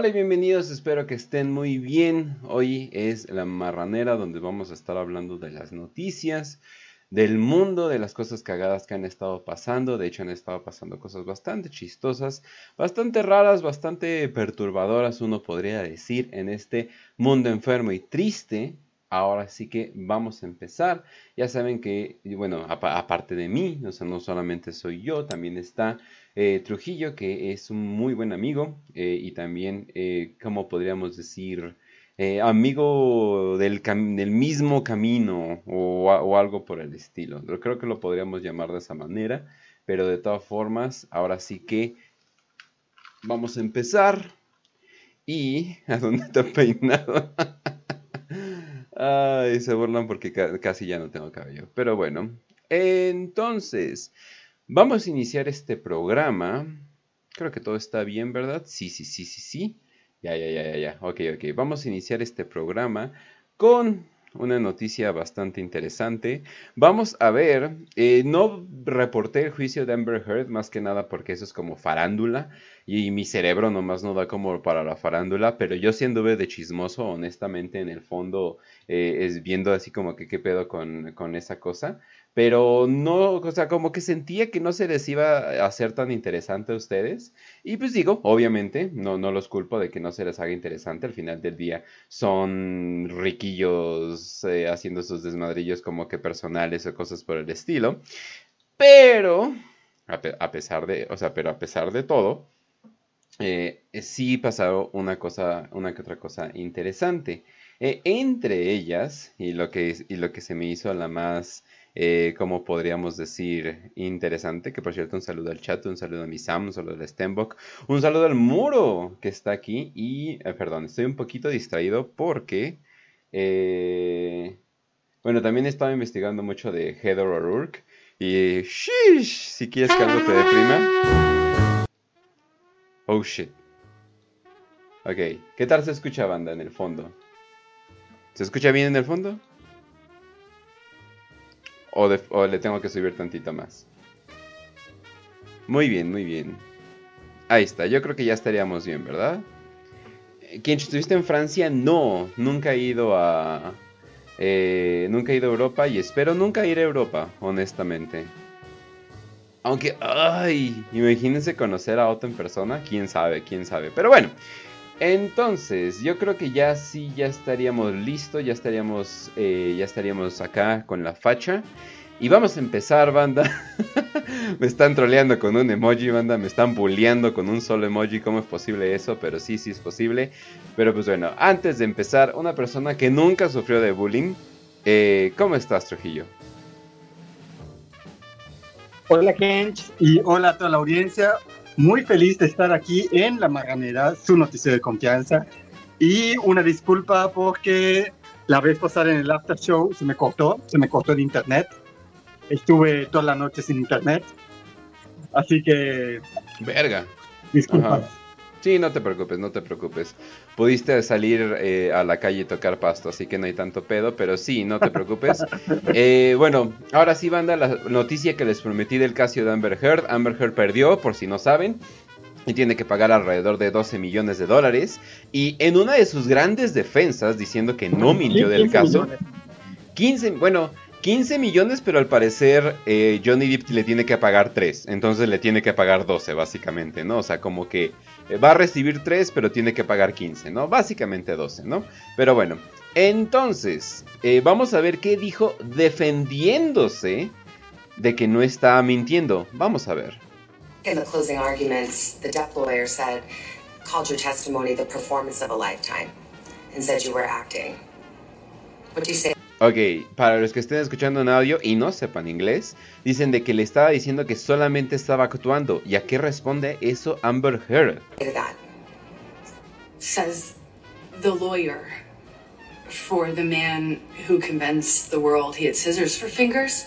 Hola y bienvenidos, espero que estén muy bien. Hoy es la marranera donde vamos a estar hablando de las noticias, del mundo, de las cosas cagadas que han estado pasando. De hecho, han estado pasando cosas bastante chistosas, bastante raras, bastante perturbadoras, uno podría decir, en este mundo enfermo y triste. Ahora sí que vamos a empezar. Ya saben que, bueno, aparte de mí, o sea, no solamente soy yo, también está eh, Trujillo, que es un muy buen amigo eh, y también, eh, como podríamos decir, amigo del, mismo camino o, algo por el estilo. Creo que lo podríamos llamar de esa manera, pero de todas formas, ahora sí que vamos a empezar. ¿Y a dónde te peinado? Ay, se burlan porque casi ya no tengo cabello. Pero bueno, entonces, Vamos a iniciar este programa. Creo que todo está bien, ¿verdad? Sí, sí, sí, sí, sí. Ya, ya, ya, ya, ya. Ok, ok. Vamos a iniciar este programa con una noticia bastante interesante. Vamos a ver, eh, no reporté el juicio de Amber Heard, más que nada porque eso es como farándula y mi cerebro nomás no da como para la farándula, pero yo anduve de chismoso, honestamente, en el fondo, eh, es viendo así como que qué pedo con, con esa cosa pero no, o sea, como que sentía que no se les iba a hacer tan interesante a ustedes. Y pues digo, obviamente, no, no los culpo de que no se les haga interesante. Al final del día son riquillos eh, haciendo sus desmadrillos como que personales o cosas por el estilo. Pero, a, pesar de, o sea, pero a pesar de todo, eh, sí pasó una cosa, una que otra cosa interesante. Eh, entre ellas, y lo, que, y lo que se me hizo la más eh, como podríamos decir, interesante. Que por cierto, un saludo al chat, un saludo a mi Sam, un saludo al Stenbock, un saludo al muro que está aquí. Y, eh, perdón, estoy un poquito distraído porque, eh, bueno, también estaba investigando mucho de Heather O'Rourke. Y, si quieres que algo te deprima. Oh shit. Ok, ¿qué tal se escucha banda en el fondo? ¿Se escucha bien en el fondo? O, le tengo que subir tantito más. Muy bien, muy bien. Ahí está, yo creo que ya estaríamos bien, ¿verdad? Eh, ¿Quién estuviste en Francia? No, nunca he ido a... Eh, nunca he ido a Europa y espero nunca ir a Europa, honestamente. Aunque, ay, imagínense conocer a Otto en persona, quién sabe, quién sabe. Pero bueno, entonces, yo creo que ya sí, ya estaríamos listos, ya estaríamos, eh, ya estaríamos acá con la facha. Y vamos a empezar, banda. me están troleando con un emoji, banda. Me están bulleando con un solo emoji. ¿Cómo es posible eso? Pero sí, sí es posible. Pero pues bueno, antes de empezar, una persona que nunca sufrió de bullying. Eh, ¿Cómo estás, Trujillo? Hola, Kench. Y hola a toda la audiencia muy feliz de estar aquí en La Marranera, su noticia de confianza. Y una disculpa porque la vez pasada en el after show se me cortó, se me cortó el internet. Estuve toda la noche sin internet. Así que... Verga. Disculpa. Sí, no te preocupes, no te preocupes. Pudiste salir eh, a la calle y tocar pasto, así que no hay tanto pedo, pero sí, no te preocupes. Eh, bueno, ahora sí, banda, la noticia que les prometí del caso de Amber Heard. Amber Heard perdió, por si no saben. Y tiene que pagar alrededor de 12 millones de dólares. Y en una de sus grandes defensas, diciendo que no mintió del caso. 15, bueno, 15 millones, pero al parecer eh, Johnny Depp le tiene que pagar 3. Entonces le tiene que pagar 12, básicamente, ¿no? O sea, como que va a recibir 3, pero tiene que pagar 15, ¿no? Básicamente 12, ¿no? Pero bueno, entonces, eh, vamos a ver qué dijo defendiéndose de que no está mintiendo. Vamos a ver. In the closing arguments, the Depp lawyer said, called your testimony the performance of a lifetime and said you were acting. What do you say? Ok, para los que estén escuchando en audio y no sepan inglés, dicen de que le estaba diciendo que solamente estaba actuando. ¿Y a qué responde eso Amber Heard? Says the lawyer for the man who convinced the world he had scissors for fingers.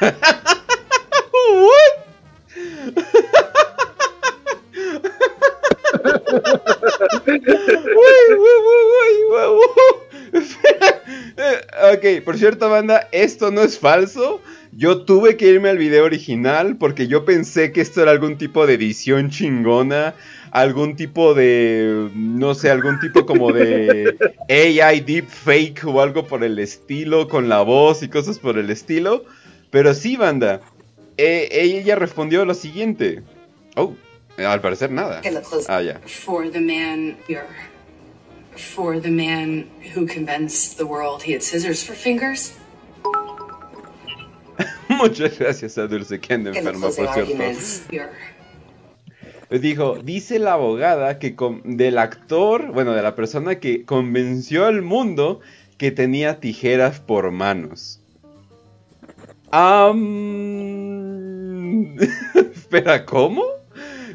What? ok, por cierto, banda, esto no es falso. Yo tuve que irme al video original porque yo pensé que esto era algún tipo de edición chingona, algún tipo de, no sé, algún tipo como de AI deep fake o algo por el estilo, con la voz y cosas por el estilo. Pero sí, banda, eh, ella respondió lo siguiente. Oh, al parecer nada. Ah, ya. For the man who convinced the world he had scissors for fingers. Muchas gracias a Dulce Ken enferma, por cierto. Dijo, dice la abogada que del actor, bueno, de la persona que convenció al mundo que tenía tijeras por manos. Espera, ¿cómo?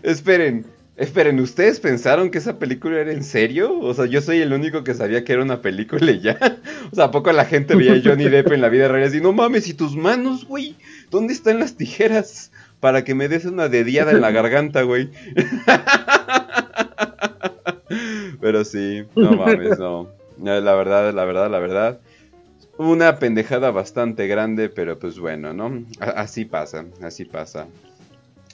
Esperen, esperen, ¿ustedes pensaron que esa película era en serio? O sea, yo soy el único que sabía que era una película y ya. O sea, ¿a poco la gente veía a Johnny Depp en la vida real y no mames, ¿y tus manos, güey? ¿Dónde están las tijeras? Para que me des una dediada en la garganta, güey. Pero sí, no mames, no. La verdad, la verdad, la verdad. Una pendejada bastante grande, pero pues bueno, ¿no? Así pasa, así pasa.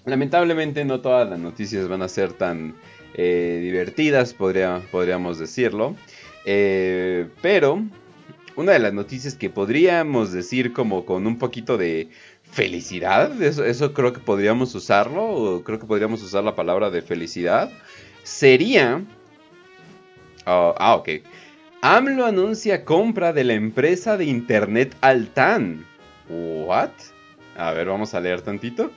Lamentablemente no todas las noticias van a ser tan eh, divertidas, podríamos decirlo. Eh, pero una de las noticias que podríamos decir como con un poquito de felicidad, eso, creo que podríamos usarlo, o creo que podríamos usar la palabra de felicidad, sería... ah, ah ok. AMLO anuncia compra de la empresa de internet Altan. ¿What? A ver, vamos a leer tantito.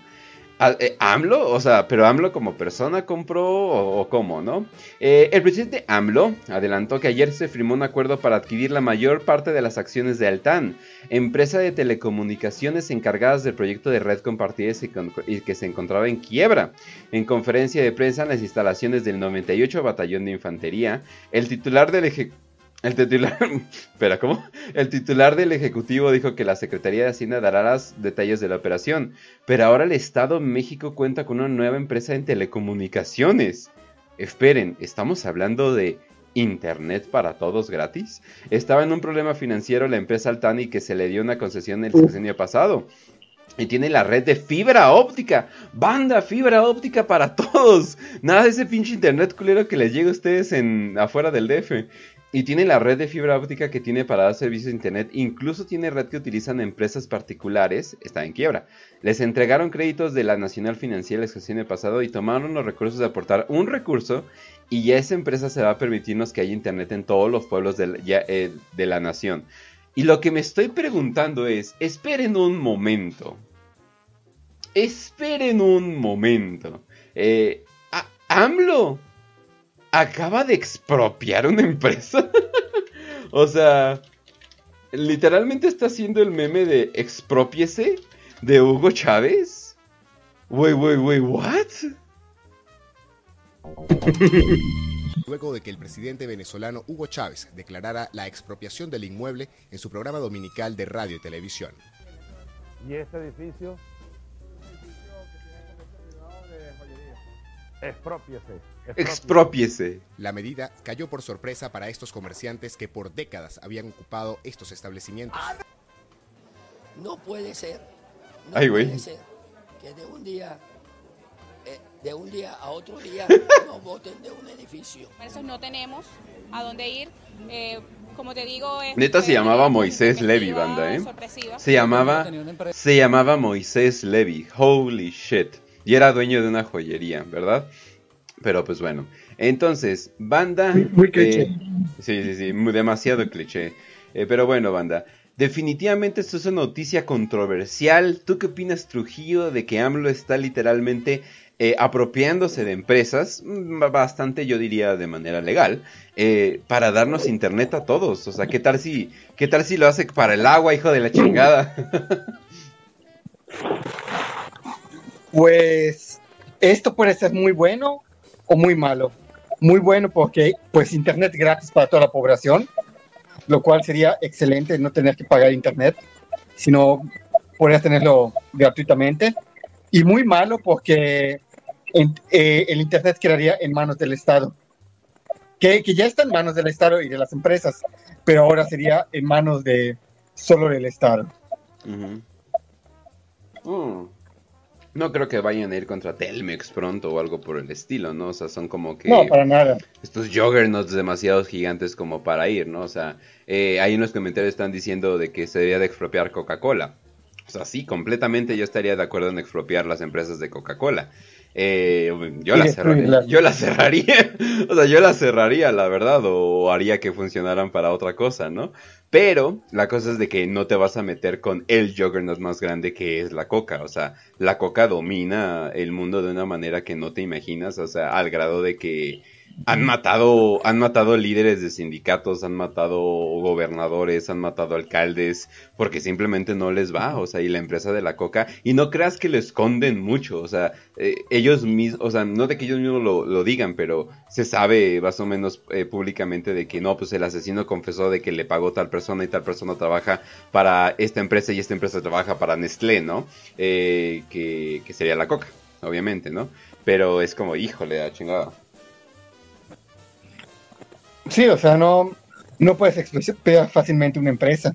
Ah, eh, AMLO, o sea, pero AMLO como persona compró o, cómo, ¿no? Eh, el presidente AMLO adelantó que ayer se firmó un acuerdo para adquirir la mayor parte de las acciones de Altan, empresa de telecomunicaciones encargadas del proyecto de red compartida y que se encontraba en quiebra. En conferencia de prensa en las instalaciones del 98 Batallón de Infantería, el titular del Ejecutivo el titular, espera, ¿cómo? El titular del Ejecutivo dijo que la Secretaría de Hacienda dará los detalles de la operación, pero ahora el Estado de México cuenta con una nueva empresa en telecomunicaciones. Esperen, ¿estamos hablando de Internet para todos gratis? Estaba en un problema financiero la empresa Altani que se le dio una concesión el sexenio pasado. Y tiene la red de fibra óptica. Banda, fibra óptica para todos. Nada de ese pinche internet culero que les llega a ustedes en afuera del DF. Y tiene la red de fibra óptica que tiene para dar servicios de internet. Incluso tiene red que utilizan empresas particulares. Está en quiebra. Les entregaron créditos de la Nacional Financiera el año pasado y tomaron los recursos de aportar un recurso. Y ya esa empresa se va a permitirnos que haya internet en todos los pueblos de, eh, de la nación. Y lo que me estoy preguntando es, esperen un momento. Esperen un momento. Eh, AMLO acaba de expropiar una empresa. o sea, literalmente está haciendo el meme de expropiese de Hugo Chávez. Wey, wey, wey, what? Luego de que el presidente venezolano Hugo Chávez declarara la expropiación del inmueble en su programa dominical de radio y televisión. ¿Y este edificio? Expropiese. Expropiese. La medida cayó por sorpresa para estos comerciantes que por décadas habían ocupado estos establecimientos. No puede ser. No puede ser que de un día eh, de un día a otro día nos voten de un edificio. Por eso no tenemos a dónde ir. Eh, como te digo, es, neta se llamaba Moisés Levy, banda, ¿eh? Se llamaba se llamaba Moisés Levy. Holy shit. Y era dueño de una joyería, ¿verdad? Pero pues bueno. Entonces, banda. Muy, cliché. Eh, sí, sí, sí, demasiado cliché. Eh, pero bueno, banda. Definitivamente esto es una noticia controversial. ¿Tú qué opinas, Trujillo, de que AMLO está literalmente eh, apropiándose de empresas, mm, bastante yo diría de manera legal, para darnos internet a todos? O sea, ¿qué tal si, qué tal si lo hace para el agua, hijo de la chingada? pues esto puede ser muy bueno o muy malo. Muy bueno porque pues internet gratis para toda la población, lo cual sería excelente no tener que pagar internet, sino poder tenerlo gratuitamente. Y muy malo porque eh, el internet quedaría en manos del Estado, que, que, ya está en manos del Estado y de las empresas, pero ahora sería en manos de solo del Estado. Mm. No creo que vayan a ir contra Telmex pronto o algo por el estilo, ¿no? O sea, son como que... No, para nada. Estos juggernauts demasiado gigantes como para ir, ¿no? O sea, eh, hay unos comentarios están diciendo de que se debía de expropiar Coca-Cola. O sea, sí, completamente yo estaría de acuerdo en expropiar las empresas de Coca-Cola. Eh, yo, la cerraría, yo la cerraría, o sea, yo la cerraría, la verdad, o haría que funcionaran para otra cosa, ¿no? Pero la cosa es de que no te vas a meter con el juggernaut más grande que es la coca, o sea, la coca domina el mundo de una manera que no te imaginas, o sea, al grado de que han matado, han matado líderes de sindicatos, han matado gobernadores, han matado alcaldes, porque simplemente no les va, o sea, y la empresa de la coca, y no creas que lo esconden mucho, o sea, eh, ellos mismos, o sea, no de que ellos mismos lo, digan, pero se sabe más o menos eh, públicamente de que no, pues el asesino confesó de que le pagó tal persona y tal persona trabaja para esta empresa y esta empresa trabaja para Nestlé, ¿no? Eh, que, que sería la coca, obviamente, ¿no? Pero es como, híjole, a chingada. Sí, o sea, no, no puedes expropiar fácilmente una empresa.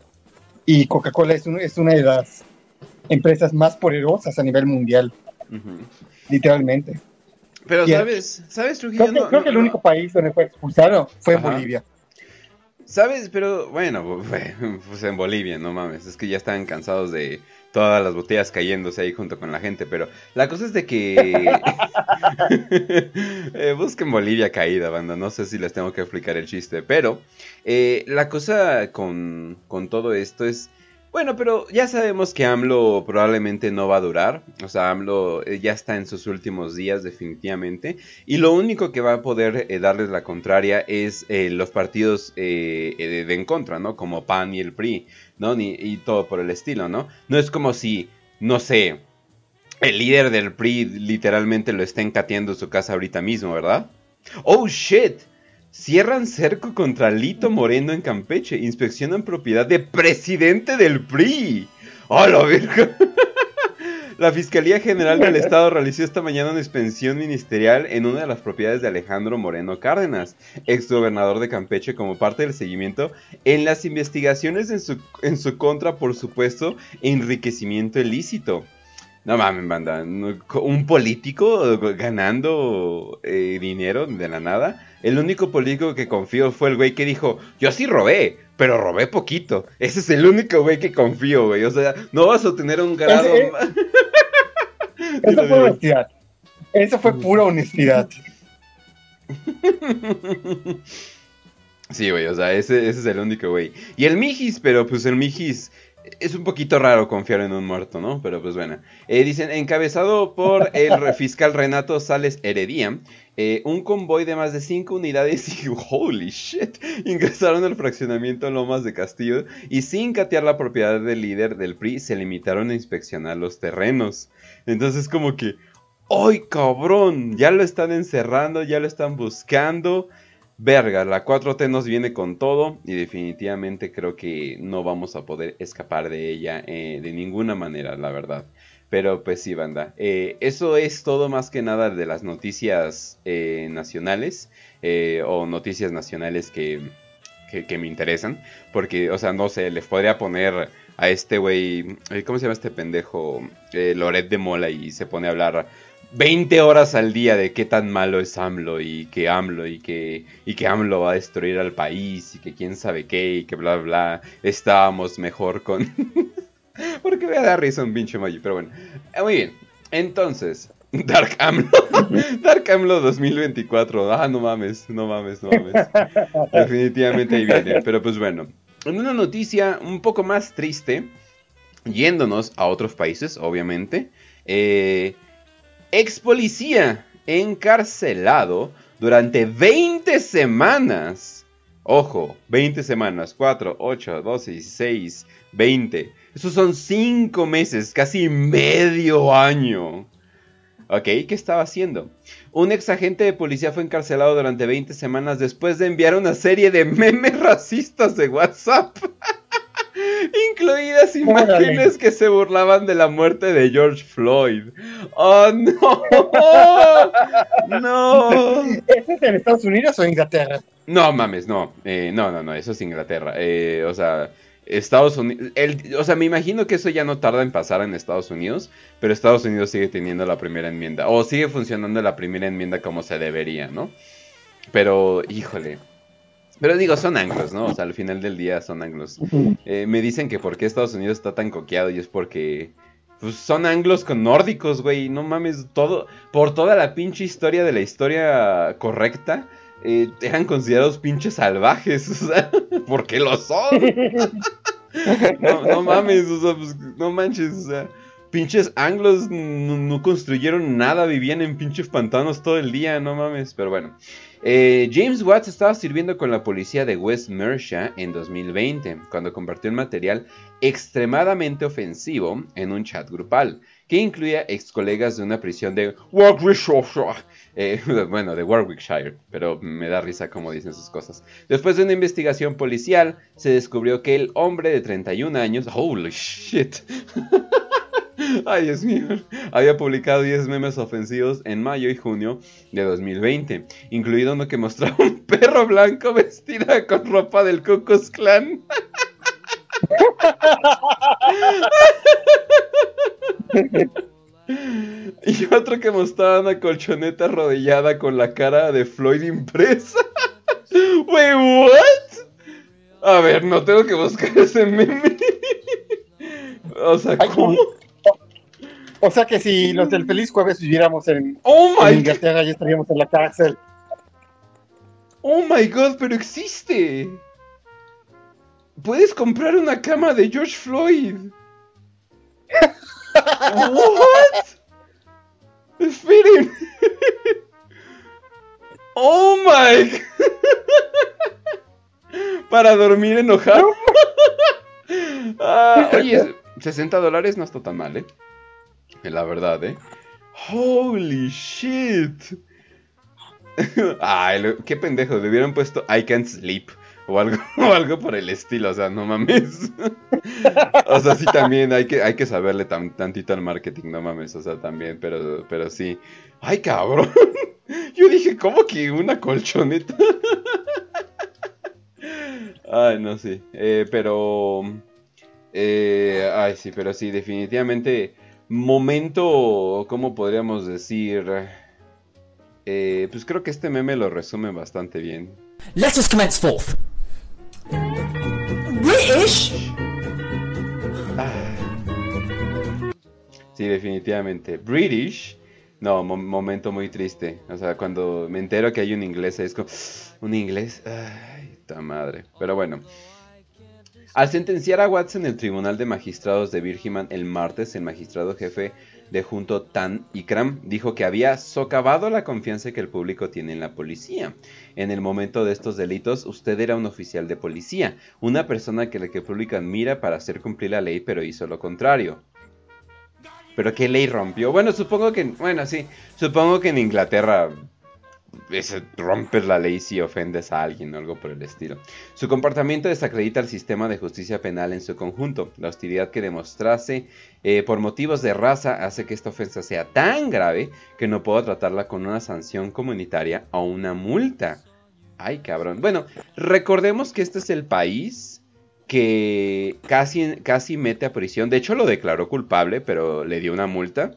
Y Coca-Cola es, es una de las empresas más poderosas a nivel mundial. Literalmente. Pero, ¿sabes? ¿Sabes, Trujillo? Creo, que, el único país donde fue expulsado fue en Bolivia. ¿Sabes? Pero bueno, pues en Bolivia, no mames. Es que ya están cansados de todas las botellas cayéndose ahí junto con la gente. Pero la cosa es de que. eh, busquen Bolivia caída, banda. No sé si les tengo que explicar el chiste. Pero eh, la cosa con, con todo esto es bueno, pero ya sabemos que AMLO probablemente no va a durar. O sea, AMLO eh, ya está en sus últimos días definitivamente. Y lo único que va a poder eh, darles la contraria es eh, los partidos de, en contra, ¿no? Como PAN y el PRI, ¿no? y todo por el estilo, ¿no? No es como si, no sé, el líder del PRI literalmente lo está encateando en su casa ahorita mismo, ¿verdad? Oh, shit. Cierran cerco contra Lito Moreno en Campeche. Inspeccionan propiedad de presidente del PRI. ¡A verga! La Fiscalía General del Estado realizó esta mañana una inspección ministerial en una de las propiedades de Alejandro Moreno Cárdenas, ex gobernador de Campeche, como parte del seguimiento en las investigaciones en su, en su contra por supuesto enriquecimiento ilícito. No mames, banda. Un político ganando eh, dinero de la nada. El único político que confío fue el güey que dijo, yo sí robé, pero robé poquito. Ese es el único güey que confío, güey. O sea, no vas a tener un grado... Eso fue honestidad. Eso fue pura honestidad. Sí, güey, o sea, ese, ese es el único güey. Y el Mijis, pero pues el Mijis es un poquito raro confiar en un muerto, ¿no? Pero pues bueno. Eh, dicen, encabezado por el fiscal Renato Sales Heredia, eh, un convoy de más de 5 unidades y holy shit, ingresaron al fraccionamiento Lomas de Castillo y sin catear la propiedad del líder del PRI se limitaron a inspeccionar los terrenos. Entonces como que, ¡ay cabrón! Ya lo están encerrando, ya lo están buscando. Verga, la 4T nos viene con todo y definitivamente creo que no vamos a poder escapar de ella eh, de ninguna manera, la verdad. Pero pues sí, banda. Eh, eso es todo más que nada de las noticias eh, nacionales o noticias nacionales que, que, me interesan. Porque, o sea, no sé, les podría poner a este güey, ¿cómo se llama este pendejo? Loret de Mola y se pone a hablar 20 horas al día de qué tan malo es AMLO y que AMLO y que, y que AMLO va a destruir al país y que quién sabe qué y que bla bla, estábamos mejor con... Porque voy a dar risa un pinche emoji, pero bueno. Eh, muy bien, entonces, Dark AMLO, Dark AMLO 2024, ah, no mames, no mames, no mames. Definitivamente ahí viene, pero pues bueno. En una noticia un poco más triste, yéndonos a otros países, obviamente, eh ex policía encarcelado durante 20 semanas. Ojo, 20 semanas, 4, 8, 12, 16, 20. Esos son 5 meses, casi medio año. ¿Ok? ¿Qué estaba haciendo? Un ex agente de policía fue encarcelado durante 20 semanas después de enviar una serie de memes racistas de WhatsApp. Incluidas imágenes que se burlaban de la muerte de George Floyd. ¡Oh, no! ¡No! ¿Eso es en Estados Unidos o Inglaterra? No, mames, no. Eh, no, no, no, eso es Inglaterra. Eh, o sea, Estados Unidos, o sea, me imagino que eso ya no tarda en pasar en Estados Unidos, pero Estados Unidos sigue teniendo la primera enmienda, o sigue funcionando la primera enmienda como se debería, ¿no? Pero, híjole. Pero digo, son anglos, ¿no? O sea, al final del día son anglos. Eh, me dicen que por qué Estados Unidos está tan coqueado y es porque pues son anglos con nórdicos, güey. No mames, todo. Por toda la pinche historia de la historia correcta. Eh, eran considerados pinches salvajes. O sea, porque lo son. no, mames, o sea, pues, no manches, o sea. Pinches anglos no, construyeron nada, vivían en pinches pantanos todo el día, no mames. Pero bueno. Eh, James Watts estaba sirviendo con la policía de West Mercia en 2020, cuando compartió un material extremadamente ofensivo en un chat grupal, que incluía ex colegas de una prisión de Warwickshire, eh, bueno, de Warwickshire, pero me da risa cómo dicen sus cosas. Después de una investigación policial, se descubrió que el hombre de 31 años, holy shit, Ay, Dios mío. Había publicado 10 memes ofensivos en mayo y junio de 2020, incluido uno que mostraba un perro blanco vestido con ropa del Ku Clan. y otro que mostraba una colchoneta arrodillada con la cara de Floyd impresa. Wey, what? A ver, no tengo que buscar ese meme. o sea, ¿cómo? O sea que si los del Feliz Jueves viviéramos en, oh Inglaterra, ya estaríamos en la cárcel. Oh my god, pero existe. Puedes comprar una cama de George Floyd. What? Esperen. Oh my. Para dormir enojado. ah, oye, 60 dólares no está tan mal, ¿eh? La verdad, ¿eh? Holy shit. Ay, qué pendejo, le hubieran puesto I can't sleep o algo, o algo por el estilo, o sea, no mames. o sea, sí también hay que, hay que saberle tantito al marketing, no mames, o sea, también, pero, pero sí. Ay, cabrón. Yo dije, ¿cómo que una colchoneta? ay, no sé, eh, pero... Eh, ay, sí, pero sí, definitivamente momento, ¿cómo podríamos decir? Eh, pues creo que este meme lo resume bastante bien. Let us commence forth. British. Ah. Sí, definitivamente. British. No, momento muy triste. O sea, cuando me entero que hay un inglés, es como. Un inglés. Ay, ta madre. Pero bueno. Al sentenciar a Watts en el Tribunal de Magistrados de Birmingham el martes, el magistrado jefe de junto Tan Ikram dijo que había socavado la confianza que el público tiene en la policía. En el momento de estos delitos, usted era un oficial de policía, una persona que la que el público admira para hacer cumplir la ley, pero hizo lo contrario. ¿Pero qué ley rompió? Bueno, supongo que, bueno, sí, supongo que en Inglaterra es romper la ley si ofendes a alguien o algo por el estilo. Su comportamiento desacredita el sistema de justicia penal en su conjunto. La hostilidad que demostrase eh, por motivos de raza hace que esta ofensa sea tan grave que no puedo tratarla con una sanción comunitaria o una multa. Ay, cabrón. Bueno, recordemos que este es el país que casi, casi mete a prisión. De hecho, lo declaró culpable, pero le dio una multa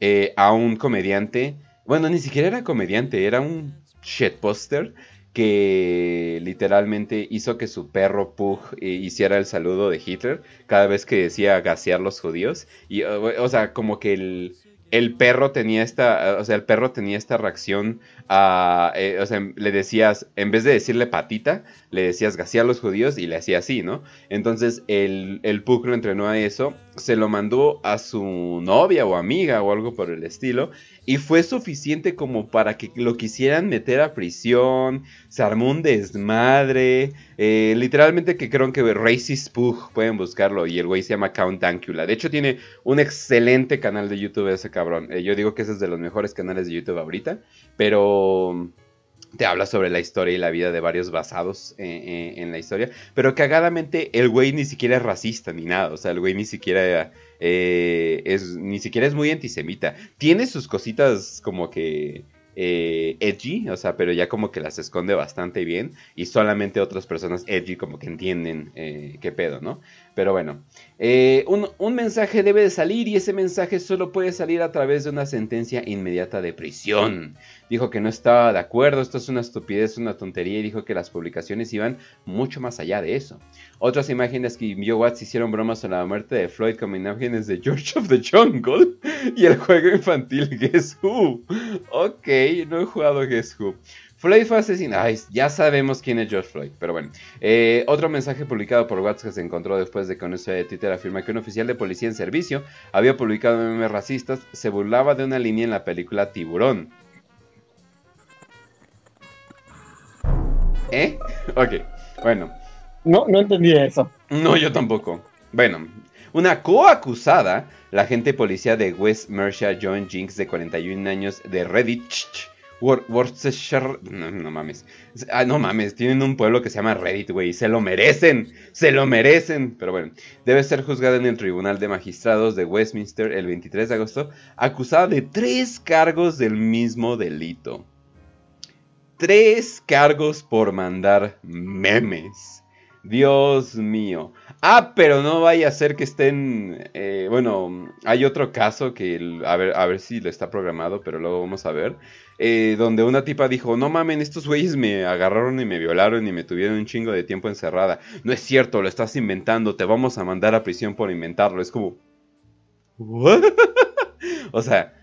eh, a un comediante bueno, ni siquiera era comediante, era un shitposter que literalmente hizo que su perro Pug eh, hiciera el saludo de Hitler cada vez que decía gasear los judíos. Y, o sea, como que el, el perro tenía esta, o sea, el perro tenía esta reacción a, eh, o sea, le decías, en vez de decirle patita, le decías gasear los judíos y le hacía así, ¿no? Entonces el, el Puck lo entrenó a eso, se lo mandó a su novia o amiga o algo por el estilo y fue suficiente como para que lo quisieran meter a prisión, se armó un desmadre, eh, literalmente que creo que Racist Pug, pueden buscarlo, y el güey se llama Count Dankula. De hecho tiene un excelente canal de YouTube ese cabrón, eh, yo digo que ese es de los mejores canales de YouTube ahorita, pero te habla sobre la historia y la vida de varios basados en la historia. Pero cagadamente el güey ni siquiera es racista ni nada. O sea, el güey ni siquiera eh, es, ni siquiera es muy antisemita. Tiene sus cositas como que eh, edgy, o sea, pero ya como que las esconde bastante bien y solamente otras personas edgy como que entienden eh, qué pedo, ¿no? Pero bueno, eh, un, mensaje debe de salir y ese mensaje solo puede salir a través de una sentencia inmediata de prisión. Dijo que no estaba de acuerdo, esto es una estupidez, una tontería y dijo que las publicaciones iban mucho más allá de eso. Otras imágenes que envió Watts hicieron bromas sobre la muerte de Floyd como imágenes de George of the Jungle y el juego infantil Guess Who. Ok, no he jugado Guess Who. Floyd fue asesinado. ya sabemos quién es George Floyd. Pero bueno. Eh, otro mensaje publicado por WhatsApp que se encontró después de que un usuario de Twitter afirma que un oficial de policía en servicio había publicado memes racistas. Se burlaba de una línea en la película Tiburón. ¿Eh? Ok. Bueno. No, no entendí eso. No, yo tampoco. Bueno, una coacusada, la agente policía de West Mercia, John Jinks, de 41 años, de Reddit, Worcestershire. No, mames. Ah, no mames. Tienen un pueblo que se llama Reddit, güey. Se lo merecen. Se lo merecen. Pero bueno. Debe ser juzgada en el Tribunal de Magistrados de Westminster el 23 de agosto. Acusada de tres cargos del mismo delito. Tres cargos por mandar memes. Dios mío. Ah, pero no vaya a ser que estén. Eh, bueno, hay otro caso que. a, ver, a ver si lo está programado, pero luego vamos a ver. Eh, donde una tipa dijo, no mamen, estos güeyes me agarraron y me violaron y me tuvieron un chingo de tiempo encerrada. No es cierto, lo estás inventando, te vamos a mandar a prisión por inventarlo. Es como... o sea,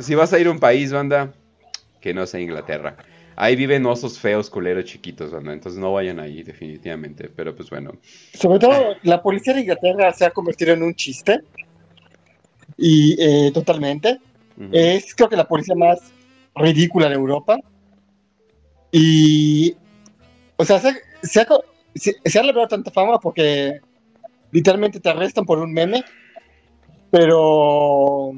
si, vas a ir a un país, banda, que no sea Inglaterra. Ahí viven osos feos, culeros, chiquitos, banda. Entonces no vayan ahí, definitivamente. Pero pues bueno. Sobre todo, la policía de Inglaterra se ha convertido en un chiste. Y eh, totalmente. Es creo que la policía más ridícula de Europa. Y, o sea, se, ha, se, logrado tanta fama porque literalmente te arrestan por un meme, pero,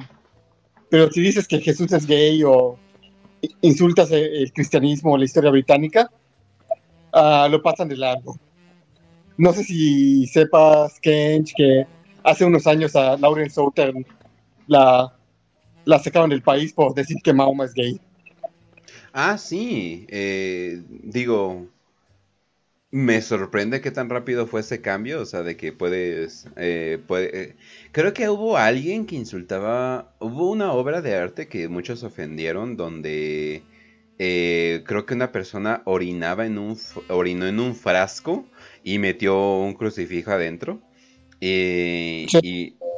pero si dices que Jesús es gay o insultas el, cristianismo o la historia británica, uh, lo pasan de largo. No sé si sepas, Kench, que hace unos años a Lauren Southern la la sacaron del país por decir que Mahoma es gay. Ah, sí. Eh, digo, me sorprende que tan rápido fue ese cambio, o sea, de que puedes, eh, puede, eh, creo que hubo alguien que insultaba, hubo una obra de arte que muchos ofendieron donde creo que una persona orinaba en un, orinó en un frasco y metió un crucifijo adentro. Y,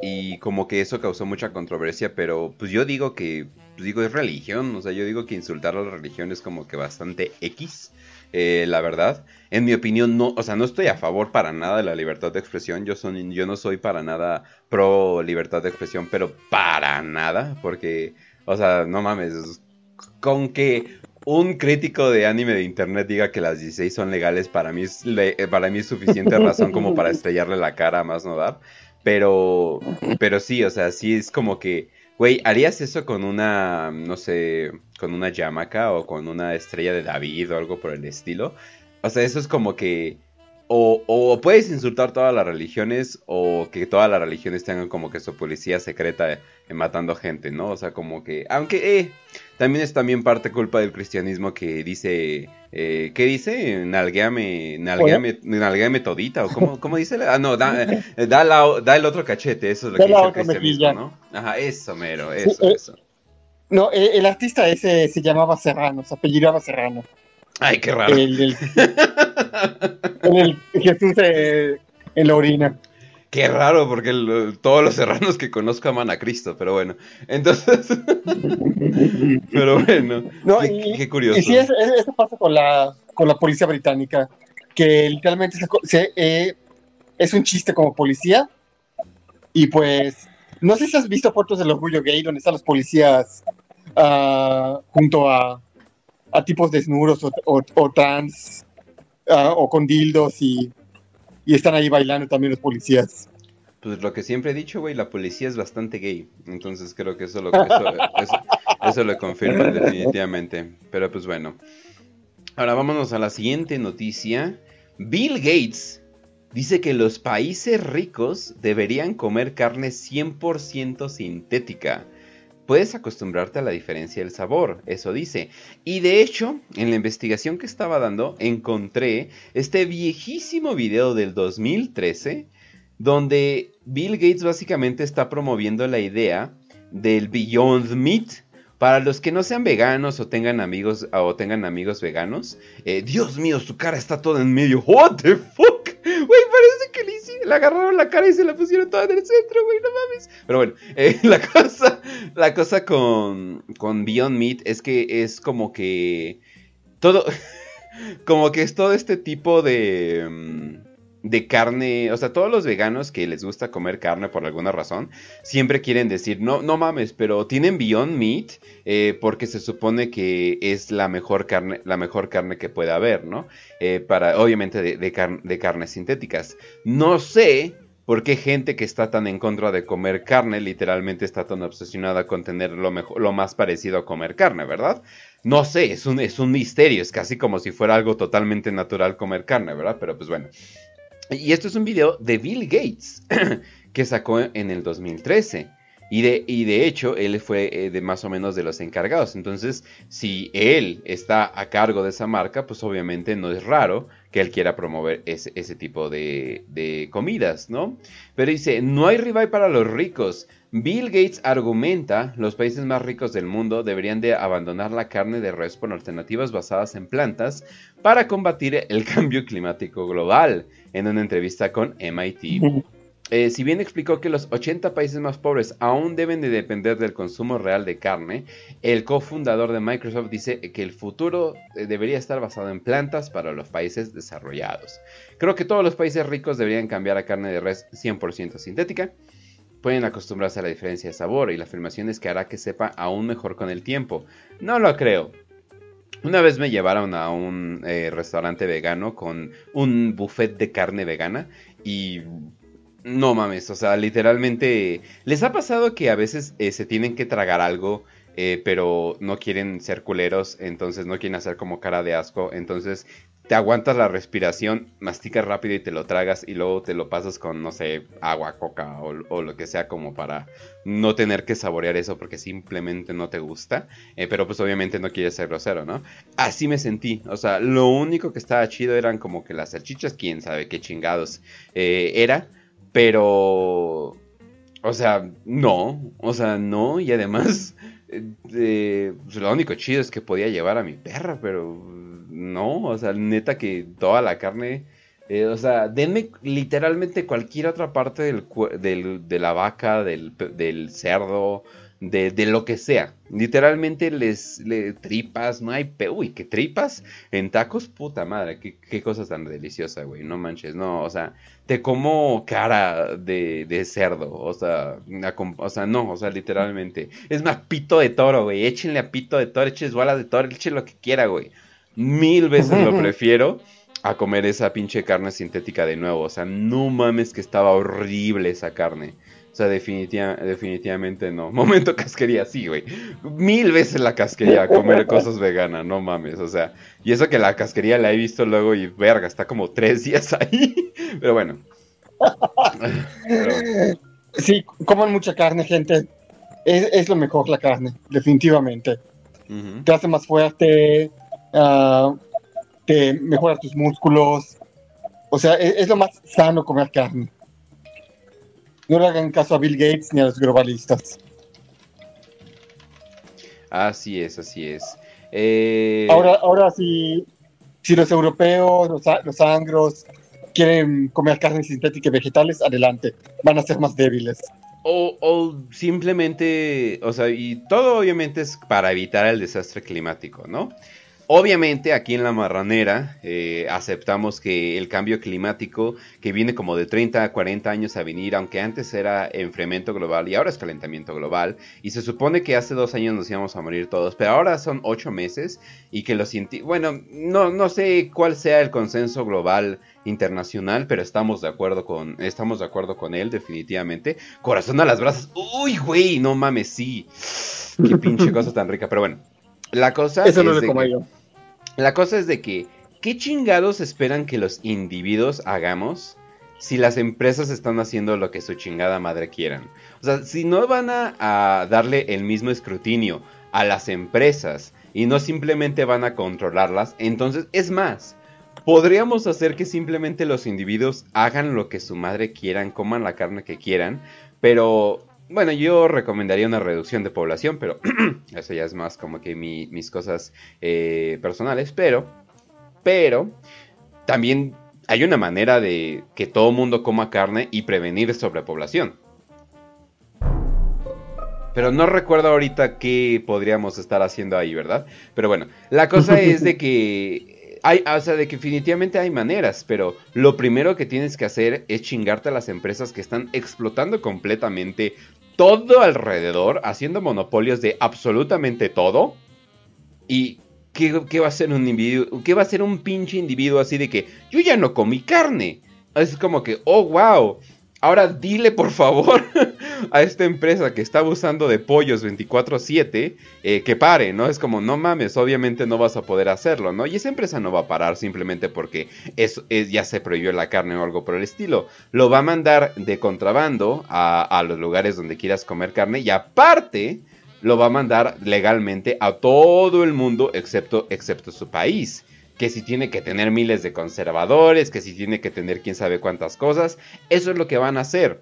y como que eso causó mucha controversia, pero pues yo digo que, pues digo, es religión, o sea, yo digo que insultar a la religión es como que bastante X, eh, la verdad. En mi opinión, no, o sea, no estoy a favor para nada de la libertad de expresión, yo, son, yo no soy para nada pro libertad de expresión, pero para nada, porque, o sea, no mames, con que un crítico de anime de internet diga que las 16 son legales, para mí es, para mí es suficiente razón como para estrellarle la cara a más no dar. Pero, pero sí, o sea, sí es como que, güey, ¿harías eso con una, no sé, con una Yamaka o con una estrella de David o algo por el estilo? O sea, eso es como que o, puedes insultar todas las religiones o que todas las religiones tengan como que su policía secreta matando gente, ¿no? O sea, como que, aunque eh, también es también parte culpa del cristianismo que dice, eh, ¿qué dice? Nalgueame, nalgueame, nalgueame todita, o cómo, cómo dice, ah, no, da, eh, da, el otro cachete, eso es lo que dice el cristianismo, ¿no? Ajá, eso, mero, eso, eh, eso. No, el artista ese se llamaba Serrano, se apellidaba Serrano. Ay, qué raro. El, el, Jesús en la orina. Qué raro, porque todos los serranos que conozco aman a Cristo, pero bueno. Entonces. pero bueno. No, qué, curioso. Y sí, eso, pasa con la, con la policía británica, que literalmente se, eh, es un chiste como policía. Y pues. No sé si has visto fotos del orgullo gay donde están los policías uh, junto a a tipos desnudos o, trans o con dildos y, están ahí bailando también los policías. Pues lo que siempre he dicho, güey, la policía es bastante gay. Entonces creo que eso lo, eso, lo confirma definitivamente. Pero pues bueno. Ahora vámonos a la siguiente noticia. Bill Gates dice que los países ricos deberían comer carne 100% sintética puedes acostumbrarte a la diferencia del sabor, eso dice. Y de hecho, en la investigación que estaba dando, encontré este viejísimo video del 2013, donde Bill Gates básicamente está promoviendo la idea del Beyond Meat, para los que no sean veganos o tengan amigos o tengan amigos veganos, eh, Dios mío, su cara está toda en medio. What the fuck? Güey, parece que le, le, agarraron la cara y se la pusieron toda en el centro, güey, no mames. Pero bueno, eh, la cosa, la cosa con, con Beyond Meat es que es como que todo, como que es todo este tipo de... De carne, o sea, todos los veganos que les gusta comer carne por alguna razón, siempre quieren decir, no, no mames, pero tienen Beyond Meat eh, porque se supone que es la mejor carne, la mejor carne que puede haber, ¿no? Eh, para, obviamente, de, carnes sintéticas. No sé por qué gente que está tan en contra de comer carne, literalmente está tan obsesionada con tener lo, lo más parecido a comer carne, ¿verdad? No sé, es un, es un misterio, es casi como si fuera algo totalmente natural comer carne, ¿verdad? Pero pues bueno. Y esto es un video de Bill Gates que sacó en el 2013. Y de, y de hecho, él fue eh, de más o menos de los encargados. Entonces, si él está a cargo de esa marca, pues obviamente no es raro que él quiera promover ese, tipo de, de, comidas, ¿no? Pero dice, no hay rival para los ricos. Bill Gates argumenta, los países más ricos del mundo deberían de abandonar la carne de res por alternativas basadas en plantas para combatir el cambio climático global, en una entrevista con MIT. Eh, si bien explicó que los 80 países más pobres aún deben de depender del consumo real de carne, el cofundador de Microsoft dice que el futuro eh, debería estar basado en plantas para los países desarrollados. Creo que todos los países ricos deberían cambiar a carne de res 100% sintética. Pueden acostumbrarse a la diferencia de sabor y la afirmación es que hará que sepa aún mejor con el tiempo. No lo creo. Una vez me llevaron a un eh, restaurante vegano con un buffet de carne vegana y no mames, o sea, literalmente les ha pasado que a veces eh, se tienen que tragar algo eh, pero no quieren ser culeros, entonces no quieren hacer como cara de asco, entonces te aguantas la respiración, masticas rápido y te lo tragas y luego te lo pasas con, no sé, agua, coca o, lo que sea como para no tener que saborear eso porque simplemente no te gusta, eh, pero pues obviamente no quieres ser grosero, ¿no? Así me sentí, o sea, lo único que estaba chido eran como que las salchichas, quién sabe qué chingados eh, era, pero... O sea, no, o sea, no, y además, eh, pues, lo único chido es que podía llevar a mi perra, pero no, o sea, neta que toda la carne, eh, o sea, denme literalmente cualquier otra parte del, de la vaca, del, cerdo, de, lo que sea. Literalmente les, tripas, no hay pe... Uy, ¿qué tripas? En tacos, puta madre, qué, qué cosa tan deliciosa, güey, no manches, no, o sea, te como cara de, de cerdo, o sea, o sea, no, o sea, literalmente. Es más, pito de toro, güey, échenle a pito de toro, echen bolas de toro, echen lo que quiera, güey mil veces lo prefiero a comer esa pinche carne sintética de nuevo. O sea, no mames que estaba horrible esa carne. O sea, definitivamente no. Momento casquería, sí, güey. Mil veces la casquería comer cosas veganas, no mames. O sea, y eso que la casquería la he visto luego y verga, está como tres días ahí. Pero bueno. Sí, coman mucha carne, gente. Es, lo mejor la carne, definitivamente. Te hace más fuerte, uh, te mejora tus músculos. O sea, es, lo más sano comer carne. No le hagan caso a Bill Gates ni a los globalistas. Así es, así es. Eh, ahora, ahora si, si los europeos, los, los angros, quieren comer carne sintética y vegetales, adelante. Van a ser más débiles. O, o, simplemente, o sea, y todo obviamente es para evitar el desastre climático, ¿no? Obviamente aquí en la marranera eh, aceptamos que el cambio climático que viene como de 30 a 40 años a venir, aunque antes era enfriamiento global y ahora es calentamiento global, y se supone que hace dos años nos íbamos a morir todos, pero ahora son ocho meses y que los bueno, no, no sé cuál sea el consenso global internacional, pero estamos de acuerdo con, estamos de acuerdo con él definitivamente. Corazón a las brasas, uy güey, no mames, sí, qué pinche cosa tan rica, pero bueno. La cosa Eso no lo como yo. La cosa es de que, ¿qué chingados esperan que los individuos hagamos si las empresas están haciendo lo que su chingada madre quieran. O sea, si no van a, a darle el mismo escrutinio a las empresas y no simplemente van a controlarlas, entonces es más. Podríamos hacer que simplemente los individuos hagan lo que su madre quieran, coman la carne que quieran, pero bueno, yo recomendaría una reducción de población, pero eso ya es más como que mis cosas eh, personales, pero, pero, también hay una manera de que todo mundo coma carne y prevenir sobrepoblación. Pero no recuerdo ahorita qué podríamos estar haciendo ahí, ¿verdad? Pero bueno, la cosa es de que hay, o sea, de que definitivamente hay maneras, pero lo primero que tienes que hacer es chingarte a las empresas que están explotando completamente todo alrededor, haciendo monopolios de absolutamente todo. Y ¿qué, va a ser un individuo? ¿Qué va a ser un pinche individuo así de que yo ya no comí carne? Es como que, oh, wow. Ahora dile por favor a esta empresa que está abusando de pollos 24/7 eh, que pare, ¿no? Es como, no mames, obviamente no vas a poder hacerlo, ¿no? Y esa empresa no va a parar simplemente porque es, ya se prohibió la carne o algo por el estilo. Lo va a mandar de contrabando a, a los lugares donde quieras comer carne y aparte lo va a mandar legalmente a todo el mundo excepto, excepto su país. Que si tiene que tener miles de conservadores, que si tiene que tener quién sabe cuántas cosas, eso es lo que van a hacer.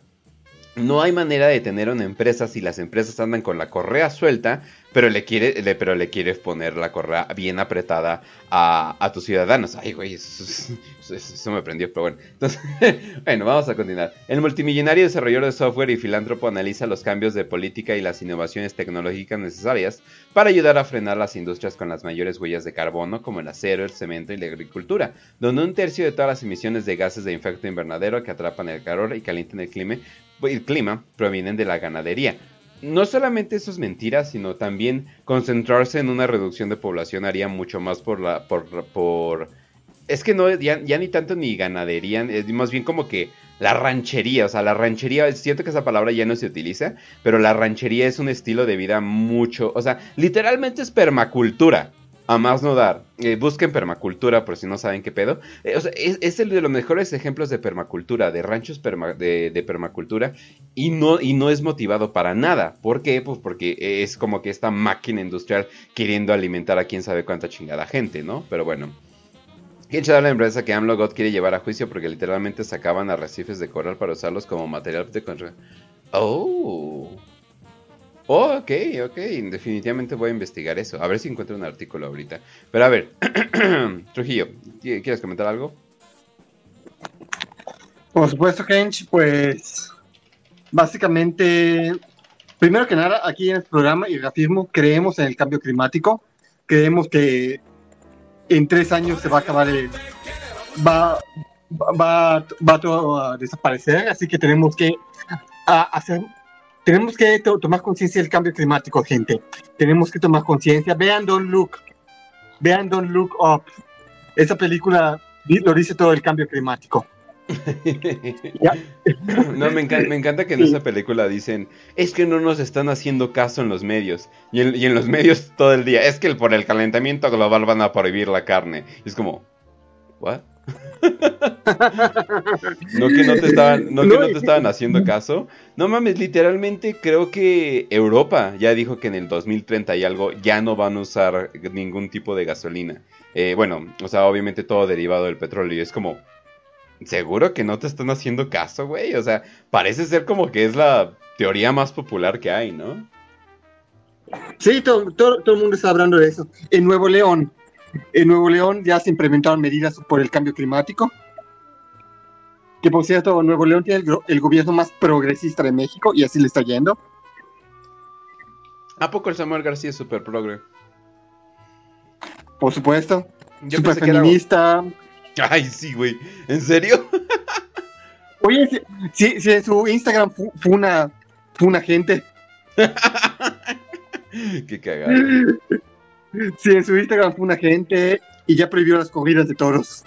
No hay manera de tener una empresa si las empresas andan con la correa suelta, pero le, quiere, pero le quieres poner la correa bien apretada a, tus ciudadanos. Ay, güey, eso, me prendió, pero bueno. Entonces, bueno, vamos a continuar. El multimillonario desarrollador de software y filántropo analiza los cambios de política y las innovaciones tecnológicas necesarias para ayudar a frenar las industrias con las mayores huellas de carbono, como el acero, el cemento y la agricultura, donde un tercio de todas las emisiones de gases de efecto invernadero que atrapan el calor y calientan el clima el clima provienen de la ganadería. No solamente eso es mentira, sino también concentrarse en una reducción de población haría mucho más por la. por. por es que no, ya, ya ni tanto ni ganadería, es más bien como que la ranchería, o sea, la ranchería, siento que esa palabra ya no se utiliza, pero la ranchería es un estilo de vida mucho, o sea, literalmente es permacultura a más no dar. Eh, busquen permacultura por si no saben qué pedo. Eh, es, el de los mejores ejemplos de permacultura, de ranchos de, permacultura, y no, y no es motivado para nada. ¿Por qué? Pues porque es como que esta máquina industrial queriendo alimentar a quién sabe cuánta chingada gente, ¿no? Pero bueno. ¿Quién se da la empresa que AMLO God quiere llevar a juicio porque literalmente sacaban arrecifes de coral para usarlos como material de control? Oh. Oh, ok, ok. Definitivamente voy a investigar eso. A ver si encuentro un artículo ahorita. Pero a ver, Trujillo, ¿quieres comentar algo? Por supuesto, Kench, pues básicamente, primero que nada, aquí en el programa y Grafismo creemos en el cambio climático. Creemos que en tres años se va a acabar el... Va, va, va todo a desaparecer, así que tenemos que hacer tenemos que tomar conciencia del cambio climático, gente. Tenemos que tomar conciencia. Vean Don't Look. Vean Don't Look Up. Esa película lo dice todo el cambio climático. no, me encanta, que en esa película dicen, es que no nos están haciendo caso en los medios. Y en, los medios todo el día, es que por el calentamiento global van a prohibir la carne. es como, ¿what? No que no te estaban, no que no te estaban haciendo caso. No mames, literalmente creo que Europa ya dijo que en el 2030 y algo ya no van a usar ningún tipo de gasolina. Eh, bueno, o sea, obviamente todo derivado del petróleo. Y es como, seguro que no te están haciendo caso, güey. O sea, parece ser como que es la teoría más popular que hay, ¿no? Sí, todo, todo, todo el mundo está hablando de eso. En Nuevo León, en Nuevo León ya se implementaron medidas por el cambio climático. Que por cierto, Nuevo León tiene el, gobierno más progresista de México y así le está yendo. ¿A poco el Samuel García es súper progre? Por supuesto. Yo super feminista. Ay, sí, güey. ¿En serio? Oye, si, si, en su Instagram fue una, fue una gente. Qué cagado. Sí, en su Instagram fue una gente y ya prohibió las corridas de toros.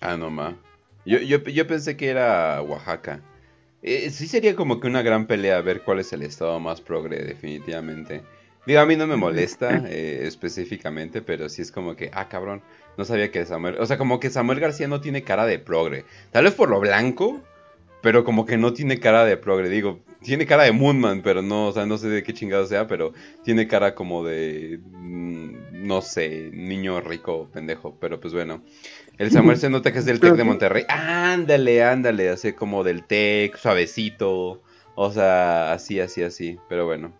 Ah, no ma. Yo, yo, yo pensé que era Oaxaca. Eh, sí sería como que una gran pelea a ver cuál es el estado más progre, definitivamente. Digo, a mí no me molesta eh, específicamente, pero sí es como que, ah, cabrón, no sabía que Samuel, o sea, como que Samuel García no tiene cara de progre. Tal vez por lo blanco, pero como que no tiene cara de progre. Digo, tiene cara de Moonman, pero no, o sea, no sé de qué chingado sea, pero tiene cara como de, mm, no sé, niño rico, pendejo, pero pues bueno. El Samuel se nota que es del Tec de Monterrey. Ándale, ándale, así como del Tec, suavecito. O sea, así, así, así, pero bueno.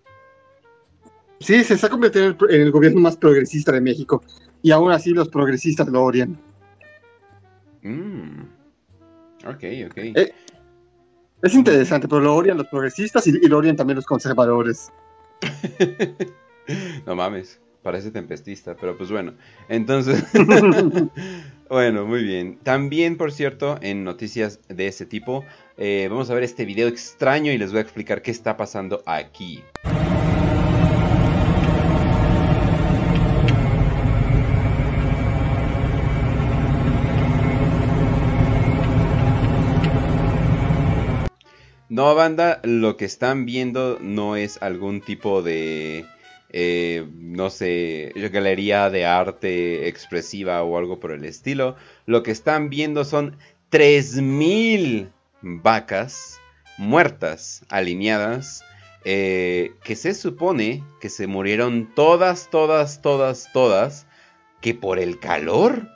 Sí, se está convirtiendo en el gobierno más progresista de México. Y aún así los progresistas lo odian. Mm. Ok, ok. Eh, es interesante, pero lo odian los progresistas y, lo odian también los conservadores. no mames, parece tempestista, pero pues bueno. Entonces, bueno, muy bien. También, por cierto, en noticias de ese tipo, eh, vamos a ver este video extraño y les voy a explicar qué está pasando aquí. No, banda, lo que están viendo no es algún tipo de, eh, no sé, galería de arte expresiva o algo por el estilo. Lo que están viendo son 3.000 vacas muertas, alineadas, eh, que se supone que se murieron todas, todas, todas, todas, que por el calor.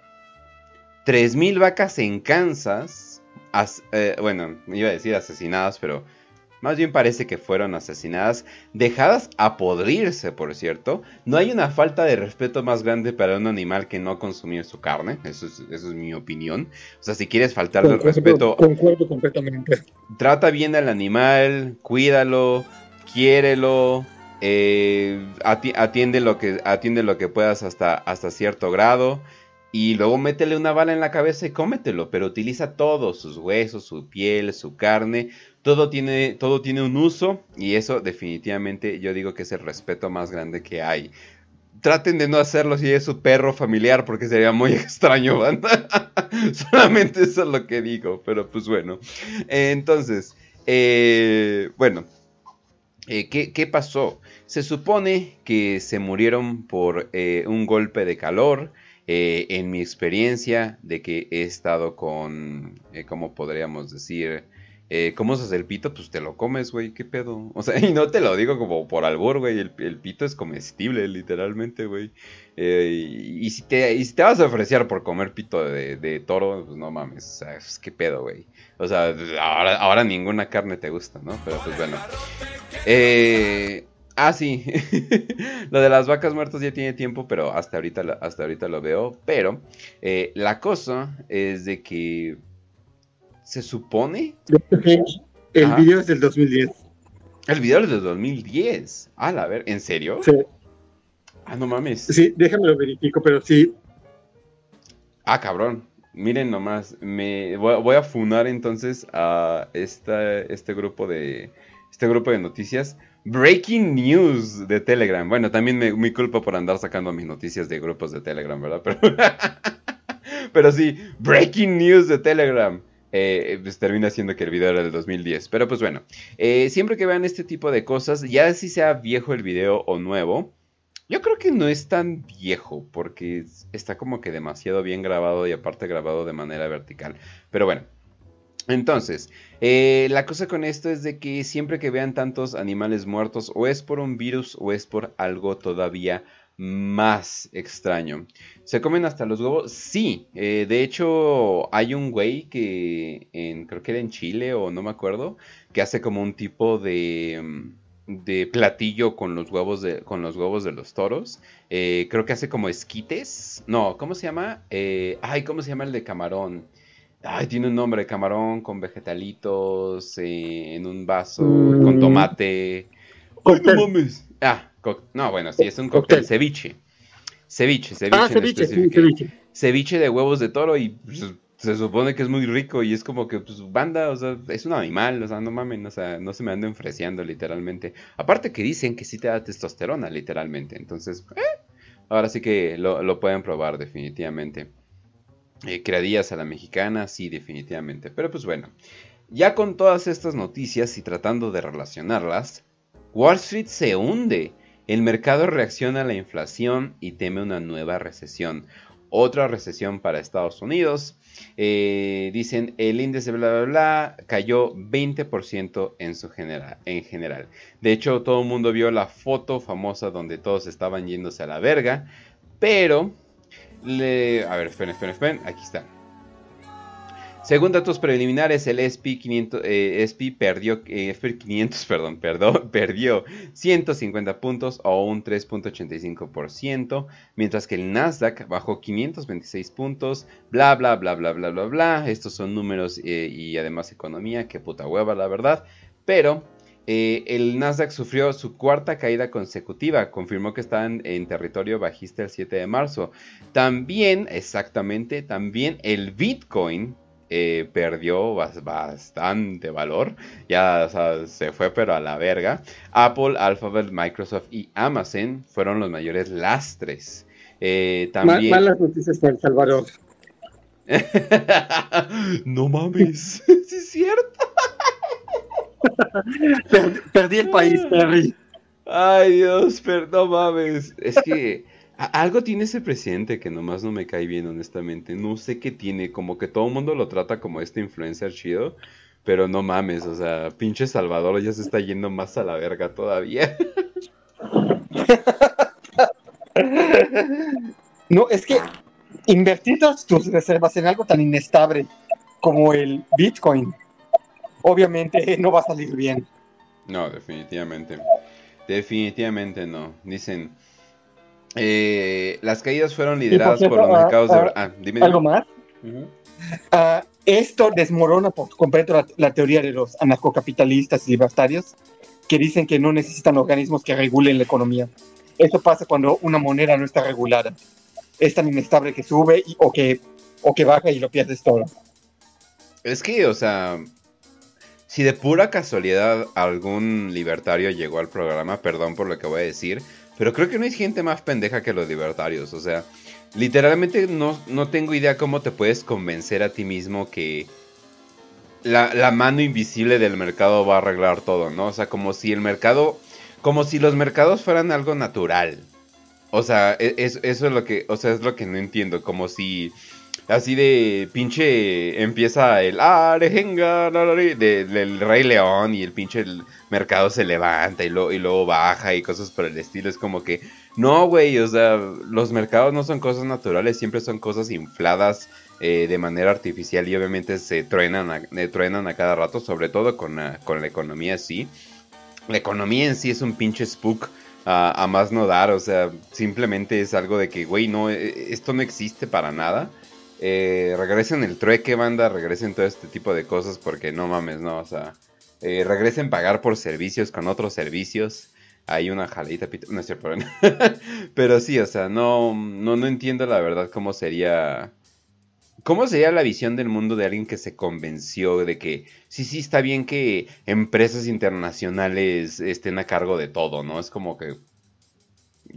3.000 vacas en Kansas eh, bueno, iba a decir asesinadas, pero más bien parece que fueron asesinadas, dejadas a podrirse, por cierto. No hay una falta de respeto más grande para un animal que no consumir su carne, eso es, eso es mi opinión. O sea, si quieres faltarle el respeto... Concuerdo completamente. Trata bien al animal, cuídalo, quiérelo, eh, atiende, lo que, atiende lo que puedas hasta, hasta cierto grado. Y luego métele una bala en la cabeza y cómetelo, pero utiliza todos sus huesos, su piel, su carne, todo tiene, todo tiene un uso y eso definitivamente yo digo que es el respeto más grande que hay. Traten de no hacerlo si es su perro familiar porque sería muy extraño, banda. Solamente eso es lo que digo, pero pues bueno. entonces, eh, bueno, eh, ¿qué, pasó? Se supone que se murieron por eh, un golpe de calor. Eh, en mi experiencia de que he estado con, eh, ¿cómo podríamos decir? Eh, ¿Cómo usas el pito? Pues te lo comes, güey, ¿qué pedo? O sea, y no te lo digo como por albur, güey, el, pito es comestible, literalmente, güey. y, si te, y si te vas a ofrecer por comer pito de, toro, pues no mames, o sea, ¿qué pedo, güey? O sea, ahora, ahora ninguna carne te gusta, ¿no? Pero pues bueno. Eh, Ah, sí. lo de las vacas muertas ya tiene tiempo, pero hasta ahorita, hasta ahorita lo veo. Pero eh, la cosa es de que se supone... El video es del 2010. El video es del 2010. Ah, a ver, ¿en serio? Sí. Ah, no mames. Sí, déjame lo verifico, pero sí. Ah, cabrón. Miren nomás, me voy, a funar entonces a esta, este grupo de este grupo de noticias Breaking news de Telegram. Bueno, también me, mi culpa por andar sacando mis noticias de grupos de Telegram, ¿verdad? Pero, sí, breaking news de Telegram. Eh, pues termina siendo que el video era del 2010. Pero pues bueno, eh, siempre que vean este tipo de cosas, ya si sea viejo el video o nuevo, yo creo que no es tan viejo porque está como que demasiado bien grabado y aparte grabado de manera vertical. Pero bueno, entonces, eh, la cosa con esto es de que siempre que vean tantos animales muertos, o es por un virus o es por algo todavía más extraño. ¿Se comen hasta los huevos? Sí. Eh, de hecho, hay un güey que en, creo que era en Chile o no me acuerdo, que hace como un tipo de, mm, de platillo con los huevos de, con los huevos de los toros. Eh, creo que hace como esquites. No, ¿cómo se llama? ay, ¿cómo se llama el de camarón? Ay, tiene un nombre, camarón con vegetalitos eh, en un vaso, mm. con tomate. ¡Ay, no mames! Ah, no, bueno, sí, es un cóctel, ceviche. Ceviche, ceviche. Ah, ceviche, sí, ceviche. Ceviche de huevos de toro y pues, se supone que es muy rico y es como que, pues, banda, o sea, es un animal, o sea, no mames, o sea, no se me anden freseando literalmente. Aparte que dicen que sí te da testosterona, literalmente. Entonces, eh, ahora sí que lo, lo pueden probar definitivamente. Eh, a la mexicana, sí, definitivamente. Pero pues bueno, ya con todas estas noticias y tratando de relacionarlas, Wall Street se hunde El mercado reacciona a la inflación y teme una nueva recesión. Otra recesión para Estados Unidos. Eh, dicen el índice bla bla bla cayó 20% en su en general. De hecho, todo el mundo vio la foto famosa donde todos estaban yéndose a la verga. Pero, le... a ver, esperen, esperen, esperen, aquí está. Según datos preliminares, el SP 500, eh, SP perdió, eh, 500, perdón, perdón, perdió 150 puntos o un 3.85%, mientras que el Nasdaq bajó 526 puntos, bla, bla, bla, bla, bla, bla, bla. Estos son números eh, y además economía, que puta hueva, la verdad. Pero eh, el Nasdaq sufrió su cuarta caída consecutiva, confirmó que está en, en, territorio bajista el 7 de marzo. También, exactamente, también el Bitcoin eh, perdió bastante valor. Ya o sea, se fue pero a la verga. Apple, Alphabet, Microsoft y Amazon fueron los mayores lastres. Eh, también... Malas noticias para El Salvador. no mames, sí es cierto. Perdí, perdí el país, Perry. Ay Dios, pero no mames. Es que algo tiene ese presidente que nomás no me cae bien, honestamente. No sé qué tiene, como que todo el mundo lo trata como este influencer chido. Pero no mames, o sea, pinche Salvador ya se está yendo más a la verga todavía. No, es que invertir tus reservas en algo tan inestable como el Bitcoin, obviamente no va a salir bien. No, definitivamente. Definitivamente no. Dicen, eh, las caídas fueron lideradas por, cierto, por, los mercados de... Ah, dime, ¿Algo más? Uh -huh. uh, esto desmorona por completo la, la, teoría de los anarcocapitalistas y libertarios que dicen que no necesitan organismos que regulen la economía. Eso pasa cuando una moneda no está regulada. Es tan inestable que sube y, o, que, o que baja y lo pierdes todo. Es que, o sea, si de pura casualidad algún libertario llegó al programa, perdón por lo que voy a decir, pero creo que no hay gente más pendeja que los libertarios. O sea, literalmente no, no tengo idea cómo te puedes convencer a ti mismo que la, la, mano invisible del mercado va a arreglar todo, ¿no? O sea, como si el mercado, como si los mercados fueran algo natural. O sea, es, eso es lo que, o sea, es lo que no entiendo. Como si así de pinche empieza el arejenga de, del Rey León y el pinche mercado se levanta y, luego baja y cosas por el estilo. Es como que, no, güey, o sea, los mercados no son cosas naturales, siempre son cosas infladas eh, de manera artificial y obviamente se truenan a, eh, a cada rato, sobre todo con, uh, con la economía sí. La economía en sí es un pinche spook. Uh, a más no dar, o sea, simplemente es algo de que, güey, no, esto no existe para nada. Eh, regresen el trueque, banda, regresen todo este tipo de cosas porque no mames, no, o sea, eh, regresen pagar por servicios con otros servicios. Hay una jalita, no es cierto, pero sí, o sea, no, no, no entiendo la verdad cómo sería, cómo sería la visión del mundo de alguien que se convenció de que sí, sí, está bien que empresas internacionales estén a cargo de todo, ¿no? Es como que,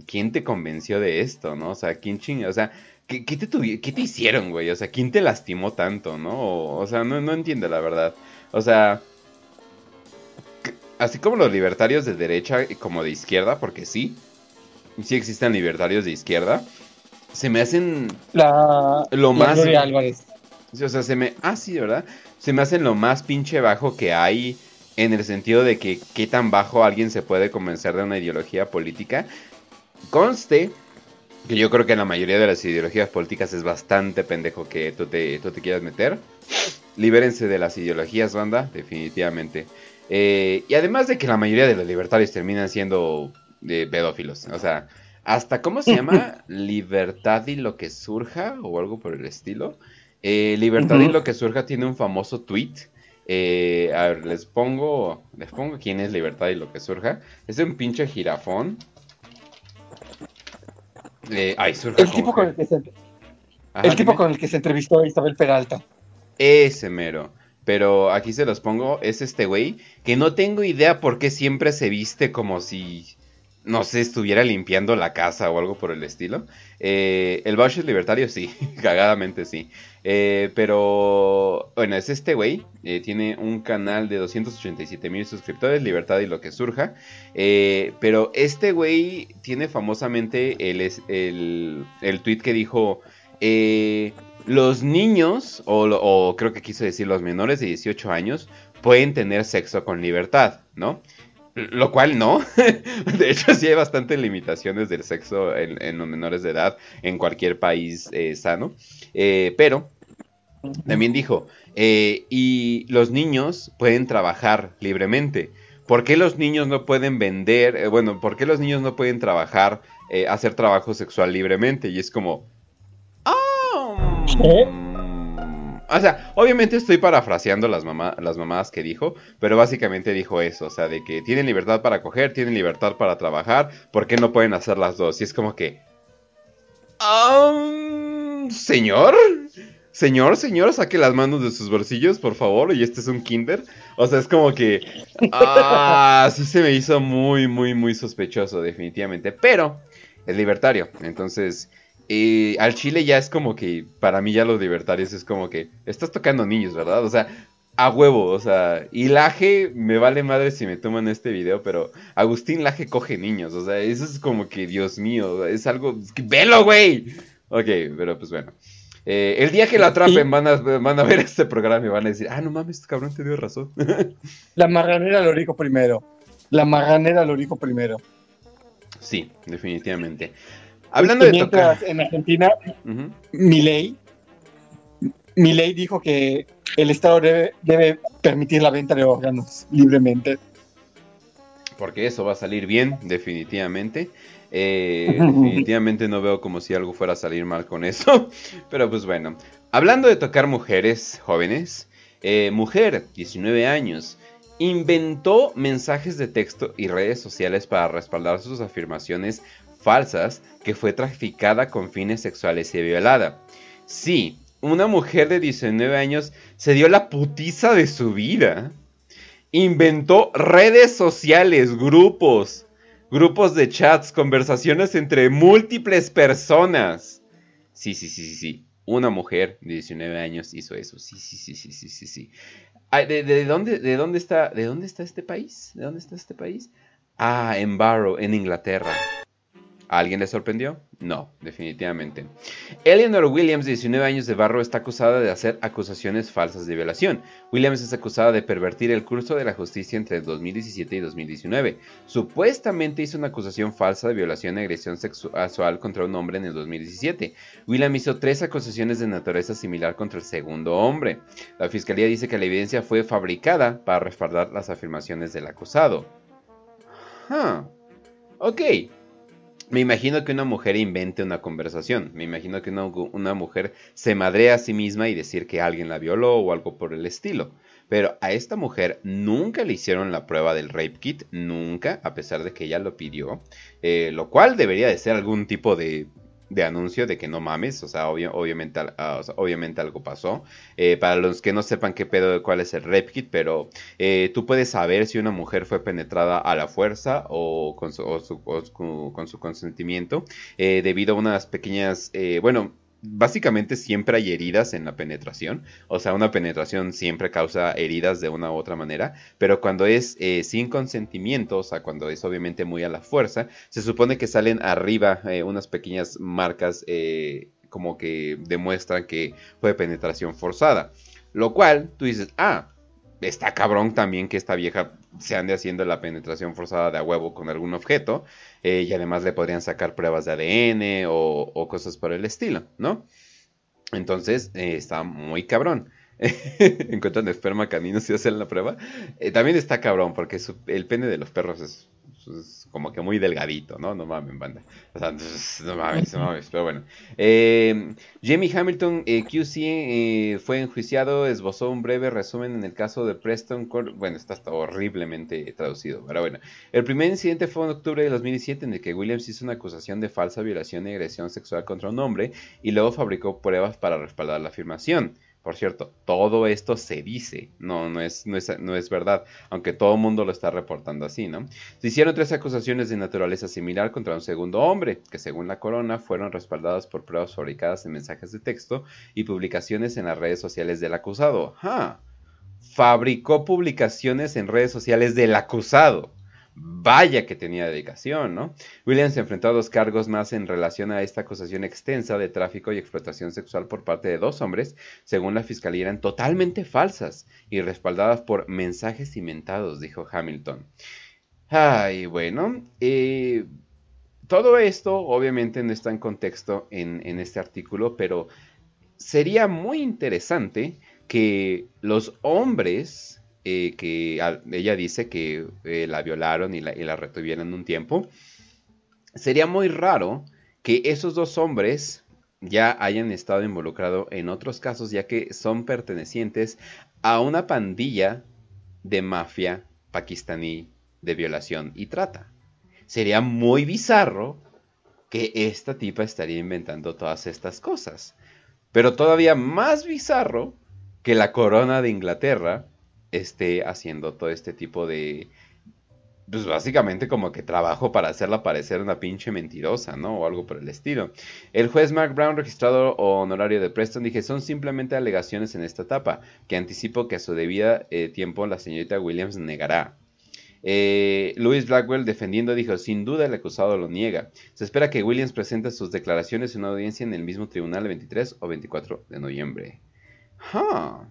¿quién te convenció de esto, no? O sea, ¿quién chinga? O sea, ¿Qué, qué, te ¿Qué, te hicieron, güey? O sea, ¿quién te lastimó tanto, no? O, o sea, no, no entiendo la verdad. O sea, así como los libertarios de derecha y como de izquierda, porque sí, sí existen libertarios de izquierda, se me hacen la, lo más... La Álvarez. O sea, se me... Ah, sí, ¿verdad? Se me hacen lo más pinche bajo que hay en el sentido de que qué tan bajo alguien se puede convencer de una ideología política. Conste que yo creo que en la mayoría de las ideologías políticas es bastante pendejo que tú te, tú te quieras meter. Libérense de las ideologías, banda, definitivamente. Eh, y además de que la mayoría de los libertarios terminan siendo eh, pedófilos. O sea, hasta cómo se llama Libertad y lo que surja o algo por el estilo. Eh, Libertad uh -huh. y lo que surja tiene un famoso tweet. A ver, les pongo, les pongo quién es Libertad y lo que surja. Es un pinche jirafón. Eh, ay, el tipo, con el, que se, Ajá, el tipo con el que se entrevistó a Isabel Peralta. Ese mero. Pero aquí se los pongo, es este güey, que no tengo idea por qué siempre se viste como si no sé, estuviera limpiando la casa o algo por el estilo. Eh, el Bausch es libertario, sí, cagadamente sí. Eh, pero, bueno, es este güey. Eh, tiene un canal de 287 mil suscriptores, Libertad y lo que surja. pero este güey tiene famosamente el, el, el tweet que dijo... los niños, o, o creo que quiso decir los menores de 18 años, pueden tener sexo con libertad, ¿no? Lo cual no. De hecho, sí hay bastantes limitaciones del sexo en, los menores de edad en cualquier país eh, sano. Eh, pero también dijo, eh, y los niños pueden trabajar libremente. ¿Por qué los niños no pueden vender? bueno, ¿por qué los niños no pueden trabajar, hacer trabajo sexual libremente? Y es como... ¡Ah! O sea, obviamente estoy parafraseando las, mamá, mamadas que dijo, pero básicamente dijo eso, o sea, de que tienen libertad para coger, tienen libertad para trabajar, ¿por qué no pueden hacer las dos? Y es como que... señor, señor, señor, saque las manos de sus bolsillos, por favor, y este es un kinder. O sea, es como que... Ah, sí se me hizo muy, muy, muy sospechoso, definitivamente. Pero es libertario, entonces... Al chile ya es como que, para mí ya los libertarios es como que, estás tocando niños, ¿verdad? O sea, a huevo, o sea, y Laje me vale madre si me toman este video, pero Agustín Laje coge niños, o sea, eso es como que, Dios mío, es algo, velo, güey. Ok, pero pues bueno. Eh, el día que la atrapen van a, van a ver este programa y van a decir, ah, no mames, este cabrón te dio razón. la marranera lo dijo primero. La marranera lo dijo primero. Sí, definitivamente. Hablando de mientras en Argentina, mi ley, mi ley dijo que el Estado debe, permitir la venta de órganos libremente. Porque eso va a salir bien, definitivamente. Eh, definitivamente no veo como si algo fuera a salir mal con eso. Pero pues bueno. Hablando de tocar mujeres jóvenes. Eh, mujer, 19 años. Inventó mensajes de texto y redes sociales para respaldar sus afirmaciones falsas que fue traficada con fines sexuales y violada. Sí, una mujer de 19 años se dio la putiza de su vida. Inventó redes sociales, grupos, grupos de chats, conversaciones entre múltiples personas. Sí, sí, sí, sí, sí. Una mujer de 19 años hizo eso. Sí, sí, sí, sí, sí, sí, sí. ¿De, dónde, de, dónde está, ¿De dónde está este país? ¿De dónde está este país? Ah, en Barrow, en Inglaterra alguien le sorprendió? No, definitivamente. Eleanor Williams, de 19 años de barro, está acusada de hacer acusaciones falsas de violación. Williams es acusada de pervertir el curso de la justicia entre 2017 y 2019. Supuestamente hizo una acusación falsa de violación y agresión sexual contra un hombre en el 2017. Williams hizo tres acusaciones de naturaleza similar contra el segundo hombre. La fiscalía dice que la evidencia fue fabricada para respaldar las afirmaciones del acusado. Ok, me imagino que una mujer invente una conversación. Me imagino que una, mujer se madrea a sí misma y decir que alguien la violó o algo por el estilo. Pero a esta mujer nunca le hicieron la prueba del rape kit, nunca, a pesar de que ella lo pidió. Eh, lo cual debería de ser algún tipo de de anuncio de que no mames, o sea, obviamente, ah, obviamente algo pasó. Eh, para los que no sepan qué pedo, cuál es el rap kit, pero eh, tú puedes saber si una mujer fue penetrada a la fuerza o con su, con su consentimiento, eh, debido a unas pequeñas, bueno, básicamente siempre hay heridas en la penetración. O sea, una penetración siempre causa heridas de una u otra manera. Pero cuando es eh, sin consentimiento, o sea, cuando es obviamente muy a la fuerza, se supone que salen arriba eh, unas pequeñas marcas eh, como que demuestran que fue penetración forzada. Lo cual tú dices, ah, está cabrón también que esta vieja se ande haciendo la penetración forzada de huevo con algún objeto. Eh, y además le podrían sacar pruebas de ADN o, cosas por el estilo, ¿no? Entonces eh, está muy cabrón. Encuentran esperma canino si hacen la prueba. Eh, también está cabrón porque el pene de los perros es pues, como que muy delgadito, ¿no? No mames, banda. O sea, no mames, no mames, pero bueno. Eh, Jamie Hamilton, eh, QC, eh, fue enjuiciado, esbozó un breve resumen en el caso de Preston Bueno, está horriblemente traducido, pero bueno. El primer incidente fue en octubre de 2017 en el que Williams hizo una acusación de falsa violación y agresión sexual contra un hombre y luego fabricó pruebas para respaldar la afirmación. Por cierto, todo esto se dice, no, no, es, no, es, no es verdad, aunque todo el mundo lo está reportando así, ¿no? Se hicieron tres acusaciones de naturaleza similar contra un segundo hombre, que según la corona fueron respaldadas por pruebas fabricadas en mensajes de texto y publicaciones en las redes sociales del acusado. Fabricó publicaciones en redes sociales del acusado. Vaya que tenía dedicación, ¿no? Williams se enfrentó a dos cargos más en relación a esta acusación extensa de tráfico y explotación sexual por parte de dos hombres, según la fiscalía eran totalmente falsas y respaldadas por mensajes cimentados, dijo Hamilton. Ay, bueno, eh, todo esto obviamente no está en contexto en este artículo, pero sería muy interesante que los hombres eh, que ella dice que eh, la violaron y la, retuvieron un tiempo. Sería muy raro que esos dos hombres ya hayan estado involucrados en otros casos, ya que son pertenecientes a una pandilla de mafia pakistaní de violación y trata. Sería muy bizarro que esta tipa estaría inventando todas estas cosas. Pero todavía más bizarro que la corona de Inglaterra esté haciendo todo este tipo de... Pues básicamente como que trabajo para hacerla parecer una pinche mentirosa, ¿no? O algo por el estilo. El juez Mark Brown, registrado honorario de Preston, dije, son simplemente alegaciones en esta etapa, que anticipo que a su debida eh, tiempo la señorita Williams negará. Eh, Louis Blackwell defendiendo dijo, sin duda el acusado lo niega. Se espera que Williams presente sus declaraciones en una audiencia en el mismo tribunal el 23 o 24 de noviembre. Huh.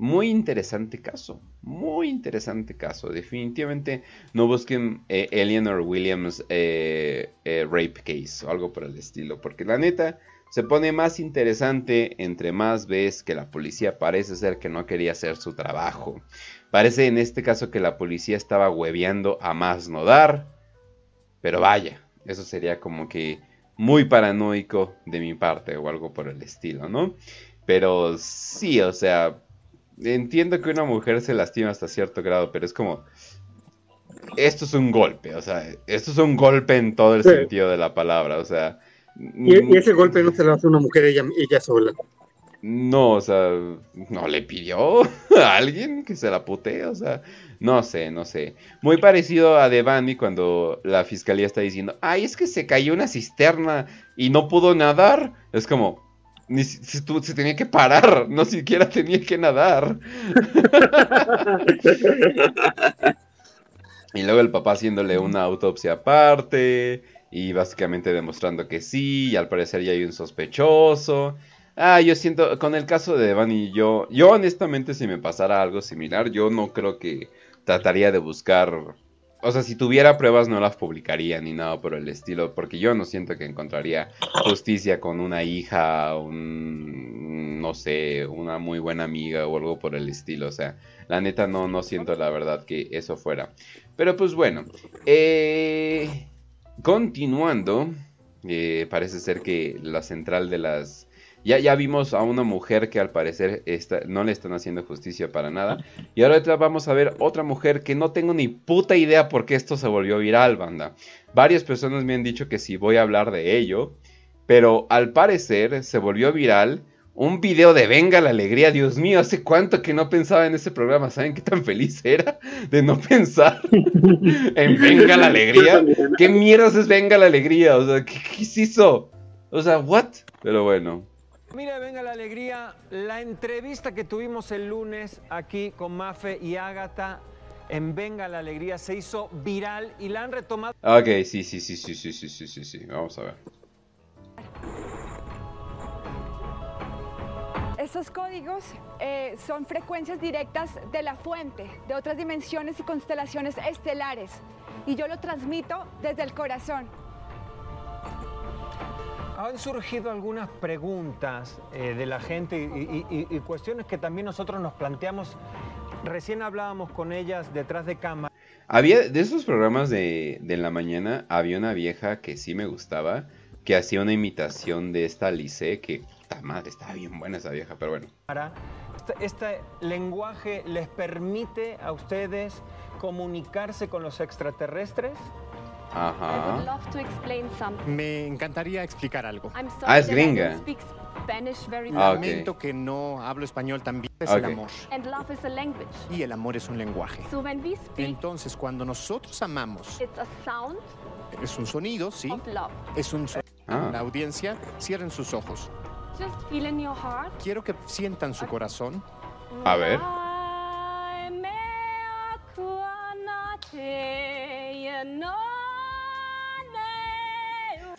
Muy interesante caso, muy interesante caso. Definitivamente no busquen eh, Eleanor Williams eh, eh, rape case o algo por el estilo, porque la neta se pone más interesante entre más ves que la policía parece ser que no quería hacer su trabajo. Parece en este caso que la policía estaba hueveando a más no dar, pero vaya, eso sería como que muy paranoico de mi parte o algo por el estilo, ¿no? Pero sí, o sea, entiendo que una mujer se lastima hasta cierto grado, pero es como, esto es un golpe, o sea, esto es un golpe en todo el sentido de la palabra, o sea... Y, ese golpe no se lo hace una mujer ella, ella sola. No, o sea, no le pidió a alguien que se la putee, o sea, no sé, no sé. Muy parecido a Devani cuando la fiscalía está diciendo, ay, es que se cayó una cisterna y no pudo nadar. Es como, ni si, tú, se tenía que parar, no siquiera tenía que nadar. y luego el papá haciéndole una autopsia aparte y básicamente demostrando que sí, y al parecer ya hay un sospechoso. Ah, yo siento, con el caso de Devani, yo, yo honestamente si me pasara algo similar, yo no creo que trataría de buscar o sea, si tuviera pruebas no las publicaría ni nada por el estilo, porque yo no siento que encontraría justicia con una hija, un, no sé, una muy buena amiga o algo por el estilo. O sea, la neta no, no siento la verdad que eso fuera. Pero pues bueno, eh, continuando, eh, parece ser que la central de las ya, ya vimos a una mujer que al parecer no le están haciendo justicia para nada. Y ahora vamos a ver otra mujer que no tengo ni puta idea por qué esto se volvió viral, banda. Varias personas me han dicho que si voy a hablar de ello. Pero al parecer se volvió viral un video de Venga la Alegría. Dios mío, hace cuánto que no pensaba en ese programa. ¿Saben qué tan feliz era de no pensar en Venga la Alegría? ¿Qué mierdas es Venga la Alegría? O sea, ¿qué, qué se hizo? O sea, ¿what? Pero bueno, Mira, venga la alegría, la entrevista que tuvimos el lunes aquí con Mafe y Ágata en Venga la Alegría se hizo viral y la han retomado. Ok, sí, sí, sí, sí, sí, sí, sí, sí, sí, vamos a ver. Estos códigos eh, son frecuencias directas de la fuente, de otras dimensiones y constelaciones estelares, y yo lo transmito desde el corazón. Han surgido algunas preguntas eh, de la gente y, cuestiones que también nosotros nos planteamos. Recién hablábamos con ellas detrás de cámara. Había, de esos programas de, de la mañana, había una vieja que sí me gustaba, que hacía una imitación de esta Alice, que, puta madre, estaba bien buena esa vieja, pero bueno. Este, este lenguaje les permite a ustedes comunicarse con los extraterrestres? Ajá. Me encantaría explicar algo. Ah, es gringa. Ah, ok. Lamento que no hablo español también. Es Ok. el amor. Y el amor es un lenguaje. Entonces, cuando nosotros amamos, es un sonido, ¿sí? Es un sonido. Ah. La audiencia, cierren sus ojos. Quiero que sientan su corazón. A ver.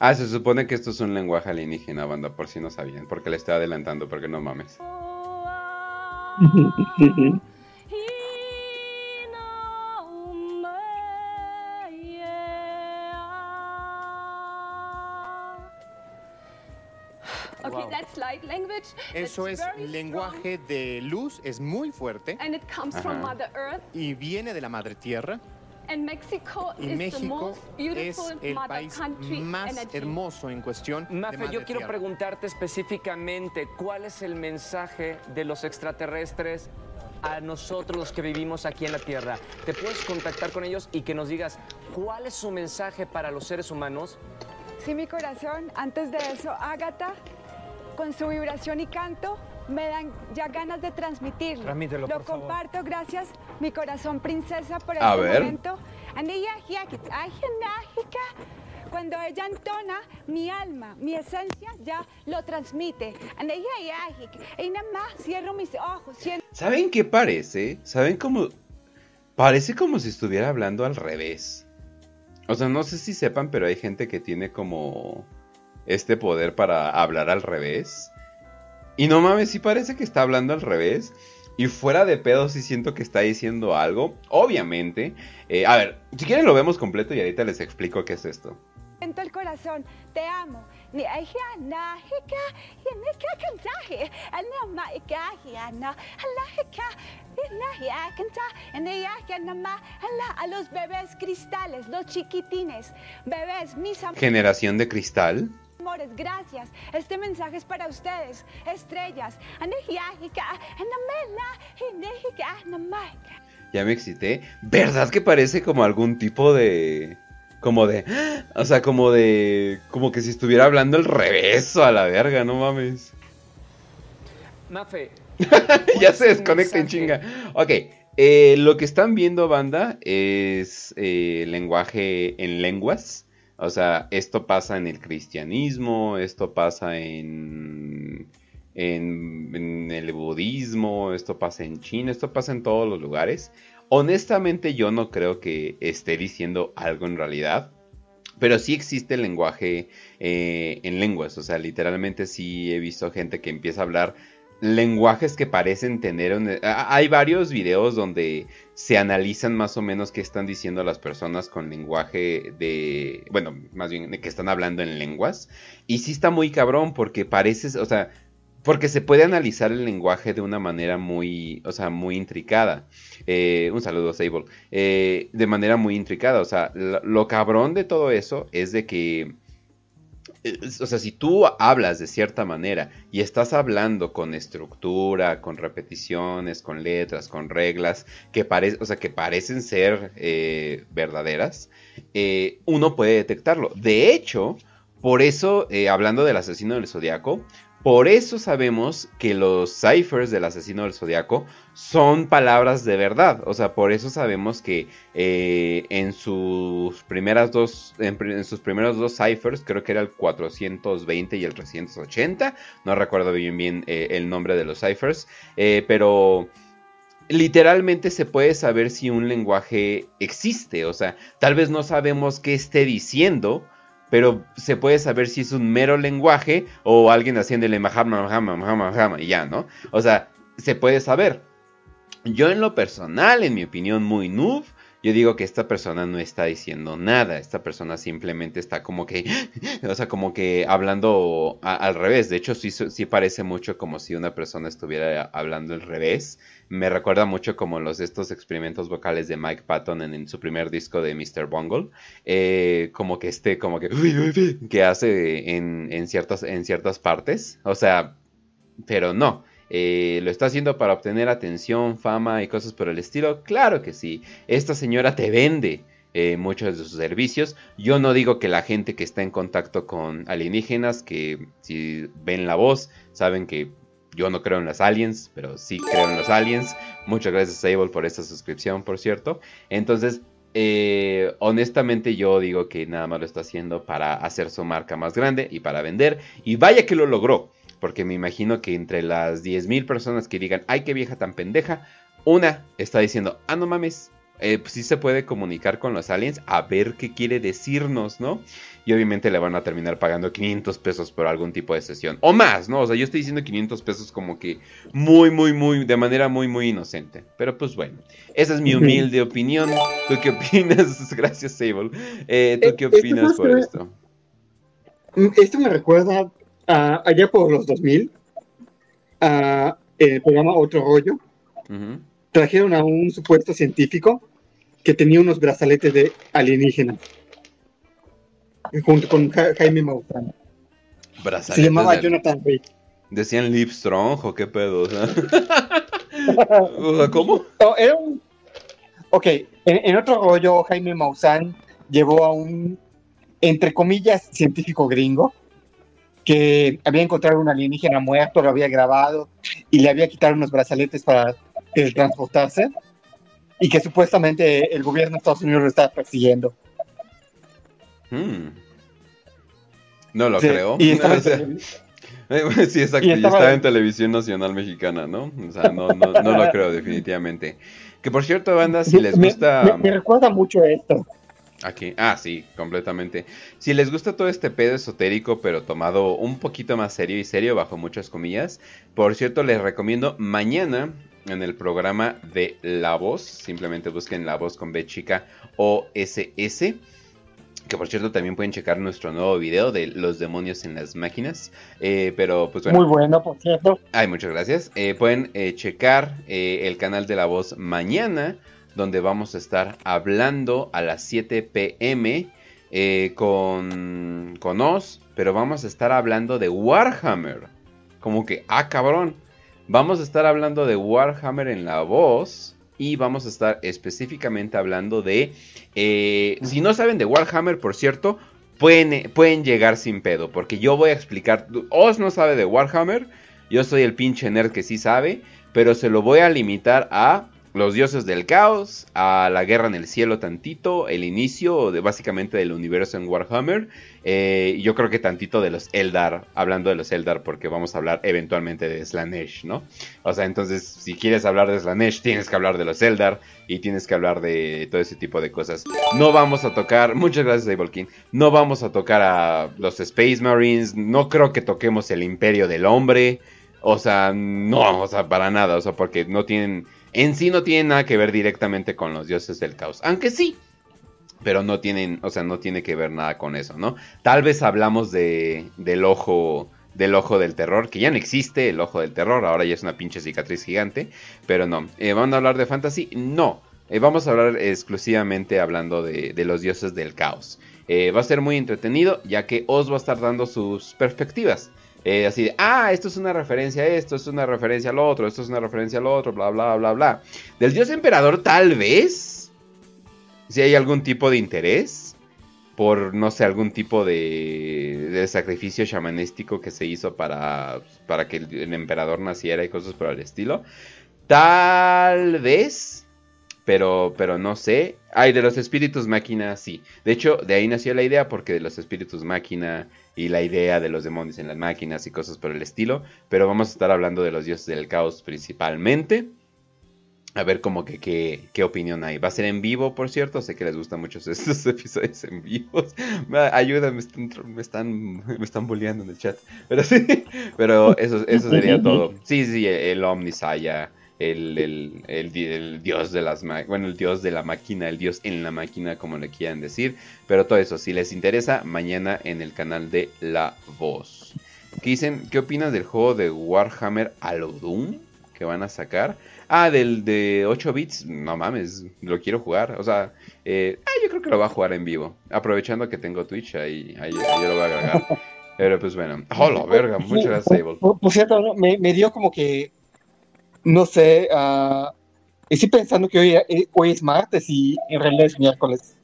Ah, se supone que esto es un lenguaje alienígena, banda, por si no sabían, porque le estoy adelantando, porque no mames. Okay, that's light language. Eso It's es lenguaje de luz, es muy fuerte strong, And it comes from Ajá. Mother Earth. y viene de la madre tierra. And Mexico Y is the México most beautiful es el mother país country más hermoso en cuestión de Mafe, madre yo quiero tierra. preguntarte específicamente cuál es el mensaje de los extraterrestres a nosotros los que vivimos aquí en la Tierra. ¿Te puedes contactar con ellos y que nos digas cuál es su mensaje para los seres humanos? Sí, mi corazón. Antes de eso, Ágata, con su vibración y canto, me dan ya ganas de transmitirlo. Transmítelo, Lo por favor. comparto, gracias, mi corazón princesa, por A este ver. momento. Cuando ella entona, mi alma, mi esencia ya lo transmite. Y nada más cierro mis ojos, siento ¿Saben qué parece? ¿Saben cómo? Parece como si estuviera hablando al revés. O sea, no sé si sepan, pero hay gente que tiene como este poder para hablar al revés. Y no mames, sí parece que está hablando al revés. Y fuera de pedo sí siento que está diciendo algo. Obviamente. eh, a ver, si quieren lo vemos completo y ahorita les explico qué es esto. Siento el corazón, te amo. A los bebés cristales, los chiquitines, bebés, mis Generación de cristal. Amores, gracias. Este mensaje es para ustedes, estrellas. Ya me excité. ¿Verdad que parece como algún tipo de... Como de... O sea, como de... Como que si estuviera hablando al revés o a la verga, no mames. Mafe, ya se desconecta en chinga. Ok, eh, lo que están viendo, banda, es eh, lenguaje en lenguas. O sea, esto pasa en el cristianismo, esto pasa en, en, en el budismo, esto pasa en China, esto pasa en todos los lugares. Honestamente yo no creo que esté diciendo algo en realidad. Pero sí existe el lenguaje eh, en lenguas. O sea, literalmente sí he visto gente que empieza a hablar lenguajes que parecen tener... un- a- Hay varios videos donde se analizan más o menos qué están diciendo las personas con lenguaje de... Bueno, más bien que están hablando en lenguas. Y sí está muy cabrón porque parece... O sea, porque se puede analizar el lenguaje de una manera muy, o sea, muy intricada. Eh, un saludo, Sable. Eh, de manera muy intricada. O sea, lo, cabrón de todo eso es de que o sea, si tú hablas de cierta manera y estás hablando con estructura, con repeticiones, con letras, con reglas que, o sea, que parecen ser eh, verdaderas, eh, uno puede detectarlo. De hecho, por eso, eh, hablando del asesino del zodiaco, por eso sabemos que los ciphers del asesino del zodiaco son palabras de verdad. O sea, por eso sabemos que eh, en sus primeras dos, en, sus primeros dos ciphers, creo que era el 420 y el 380. No recuerdo bien bien eh, el nombre de los ciphers, eh, pero literalmente se puede saber si un lenguaje existe. O sea, tal vez no sabemos qué esté diciendo, pero se puede saber si es un mero lenguaje o alguien haciéndole mahama, mahama, mahama, mahama, y ya, ¿no? O sea, se puede saber. Yo en lo personal, en mi opinión muy noob, yo digo que esta persona no está diciendo nada, esta persona simplemente está como que, o sea, como que hablando al revés. De hecho, sí, sí parece mucho como si una persona estuviera hablando al revés. Me recuerda mucho como los estos experimentos vocales de Mike Patton en, en su primer disco de Mr. Bungle. Eh, como que este, como que, que hace en, en ciertas, en ciertas partes. O sea, pero no. Eh, ¿Lo está haciendo para obtener atención, fama y cosas por el estilo? Claro que sí. Esta señora te vende. eh, muchos de sus servicios. Yo no digo que la gente que está en contacto con alienígenas, que si ven la voz, saben que yo no creo en los aliens, pero sí creo en los aliens. Muchas gracias, Sable, por esta suscripción, por cierto. Entonces, eh, honestamente yo digo que nada más lo está haciendo para hacer su marca más grande y para vender. Y vaya que lo logró. Porque me imagino que entre las 10.000 personas que digan, ay, qué vieja tan pendeja, una está diciendo, ah, no mames, eh, pues sí se puede comunicar con los aliens a ver qué quiere decirnos, ¿no? Y obviamente le van a terminar pagando 500 pesos por algún tipo de sesión. O más, ¿no? O sea, yo estoy diciendo 500 pesos como que muy, muy, muy, de manera muy, muy inocente. Pero pues bueno, esa es mi humilde opinión. ¿Tú qué opinas? Gracias, Sable. Eh, ¿Tú qué opinas por esto? Mm, esto me recuerda a, allá por los 2000, a el programa Otro Rollo. Trajeron a un supuesto científico que tenía unos brazaletes de alienígena. Junto con Jaime Maussan. Se llamaba Jonathan Reed. ¿Decían Livestrong o qué pedo? ¿Cómo? era un... Ok, en, otro rollo, Jaime Maussan llevó a un, entre comillas, científico gringo que había encontrado un alienígena muerto, lo había grabado y le había quitado unos brazaletes para transportarse y que supuestamente el gobierno de Estados Unidos lo está persiguiendo. Hmm. No lo creo. Y estaba sí, exacto. Y estaba... en televisión nacional mexicana, ¿no? O sea, no, no, no lo creo definitivamente. Que por cierto, banda, si les gusta... Me, recuerda mucho esto. Aquí, ah, sí, completamente. Si les gusta todo este pedo esotérico, pero tomado un poquito más serio y serio, bajo muchas comillas, por cierto, les recomiendo mañana en el programa de La Voz. Simplemente busquen La Voz con B chica o SS. Que por cierto también pueden checar nuestro nuevo video de los demonios en las máquinas. Eh, pero pues bueno. Muy bueno, por cierto. Ay, muchas gracias. Eh, pueden eh, checar el canal de La Voz mañana. Donde vamos a estar hablando a las 7 pm con, con Oz. Pero vamos a estar hablando de Warhammer. Como que, ah, cabrón. Vamos a estar hablando de Warhammer en la voz. Y vamos a estar específicamente hablando de... Eh, si no saben de Warhammer, por cierto, pueden, pueden llegar sin pedo. Porque yo voy a explicar... Oz no sabe de Warhammer. Yo soy el pinche nerd que sí sabe. Pero se lo voy a limitar a los dioses del caos, a la guerra en el cielo tantito, el inicio de básicamente del universo en Warhammer. Eh, yo creo que tantito de los Eldar, hablando de los Eldar, porque vamos a hablar eventualmente de Slanesh, ¿no? O sea, entonces, si quieres hablar de Slanesh, tienes que hablar de los Eldar y tienes que hablar de todo ese tipo de cosas. No vamos a tocar, muchas gracias, King, no vamos a tocar a los Space Marines, no creo que toquemos el Imperio del Hombre. O sea, no, o sea, para nada, o sea, porque no tienen en sí no tiene nada que ver directamente con los dioses del caos. Aunque sí. Pero no tienen, o sea, no tiene que ver nada con eso, ¿no? Tal vez hablamos de, del ojo del ojo del terror, que ya no existe el ojo del terror, ahora ya es una pinche cicatriz gigante, pero no. Eh, ¿Vamos a hablar de fantasy? No. Eh, vamos a hablar exclusivamente hablando de, de los dioses del caos. Eh, va a ser muy entretenido, ya que os va a estar dando sus perspectivas. Eh, así de, ah, esto es una referencia a esto, esto es una referencia al otro, esto es una referencia al otro, bla, bla, bla, bla. Del dios emperador tal vez, si hay algún tipo de interés por, no sé, algún tipo de, sacrificio shamanístico que se hizo para, para que el, emperador naciera y cosas por el estilo. Tal vez, pero, pero no sé. Ay, de los espíritus máquina, sí. De hecho, de ahí nació la idea porque de los espíritus máquina y la idea de los demonios en las máquinas y cosas por el estilo. Pero vamos a estar hablando de los dioses del caos principalmente. A ver como que qué, opinión hay. Va a ser en vivo, por cierto. Sé que les gustan mucho estos episodios en vivo. Ayuda, me están, me están, me están bulleando en el chat. Pero sí, pero eso, eso sería todo. Sí, sí, el Omnisaya el, dios de las bueno, el dios de la máquina, el dios en la máquina, como le quieran decir. Pero todo eso, si les interesa, mañana en el canal de La Voz. ¿Qué dicen? ¿Qué opinas del juego de Warhammer Alodum que van a sacar? Ah, del de 8 bits, no mames, lo quiero jugar. O sea, eh, ah, yo creo que lo va a jugar en vivo. Aprovechando que tengo Twitch, ahí, ahí, yo lo voy a agregar. Pero pues bueno, hola, verga, muchas gracias, Sable. Por, cierto, me, dio como que no sé, uh, estoy pensando que hoy, eh, hoy, es martes y en realidad es miércoles.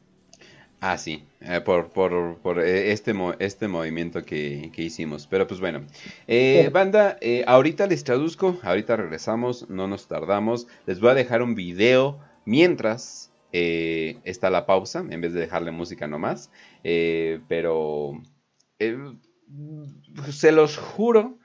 Ah, sí, eh, por, por, por, eh, este, este movimiento que, que, hicimos. Pero pues bueno, eh, banda, ahorita les traduzco, ahorita regresamos, no nos tardamos. Les voy a dejar un video mientras está la pausa, en vez de dejarle música nomás. pero se los juro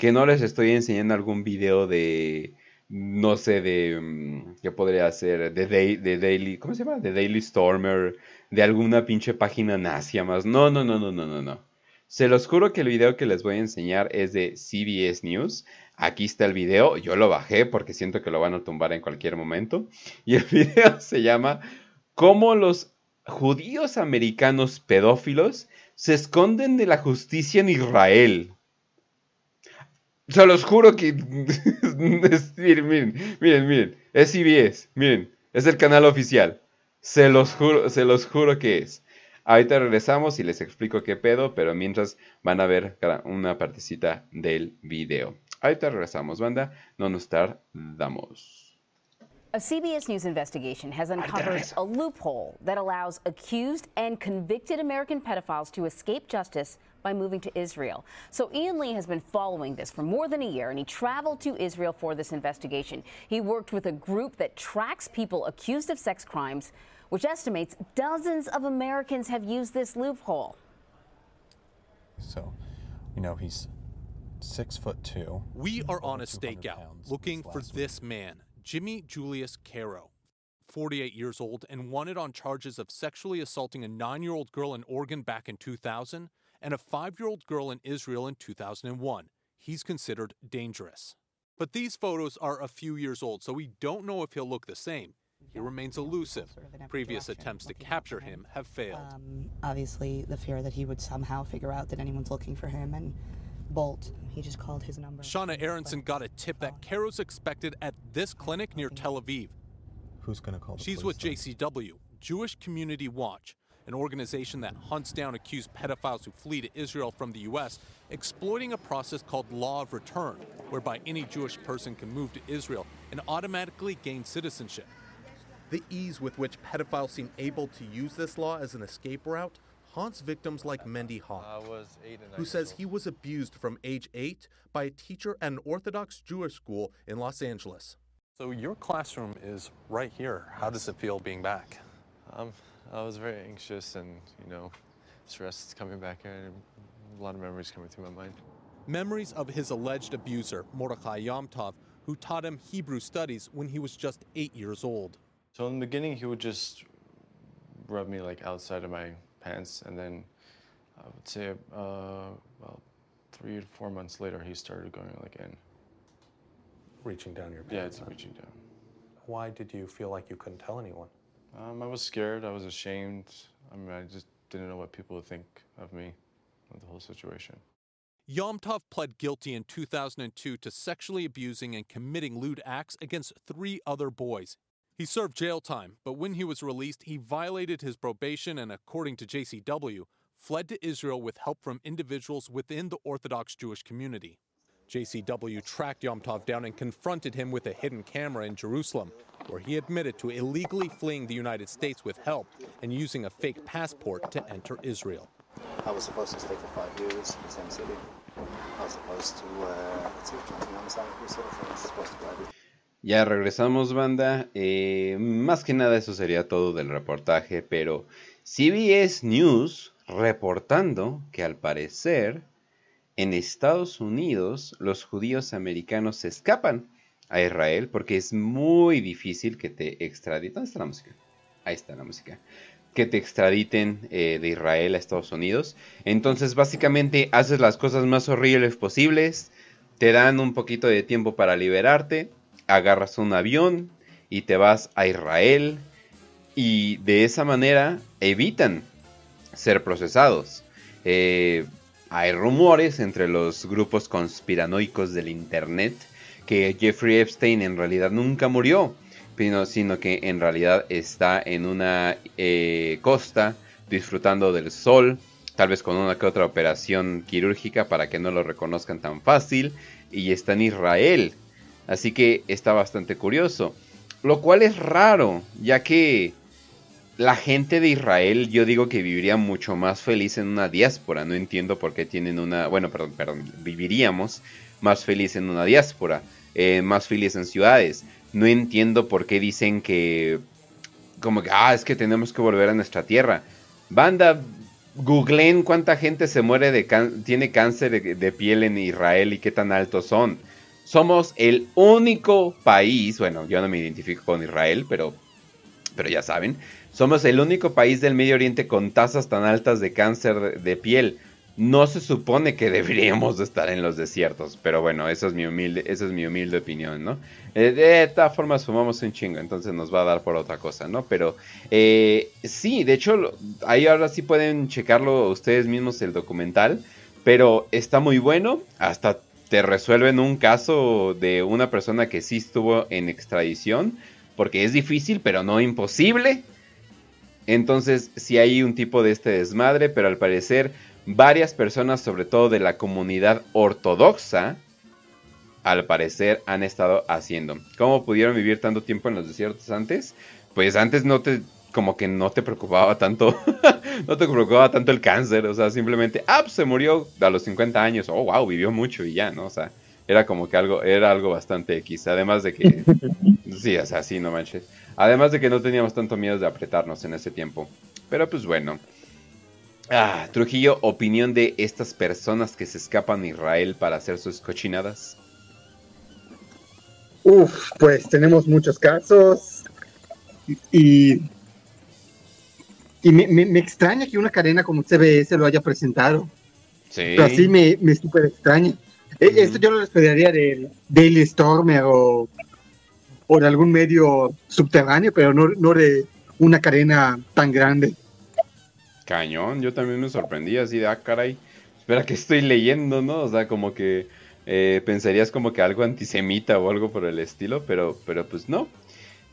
que no les estoy enseñando algún video de no sé, de, mm, ¿qué podría ser? De, de, Daily, ¿cómo se llama? De Daily Stormer, de alguna pinche página nazi más. No, no, no, no, no, no, no. Se los juro que el video que les voy a enseñar es de CBS News. Aquí está el video, yo lo bajé porque siento que lo van a tumbar en cualquier momento. Y el video se llama ¿Cómo los judíos americanos pedófilos se esconden de la justicia en Israel? Se los juro que... miren, miren, miren, miren. Es CBS, miren. Es el canal oficial. Se los juro, se los juro que es. Ahorita regresamos y les explico qué pedo, pero mientras van a ver una partecita del video. Ahorita regresamos, banda. No nos tardamos. A CBS News investigation has uncovered a loophole that allows accused and convicted American pedophiles to escape justice by moving to Israel. So Ian Lee has been following this for more than a year, and he traveled to Israel for this investigation. He worked with a group that tracks people accused of sex crimes, which estimates dozens of Americans have used this loophole. So, you know, he's six foot two. We are on a stakeout looking for this man, Jimmy Julius Caro. 48 years old and wanted on charges of sexually assaulting a nine year old girl in Oregon back in 2000 and a five year old girl in Israel in 2001. He's considered dangerous. But these photos are a few years old, so we don't know if he'll look the same. He remains elusive. Previous attempts to capture him have failed. Um, obviously, the fear that he would somehow figure out that anyone's looking for him and bolt. He just called his number. Shauna Aronson got a tip that Caro's expected at this clinic near Tel Aviv. Who's going to call She's with JCW, Jewish Community Watch an organization that hunts down accused pedophiles who flee to Israel from the U.S., exploiting a process called Law of Return, whereby any Jewish person can move to Israel and automatically gain citizenship. The ease with which pedophiles seem able to use this law as an escape route haunts victims like Mendy Hawk, who says he was abused from age 8 by a teacher at an Orthodox Jewish school in Los Angeles. So your classroom is right here. How does it feel being back? Um, I was very anxious and, you know, stressed coming back here. A lot of memories coming through my mind. Memories of his alleged abuser, Mordechai Yomtov, who taught him Hebrew studies when he was just eight years old. So in the beginning, he would just rub me like outside of my pants, and then I would say, uh, well, three to four months later, he started going like in. Reaching down your pants. Yeah, it's reaching down. Why did you feel like you couldn't tell anyone? Um, I was scared. I was ashamed. I mean, I just didn't know what people would think of me, of the whole situation. Yomtov pled guilty in 2002 to sexually abusing and committing lewd acts against three other boys. He served jail time, but when he was released, he violated his probation and, according to JCW, fled to Israel with help from individuals within the Orthodox Jewish community. JCW tracked Yomtov down and confronted him with a hidden camera in Jerusalem, where he admitted to illegally fleeing the United States with help and using a fake passport to enter Israel. I was supposed to stay for five years in the same city. I was supposed to, uh, let's see, homicide, sort of things, supposed to Ya regresamos, banda. Eh, más que nada, eso sería todo del reportaje, pero CBS News reportando que al parecer en Estados Unidos los judíos americanos se escapan a Israel porque es muy difícil que te extraditen. ¿Dónde está la música? Ahí está la música. Que te extraditen eh, de Israel a Estados Unidos. Entonces básicamente haces las cosas más horribles posibles. Te dan un poquito de tiempo para liberarte. Agarras un avión y te vas a Israel. Y de esa manera evitan ser procesados. Eh, hay rumores entre los grupos conspiranoicos del Internet que Jeffrey Epstein en realidad nunca murió, sino que en realidad está en una eh, costa disfrutando del sol, tal vez con una que otra operación quirúrgica para que no lo reconozcan tan fácil, y está en Israel. Así que está bastante curioso. Lo cual es raro, ya que la gente de Israel, yo digo que viviría mucho más feliz en una diáspora. No entiendo por qué tienen una. Bueno, perdón, perdón. Viviríamos más feliz en una diáspora. Eh, más feliz en ciudades. No entiendo por qué dicen que. Como que, ah, es que tenemos que volver a nuestra tierra. Banda, googleen cuánta gente se muere de tiene cáncer de, piel en Israel y qué tan altos son. Somos el único país, bueno, yo no me identifico con Israel, pero, pero ya saben, somos el único país del Medio Oriente con tasas tan altas de cáncer de, piel. No se supone que deberíamos estar en los desiertos, pero bueno, esa es mi humilde, esa es mi humilde opinión, ¿no? Eh, de todas formas fumamos un chingo, entonces nos va a dar por otra cosa, ¿no? Pero eh, sí, de hecho, ahí ahora sí pueden checarlo ustedes mismos el documental, pero está muy bueno, hasta te resuelven un caso de una persona que sí estuvo en extradición, porque es difícil, pero no imposible. Entonces, sí hay un tipo de este desmadre, pero al parecer varias personas, sobre todo de la comunidad ortodoxa, al parecer han estado haciendo. ¿Cómo pudieron vivir tanto tiempo en los desiertos antes? Pues antes no te como que no te preocupaba tanto, no te preocupaba tanto el cáncer, o sea, simplemente, ah, pues se murió a los 50 años, oh, wow, vivió mucho y ya, ¿no? O sea, era como que algo, era algo bastante X, además de que, sí, o sea, sí, no manches, además de que no teníamos tanto miedo de apretarnos en ese tiempo, pero pues bueno. Ah, Trujillo, opinión de estas personas que se escapan a Israel para hacer sus cochinadas. Uf, pues tenemos muchos casos y, y me, extraña que una cadena como CBS lo haya presentado. Sí. Pero así me, me súper extraña. E, esto yo lo esperaría de Daily Stormer o, o de algún medio subterráneo, pero no, no de una cadena tan grande. Cañón, yo también me sorprendí así de, ah, caray, espera que estoy leyendo, ¿no? O sea, como que eh, pensarías como que algo antisemita o algo por el estilo, pero, pero pues no.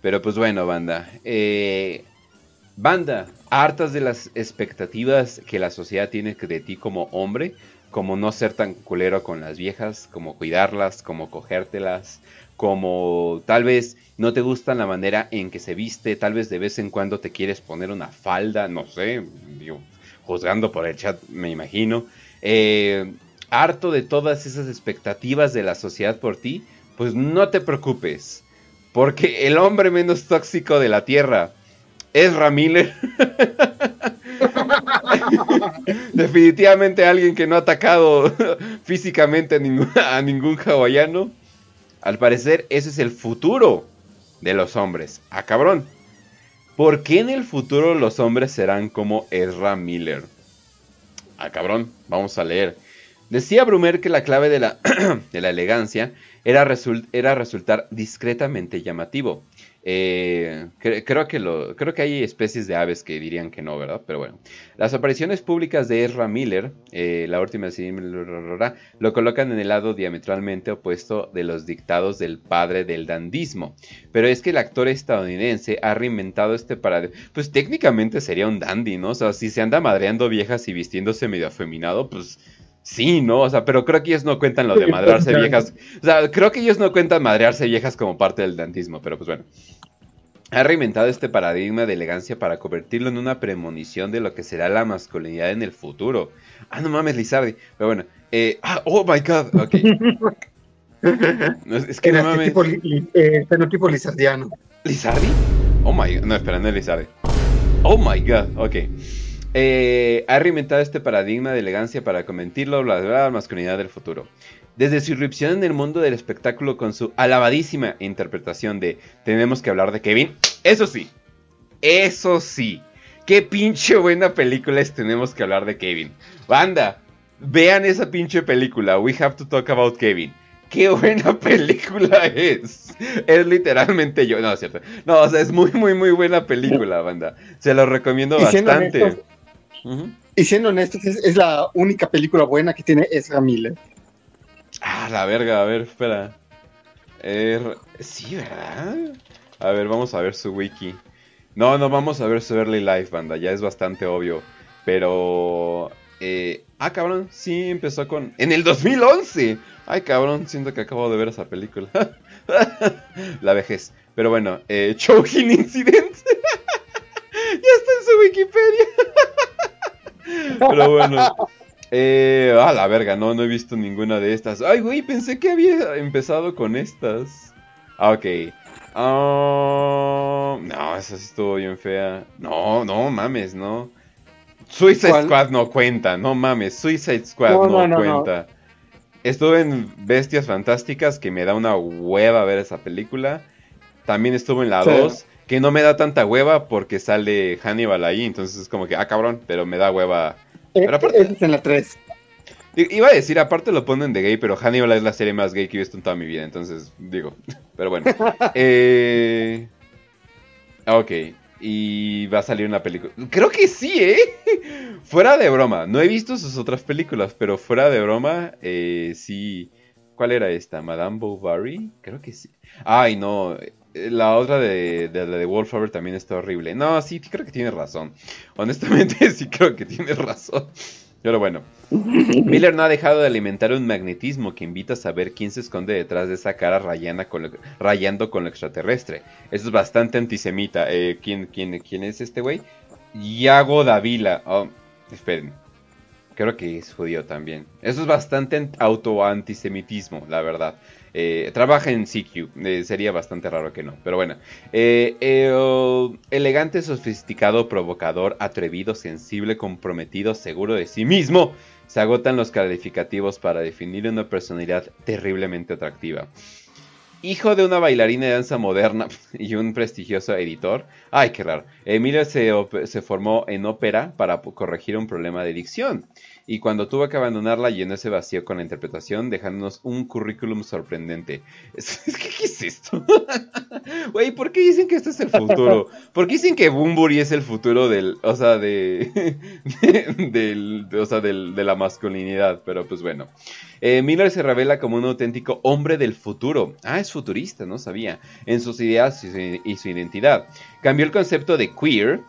Pero pues bueno, banda. Eh, banda, hartas de las expectativas que la sociedad tiene de ti como hombre, como no ser tan culero con las viejas, como cuidarlas, como cogértelas, como tal vez no te gusta la manera en que se viste, tal vez de vez en cuando te quieres poner una falda, no sé, juzgando por el chat me imagino. Eh, harto de todas esas expectativas de la sociedad por ti, pues no te preocupes, porque el hombre menos tóxico de la Tierra es Ramírez. Definitivamente alguien que no ha atacado físicamente a ningún hawaiano. Al parecer ese es el futuro de los hombres. Ah, cabrón. ¿Por qué en el futuro los hombres serán como Ezra Miller? Ah, cabrón. Vamos a leer. Decía Brumer que la clave de la, de la elegancia era, era, resultar discretamente llamativo. Eh, creo, que creo que hay especies de aves que dirían que no, ¿verdad? Pero bueno. Las apariciones públicas de Ezra Miller, eh, la última lo colocan en el lado diametralmente opuesto de los dictados del padre del dandismo. Pero es que el actor estadounidense ha reinventado este paradigma. Pues técnicamente sería un dandy, ¿no? O sea, si se anda madreando viejas y vistiéndose medio afeminado, pues Sí, ¿no? O sea, pero creo que ellos no cuentan lo de madrearse viejas. O sea, creo que ellos no cuentan madrearse viejas como parte del dantismo, pero pues bueno. Ha reinventado este paradigma de elegancia para convertirlo en una premonición de lo que será la masculinidad en el futuro. Ah, no mames, Lizardi. Pero bueno. Eh, ah, oh my god. Ok. es que no mames. Tipo, eh, fenotipo lizardiano. ¿Lizardi? Oh my god. No, espera, no es Lizardi. Oh my god. Ok. Eh, ha reinventado este paradigma de elegancia para convertirlo la masculinidad del futuro. Desde su irrupción en el mundo del espectáculo con su alabadísima interpretación de Tenemos que hablar de Kevin, eso sí, eso sí, qué pinche buena película es Tenemos que hablar de Kevin. Banda, vean esa pinche película, We Have to Talk About Kevin. Qué buena película es. Es literalmente yo. No, es cierto. No, o sea, es muy, muy, muy buena película, banda. Se lo recomiendo bastante. Y siendo honestos, es, la única película buena que tiene Ezra Miller. Ah, la verga, a ver, espera. Er, sí, ¿verdad? A ver, vamos a ver su wiki. No, no, vamos a ver su early life, banda, ya es bastante obvio. Pero... Eh, ah, cabrón, sí, empezó con... En el 2011. Ay, cabrón, siento que acabo de ver esa película. la vejez. Pero bueno, eh, Choking Incident. Ya está en su Wikipedia. Pero bueno. Eh, a la verga, no, no he visto ninguna de estas. Ay, güey, pensé que había empezado con estas. Ah, ok. Ah, no, esa sí estuvo bien fea. No, no mames, no. Suicide Squad no cuenta, no mames. Suicide Squad no, cuenta. Estuve en Bestias Fantásticas, que me da una hueva ver esa película. También estuve en la 2, que no me da tanta hueva porque sale Hannibal ahí. Entonces es como que, ah, cabrón, pero me da hueva. Eh, pero aparte, es en la 3. Iba a decir, aparte lo ponen de gay, pero Hannibal es la serie más gay que he visto en toda mi vida. Entonces, digo, pero bueno. eh... Ok. Y va a salir una película. Creo que sí, ¿eh? fuera de broma. No he visto sus otras películas, pero fuera de broma, eh, sí. ¿Cuál era esta? ¿Madame Bovary? Creo que sí. Ay, no. La otra de, de la de también está horrible. No, sí, creo que tiene razón. Honestamente, sí creo que tiene razón. Pero bueno, Miller no ha dejado de alimentar un magnetismo que invita a saber quién se esconde detrás de esa cara con rayando con lo extraterrestre. Eso es bastante antisemita. Eh, ¿quién, quién, quién es este güey? Yago Davila. Oh, esperen. Creo que es judío también. Eso es bastante auto-antisemitismo, la verdad. Eh, trabaja en CQ, eh, sería bastante raro que no, pero bueno. Eh, elegante, sofisticado, provocador, atrevido, sensible, comprometido, seguro de sí mismo. Se agotan los calificativos para definir una personalidad terriblemente atractiva. Hijo de una bailarina de danza moderna y un prestigioso editor. Ay, qué raro. Emilio se, se formó en ópera para corregir un problema de dicción y cuando tuvo que abandonarla llenó ese vacío con la interpretación, dejándonos un currículum sorprendente. Es, ¿qué, es esto? Güey, ¿por qué dicen que este es el futuro? ¿Por qué dicen que Boombury es el futuro del, o sea, de, del, o sea, de la masculinidad? Pero pues bueno. Eh, Miller se revela como un auténtico hombre del futuro. Ah, es futurista, no sabía. En sus ideas y su identidad. Cambió el concepto de queer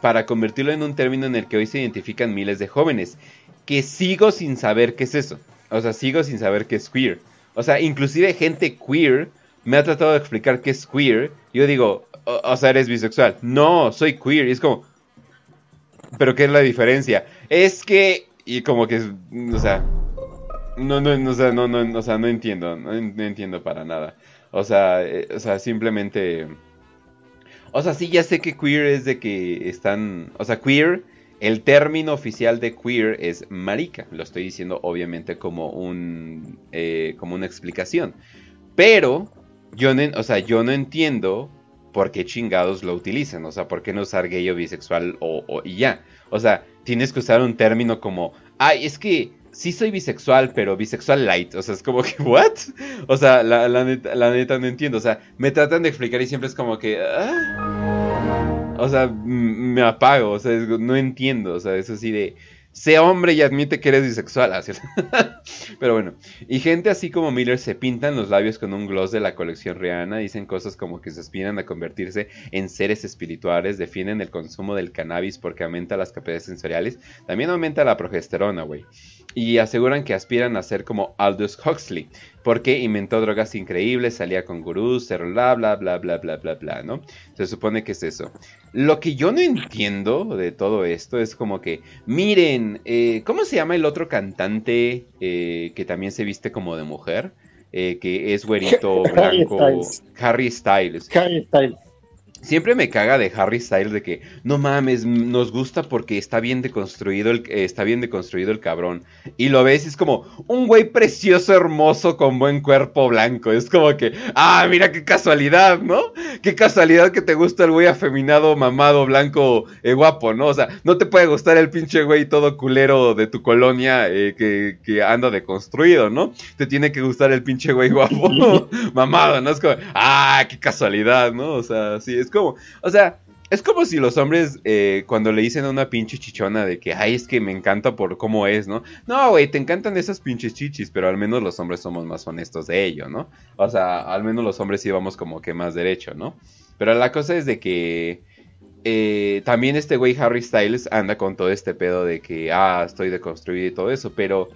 para convertirlo en un término en el que hoy se identifican miles de jóvenes que sigo sin saber qué es eso. O sea, sigo sin saber qué es queer. O sea, inclusive gente queer me ha tratado de explicar qué es queer. Yo digo, o, sea, eres bisexual. No, soy queer. Y es como, ¿pero qué es la diferencia? Es que, y como que, o sea, no, no, no, o sea, no, no, o sea, no entiendo, no, entiendo para nada. O sea, eh, o sea, simplemente... O sea, sí, ya sé que queer es de que están... O sea, queer el término oficial de queer es marica. Lo estoy diciendo obviamente como, un, eh, como una explicación. Pero yo no, o sea, yo no entiendo por qué chingados lo utilizan. O sea, por qué no usar gay o bisexual o, y ya. O sea, tienes que usar un término como, ay, es que sí soy bisexual, pero bisexual light. O sea, es como que, ¿what? O sea, la, neta, no entiendo. O sea, me tratan de explicar y siempre es como que... Ah". O sea, me apago, o sea, no entiendo, o sea, es así de, sé hombre y admite que eres bisexual. Pero bueno, y gente así como Miller se pintan los labios con un gloss de la colección Rihanna, dicen cosas como que se aspiran a convertirse en seres espirituales, defienden el consumo del cannabis porque aumenta las capacidades sensoriales, también aumenta la progesterona, güey y aseguran que aspiran a ser como Aldous Huxley, porque inventó drogas increíbles, salía con gurús, bla, bla, bla, bla, bla, bla, bla, ¿no? Se supone que es eso. Lo que yo no entiendo de todo esto es como que, miren, eh, ¿cómo se llama el otro cantante eh, que también se viste como de mujer? Eh, que es güerito, blanco, Harry Styles. Harry Styles. Siempre me caga de Harry Styles de que no mames, nos gusta porque está bien deconstruido el, eh, está bien deconstruido el cabrón. Y lo ves y es como un güey precioso, hermoso, con buen cuerpo blanco. Es como que, ah, mira qué casualidad, ¿no? Qué casualidad que te gusta el güey afeminado, mamado, blanco, eh, guapo, ¿no? O sea, no te puede gustar el pinche güey todo culero de tu colonia eh, que, que anda deconstruido, ¿no? Te tiene que gustar el pinche güey guapo, mamado, ¿no? Es como, ah, qué casualidad, ¿no? O sea, sí, es es como, o sea, es como si los hombres eh, cuando le dicen a una pinche chichona de que, ay, es que me encanta por cómo es, ¿no? No, güey, te encantan esas pinches chichis, pero al menos los hombres somos más honestos de ello, ¿no? O sea, al menos los hombres sí como que más derecho, ¿no? Pero la cosa es de que eh, también este güey Harry Styles anda con todo este pedo de que, ah, estoy deconstruido y todo eso, pero...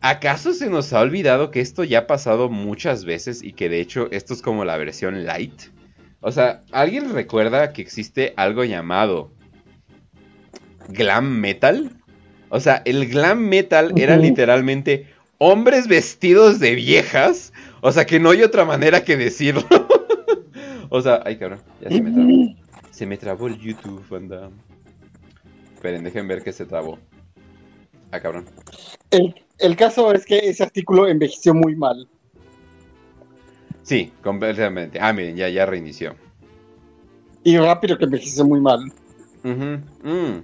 ¿Acaso se nos ha olvidado que esto ya ha pasado muchas veces y que de hecho esto es como la versión light? O sea, ¿alguien recuerda que existe algo llamado glam metal? O sea, el glam metal era literalmente hombres vestidos de viejas. O sea, que no hay otra manera que decirlo. o sea, ay cabrón, ya se me trabó. Se me trabó el YouTube, anda. Esperen, dejen ver que se trabó. Ah, cabrón. El, el caso es que ese artículo envejeció muy mal. Sí, completamente. Ah, miren, ya, ya reinició. Y rápido que envejeció muy mal. Mm.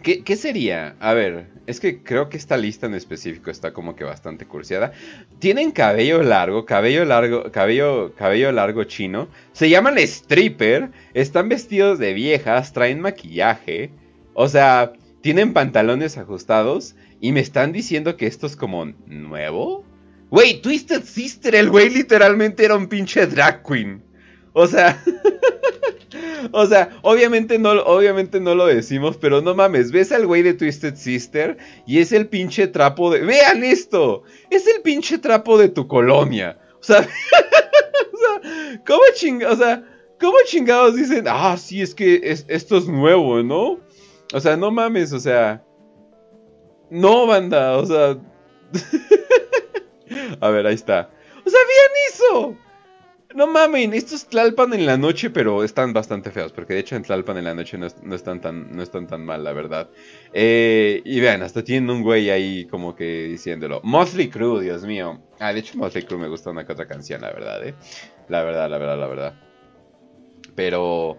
¿Qué, ¿Qué, sería? A ver, es que creo que esta lista en específico está como que bastante cursiada. Tienen cabello largo, cabello largo, cabello, cabello largo chino. Se llaman stripper. Están vestidos de viejas, traen maquillaje. O sea, tienen pantalones ajustados. Y me están diciendo que esto es como nuevo. Güey, Twisted Sister, el güey literalmente era un pinche drag queen. O sea, o sea, obviamente no, obviamente no lo decimos, pero no mames, ves al güey de Twisted Sister y es el pinche trapo de... Vean esto, es el pinche trapo de tu colonia. O sea, ¿cómo chingados? O sea, ¿cómo chingados dicen, ah, sí, es que esto es nuevo, ¿no? O sea, no mames, o sea... No, banda, o sea... A ver, ahí está. O sea, bien eso. No mamen, estos Tlalpan en la noche, pero están bastante feos, porque de hecho en Tlalpan en la noche no, están, tan, no están tan mal, la verdad. Eh, y vean, hasta tienen un güey ahí como que diciéndolo. Motley Crue, Dios mío. Ah, de hecho Motley Crue me gusta una que otra canción, la verdad, ¿eh? La verdad, la verdad, la verdad. Pero,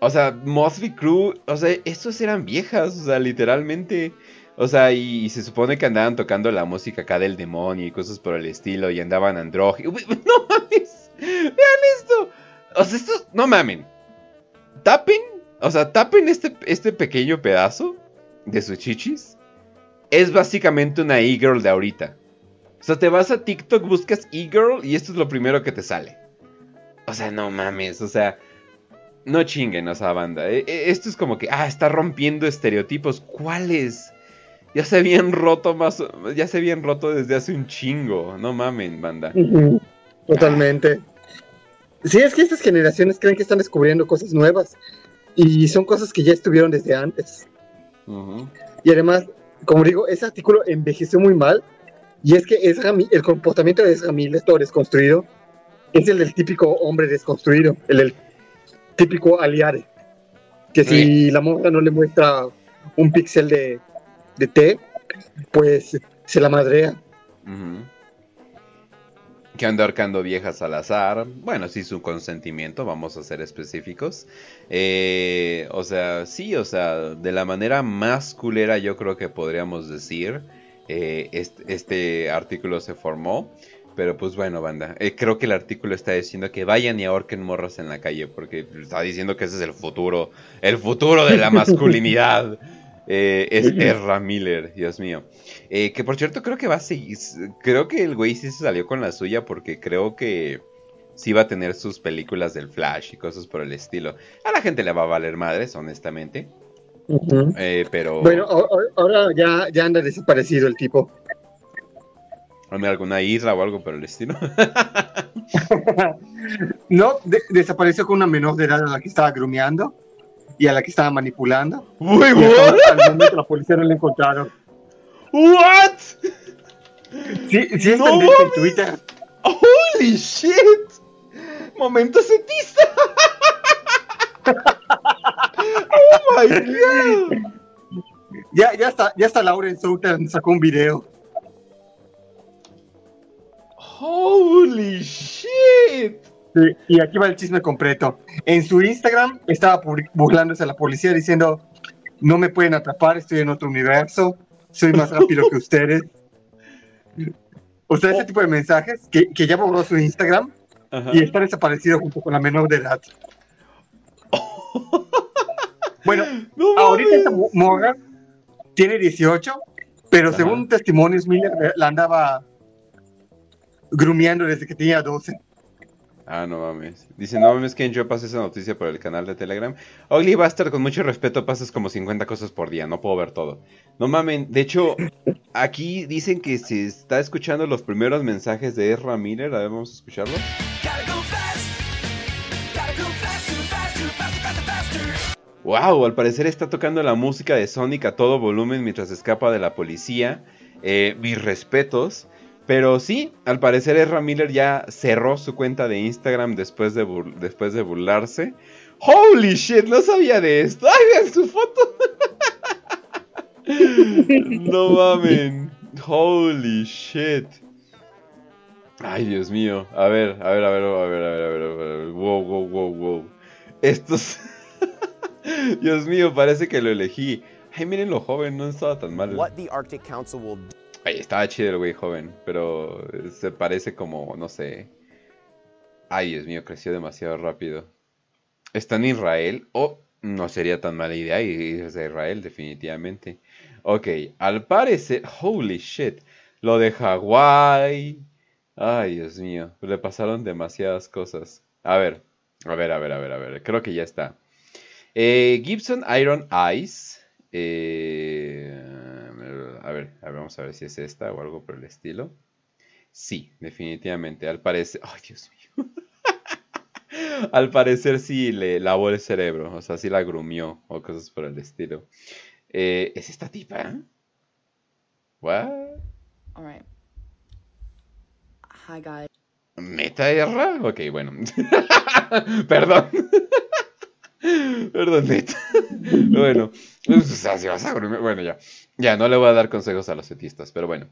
o sea, Motley Crue, o sea, estos eran viejas, o sea, literalmente... O sea, y, se supone que andaban tocando la música acá del demonio y cosas por el estilo y andaban andróginos. ¡No mames! ¡Vean esto! O sea, esto... No mamen. Tapen, o sea, tapen este, este pequeño pedazo de sus chichis. Es básicamente una e-girl de ahorita. O sea, te vas a TikTok, buscas e-girl y esto es lo primero que te sale. O sea, no mames, o sea... No chinguen a esa banda. E, e, esto es como que, ah, está rompiendo estereotipos. ¿Cuáles? Ya se habían roto más, ya se habían roto desde hace un chingo, no mamen, banda. Totalmente. Sí, es que estas generaciones creen que están descubriendo cosas nuevas y son cosas que ya estuvieron desde antes. Y además, como digo, ese artículo envejeció muy mal y es que el comportamiento de Ezra Miller, todo desconstruido, es el del típico hombre desconstruido, el del típico aliare. Que si la monja no le muestra un píxel de de té, pues se la madrea. Que anda ahorcando viejas al azar. Bueno, sí, su consentimiento, vamos a ser específicos. Eh, o sea, sí, o sea, de la manera más culera yo creo que podríamos decir, eh, este, artículo se formó. Pero pues bueno, banda, eh, creo que el artículo está diciendo que vayan y ahorquen morras en la calle, porque está diciendo que ese es el futuro, el futuro de la masculinidad. Eh, es Erra Miller, Dios mío. Eh, que por cierto, creo que va a seguir. Creo que el güey sí se salió con la suya porque creo que sí va a tener sus películas del Flash y cosas por el estilo. A la gente le va a valer madres, honestamente. Eh, pero. Bueno, ahora ya, ya anda desaparecido el tipo. alguna isla o algo por el estilo. no, desapareció con una menor de edad a la que estaba grumeando y a la que estaba manipulando. Uy, Al momento la policía no la encontraron. ¿What? Sí, sí es en Twitter. Holy shit. Momento setista. oh my god. Ya, ya está, ya está Lauren Souter sacó un video. Holy shit y aquí va el chisme completo. En su Instagram estaba burlándose a la policía diciendo, no me pueden atrapar, estoy en otro universo, soy más rápido que ustedes. O sea, ese tipo de mensajes que, que ya borró su Instagram y está desaparecido junto con la menor de edad. bueno, ahorita esta morra tiene 18, pero según testimonios, Miller la andaba grumeando desde que tenía 12. Ah, no mames. Dice, no mames que yo pasé esa noticia por el canal de Telegram. Ugly Bastard, con mucho respeto, pasas como 50 cosas por día, no puedo ver todo. No mames, de hecho, aquí dicen que se está escuchando los primeros mensajes de Ezra Miller. A ver, vamos a escucharlo. Wow, al parecer está tocando la música de Sonic a todo volumen mientras escapa de la policía. Eh, mis respetos. Pero sí, al parecer Ezra Miller ya cerró su cuenta de Instagram después de, burlarse. ¡Holy shit! No sabía de esto. ¡Ay, vean su foto! no mamen. Holy shit. Ay, Dios mío. A ver, a ver, a ver, a ver, a ver, a ver. A ver. Wow, wow, wow, wow. Estos. Dios mío, parece que lo elegí. Ay, miren lo joven, no estaba tan mal. What the Arctic Council will Ay, estaba chido el güey joven, pero se parece como, no sé. Ay, Dios mío, creció demasiado rápido. ¿Está en Israel? Oh, no sería tan mala idea ir a Israel, definitivamente. Ok, al parecer, holy shit, lo de Hawái. Ay, Dios mío, le pasaron demasiadas cosas. A ver, a ver, a ver, a ver, a ver, creo que ya está. Eh, Gibson Iron Eyes. Eh, a ver, a ver, vamos a ver si es esta o algo por el estilo. Sí, definitivamente. Al parecer. Ay, Dios mío. Al parecer sí le lavó el cerebro. O sea, sí la grumió o cosas por el estilo. Eh, ¿Es esta tipa? ¿What? Alright. Hi, guys. ¿Meta erra? Ok, bueno. Perdón. Perdón, bueno, pues, bueno, ya. Ya, no le voy a dar consejos a los fetistas, pero bueno.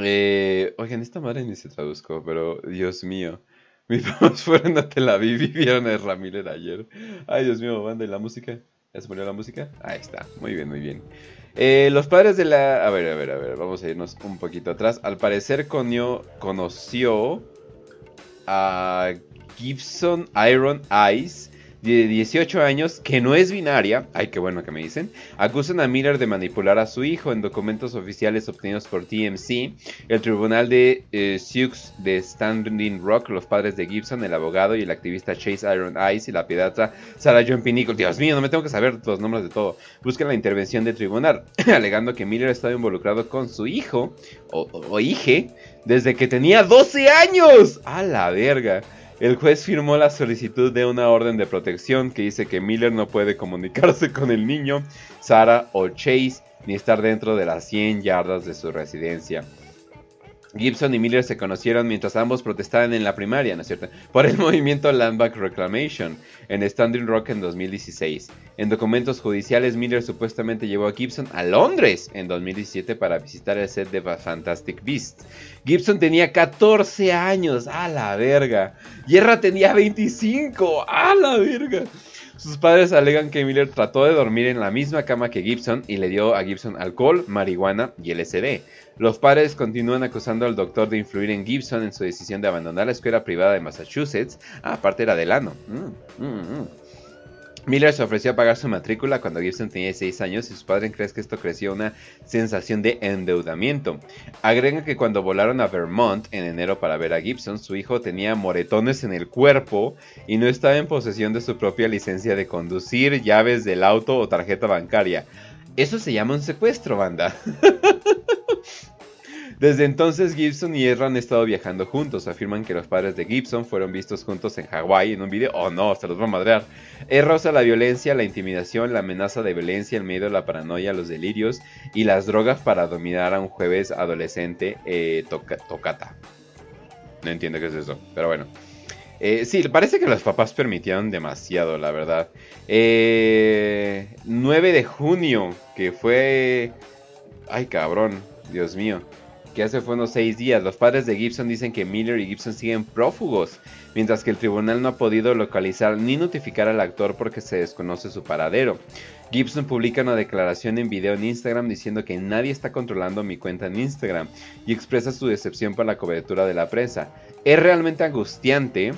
Eh, oigan, esta madre ni se traduzco, pero Dios mío. Mis papás fueron a Tel Aviv y vieron a Ramírez ayer. Ay, Dios mío, banda, ¿y la música? ¿Ya se ponió la música? Ahí está, muy bien, muy bien. Eh, los padres de la... A ver, a ver, a ver, vamos a irnos un poquito atrás. Al parecer conoció a Gibson Iron Eyes de 18 años, que no es binaria, ay qué bueno que me dicen, acusan a Miller de manipular a su hijo en documentos oficiales obtenidos por TMC, el tribunal de eh, Sioux de Standing Rock, los padres de Gibson, el abogado y el activista Chase Iron Eyes y la pediatra Sarah John Pinico. Dios mío, no me tengo que saber los nombres de todo. Buscan la intervención del tribunal, alegando que Miller estaba involucrado con su hijo o, o hije desde que tenía 12 años. A la verga. El juez firmó la solicitud de una orden de protección que dice que Miller no puede comunicarse con el niño, Sara o Chase, ni estar dentro de las 100 yardas de su residencia. Gibson y Miller se conocieron mientras ambos protestaban en la primaria, ¿no es cierto? Por el movimiento Landback Reclamation en Standing Rock en 2016. En documentos judiciales, Miller supuestamente llevó a Gibson a Londres en 2017 para visitar el set de Fantastic Beasts. Gibson tenía 14 años, a la verga. Yerra tenía 25, a la verga. Sus padres alegan que Miller trató de dormir en la misma cama que Gibson y le dio a Gibson alcohol, marihuana y LSD. Los padres continúan acusando al doctor de influir en Gibson en su decisión de abandonar la escuela privada de Massachusetts. Ah, aparte era del ano. Mm, mm, mm. Miller se ofreció a pagar su matrícula cuando Gibson tenía 6 años y sus padres creen que esto creció una sensación de endeudamiento. Agregan que cuando volaron a Vermont en enero para ver a Gibson, su hijo tenía moretones en el cuerpo y no estaba en posesión de su propia licencia de conducir, llaves del auto o tarjeta bancaria. Eso se llama un secuestro, banda. Desde entonces Gibson y Ezra han estado viajando juntos. Afirman que los padres de Gibson fueron vistos juntos en Hawái en un video. Oh no, se los va a madrear. Ezra usa la violencia, la intimidación, la amenaza de violencia, el miedo, la paranoia, los delirios y las drogas para dominar a un jueves adolescente eh, tocata. No entiendo qué es eso, pero bueno. Eh, sí, parece que los papás permitieron demasiado, la verdad. 9 eh, de junio, que fue... Ay, cabrón, Dios mío que hace unos seis días. Los padres de Gibson dicen que Miller y Gibson siguen prófugos, mientras que el tribunal no ha podido localizar ni notificar al actor porque se desconoce su paradero. Gibson publica una declaración en video en Instagram diciendo que nadie está controlando mi cuenta en Instagram y expresa su decepción por la cobertura de la prensa. Es realmente angustiante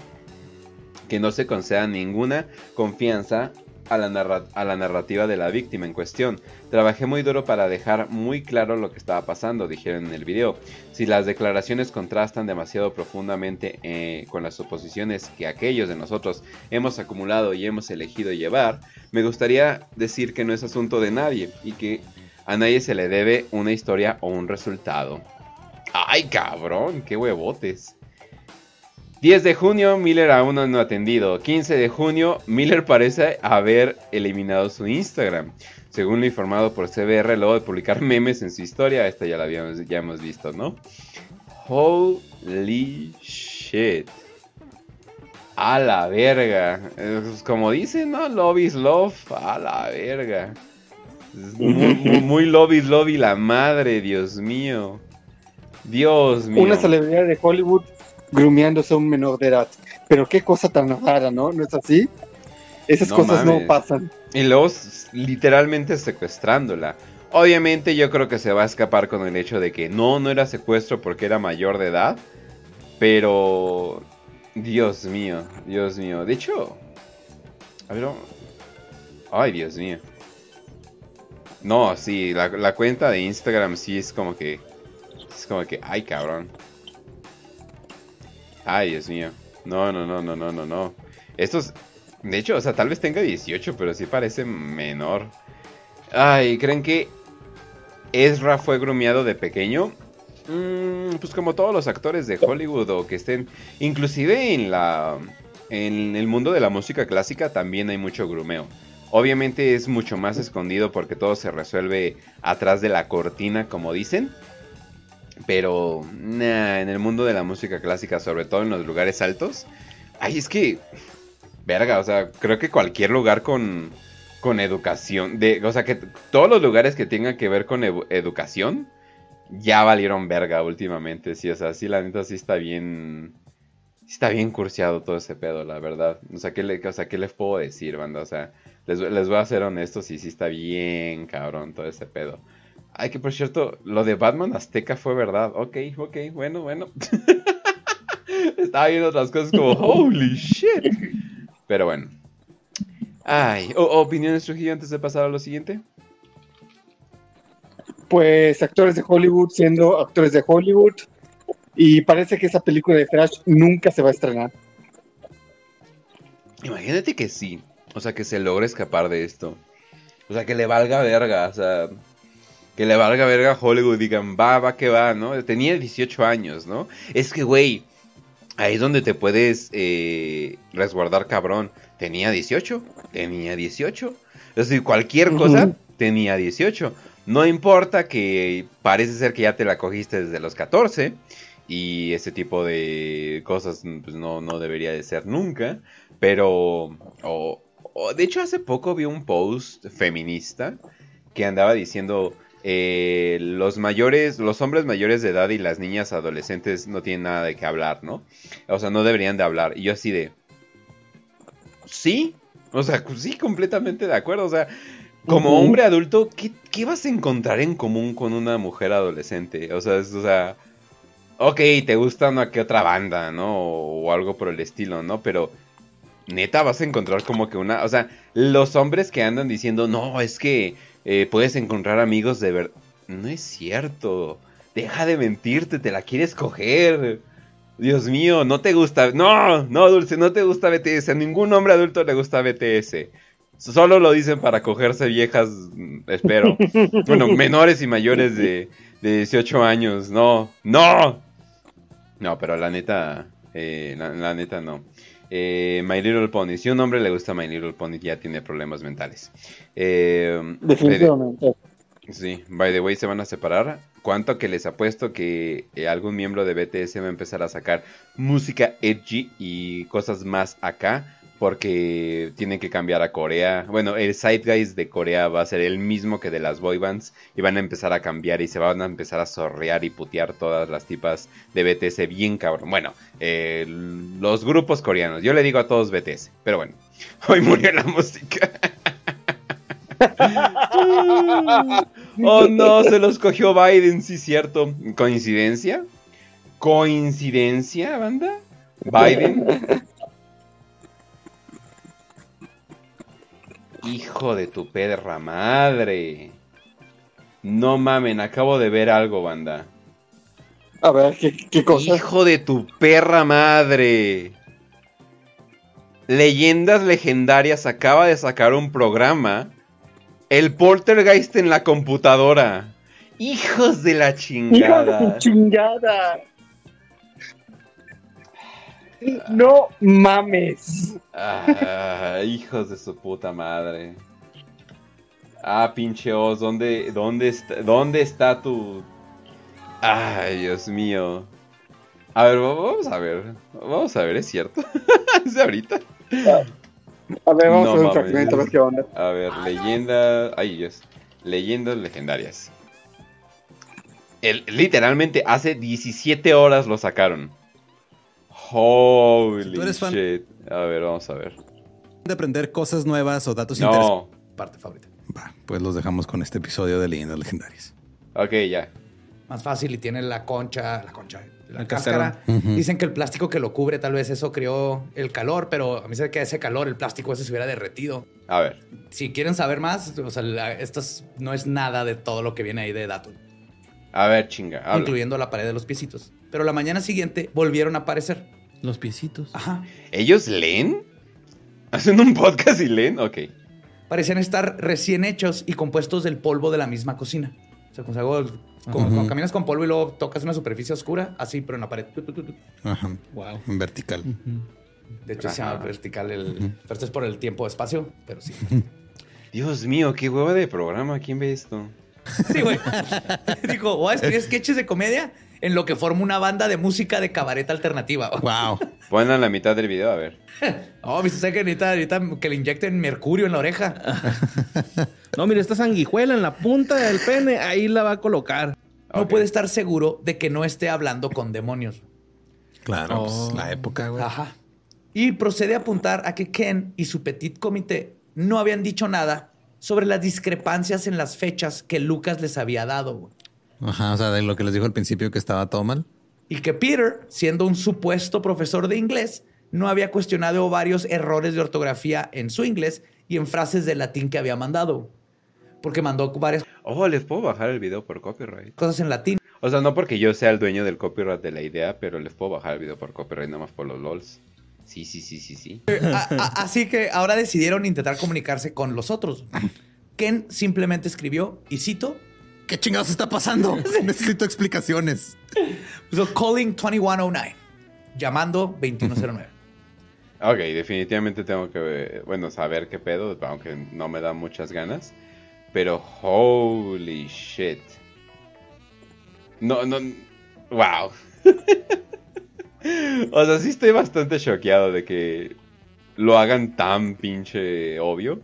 que no se conceda ninguna confianza a la, narrativa de la víctima en cuestión. Trabajé muy duro para dejar muy claro lo que estaba pasando, dijeron en el video. Si las declaraciones contrastan demasiado profundamente eh, con las suposiciones que aquellos de nosotros hemos acumulado y hemos elegido llevar, me gustaría decir que no es asunto de nadie y que a nadie se le debe una historia o un resultado. ¡Ay, cabrón! ¡Qué huevotes! 10 de junio, Miller aún no ha atendido. 15 de junio, Miller parece haber eliminado su Instagram. Según lo informado por CBR, luego de publicar memes en su historia, esta ya la habíamos, ya hemos visto, ¿no? Holy shit. A la verga. Como dicen, ¿no? Love is love. A la verga. Muy, muy, love is love y la madre, Dios mío. Dios mío. Una celebridad de Hollywood grumeándose a un menor de edad. Pero qué cosa tan rara, ¿no? ¿No es así? Esas cosas no pasan. Y luego literalmente secuestrándola. Obviamente yo creo que se va a escapar con el hecho de que no, no era secuestro porque era mayor de edad. Pero... Dios mío, Dios mío. De hecho... A ver... Ay, Dios mío. No, sí, la, la cuenta de Instagram sí es como que... Es como que... Ay, cabrón. Ay, Dios mío. No, no, no, no, no, no, no. Estos... De hecho, o sea, tal vez tenga 18, pero sí parece menor. Ay, ¿creen que Ezra fue grumiado de pequeño? Mm, pues como todos los actores de Hollywood o que estén... Inclusive en la... En el mundo de la música clásica también hay mucho grumeo. Obviamente es mucho más escondido porque todo se resuelve atrás de la cortina, como dicen. Pero en el mundo de la música clásica, sobre todo en los lugares altos, ay, es que, verga, o sea, creo que cualquier lugar con, con educación, de, o sea, que todos los lugares que tengan que ver con educación, ya valieron verga últimamente, sí, o sea, sí, la neta sí está bien, está bien curseado todo ese pedo, la verdad. O sea, ¿qué, le, o sea, ¿qué les puedo decir, banda? O sea, les, les voy a ser honestos y sí está bien cabrón todo ese pedo. Ay, que por cierto, lo de Batman Azteca fue verdad. Ok, ok, bueno, bueno. Estaba viendo otras cosas como, holy shit. Pero bueno. Ay, ¿opiniones Trujillo antes de pasar a lo siguiente? Pues actores de Hollywood siendo actores de Hollywood. Y parece que esa película de Flash nunca se va a estrenar. Imagínate que sí. O sea, que se logre escapar de esto. O sea, que le valga verga. O sea, que le valga verga Hollywood, digan, va, va, que va, ¿no? Tenía 18 años, ¿no? Es que, güey, ahí es donde te puedes eh, resguardar cabrón. Tenía 18, tenía 18. Es decir, cualquier cosa tenía 18. No importa que parece ser que ya te la cogiste desde los 14 y ese tipo de cosas pues, no, no debería de ser nunca. Pero, de hecho hace poco vi un post feminista que andaba diciendo eh, los mayores, los hombres mayores de edad y las niñas adolescentes no tienen nada de qué hablar, ¿no? O sea, no deberían de hablar. Y yo así de... Sí, o sea, sí, completamente de acuerdo. O sea, como hombre adulto, ¿qué, vas a encontrar en común con una mujer adolescente? O sea, o sea, ok, te gusta una que otra banda, ¿no? O, o, algo por el estilo, ¿no? Pero neta vas a encontrar como que una, o sea, los hombres que andan diciendo, no, es que eh, puedes encontrar amigos de verdad. No es cierto. Deja de mentirte, te la quieres coger. Dios mío, no te gusta. No, no, Dulce, no te gusta BTS. A ningún hombre adulto le gusta BTS. Solo lo dicen para cogerse viejas, mm, espero. bueno, menores y mayores de, de 18 años. No, no. No, pero la neta, eh, la, neta no. Eh, My Little Pony. Si un hombre le gusta My Little Pony, ya tiene problemas mentales. Eh, Definitivamente. sí, by the way, se van a separar. ¿Cuánto que les apuesto que eh, algún miembro de BTS va a empezar a sacar música edgy y cosas más acá? Porque tienen que cambiar a Corea. Bueno, el guys de Corea va a ser el mismo que de las boy bands. Y van a empezar a cambiar y se van a empezar a sorrear y putear todas las tipas de BTS bien cabrón. Bueno, los grupos coreanos. Yo le digo a todos BTS. Pero bueno, hoy murió la música. oh no, se los cogió Biden, sí, cierto. ¿Coincidencia? ¿Coincidencia, banda? Biden. Hijo de tu pedra madre. No mamen, acabo de ver algo, banda. A ver, ¿qué, cosa? Hijo de tu perra madre. Leyendas Legendarias acaba de sacar un programa. El Poltergeist en la computadora. Hijos de la chingada. Hijos de chingada. No mames. Ah, hijos de su puta madre. Ah, pinche Oz, ¿dónde, dónde, está, ¿dónde está tu...? Ay, Dios mío. A ver, vamos a ver. Vamos a ver, ¿es cierto? ¿Es de ahorita? A ver, vamos a ver un fragmento, a ver qué onda. A ver, leyenda... Ay, Dios. Leyendas legendarias. El, literalmente hace 17 horas lo sacaron. Holy shit. A ver, vamos a ver. De aprender cosas nuevas o datos No. interesantes. Parte favorita. Va, pues los dejamos con este episodio de Leyendas Legendarias. Ok, ya. Más fácil y tiene la concha, la concha, la El cáscara. Dicen que el plástico que lo cubre, tal vez eso creó el calor, pero a mí se ve que ese calor, el plástico ese se hubiera derretido. A ver. Si quieren saber más, o sea, la- esto es- no es nada de todo lo que viene ahí de datos, A ver, chinga. Habla. incluyendo la pared de los piecitos. Pero la mañana siguiente volvieron a aparecer. Los piecitos. Ajá. ¿Ellos leen? ¿Hacen un podcast y leen? Ok. Parecían estar recién hechos y compuestos del polvo de la misma cocina. O sea, Ujú. como caminas con polvo y luego tocas una superficie oscura, así, pero en la pared. Ajá. Wow. En vertical. De hecho, se llama vertical el. Pero esto es por el tiempo-espacio, pero sí. Dios mío, qué hueva de programa. ¿Quién ve esto? Sí, güey. Dijo, voy a escribir sketches de comedia en lo que forma una banda de música de cabaret alternativa. Wow. Pongan la mitad del video, a ver. Oh, viste, ¿sabes que necesita, necesita que le inyecten mercurio en la oreja? No, mire, esta sanguijuela en la punta del pene, ahí la va a colocar. No puede estar seguro de que no esté hablando con demonios. Claro, Oh. pues, la época, güey. Ajá. Y procede a apuntar a que Ken y su petit comité no habían dicho nada sobre las discrepancias en las fechas que Lucas les había dado. güey. Ajá, o sea, de lo que les dijo al principio que estaba todo mal. Y que Peter, siendo un supuesto profesor de inglés, no había cuestionado varios errores de ortografía en su inglés y en frases de latín que había mandado. Porque mandó varias Oh, les puedo bajar el video por copyright. cosas en latín. O sea, no porque yo sea el dueño del copyright de la idea, pero les puedo bajar el video por copyright nada más por los LOLs. Sí, sí, sí, sí, sí. A- a- así que ahora decidieron intentar comunicarse con los otros. Ken simplemente escribió, y cito, ¿Qué chingados está pasando? Necesito explicaciones. puso calling 2109, llamando 2109. Ok, definitivamente tengo que, bueno, saber qué pedo, aunque no me da muchas ganas. Pero holy shit. No, no, wow. o sea, sí estoy bastante choqueado de que lo hagan tan pinche obvio.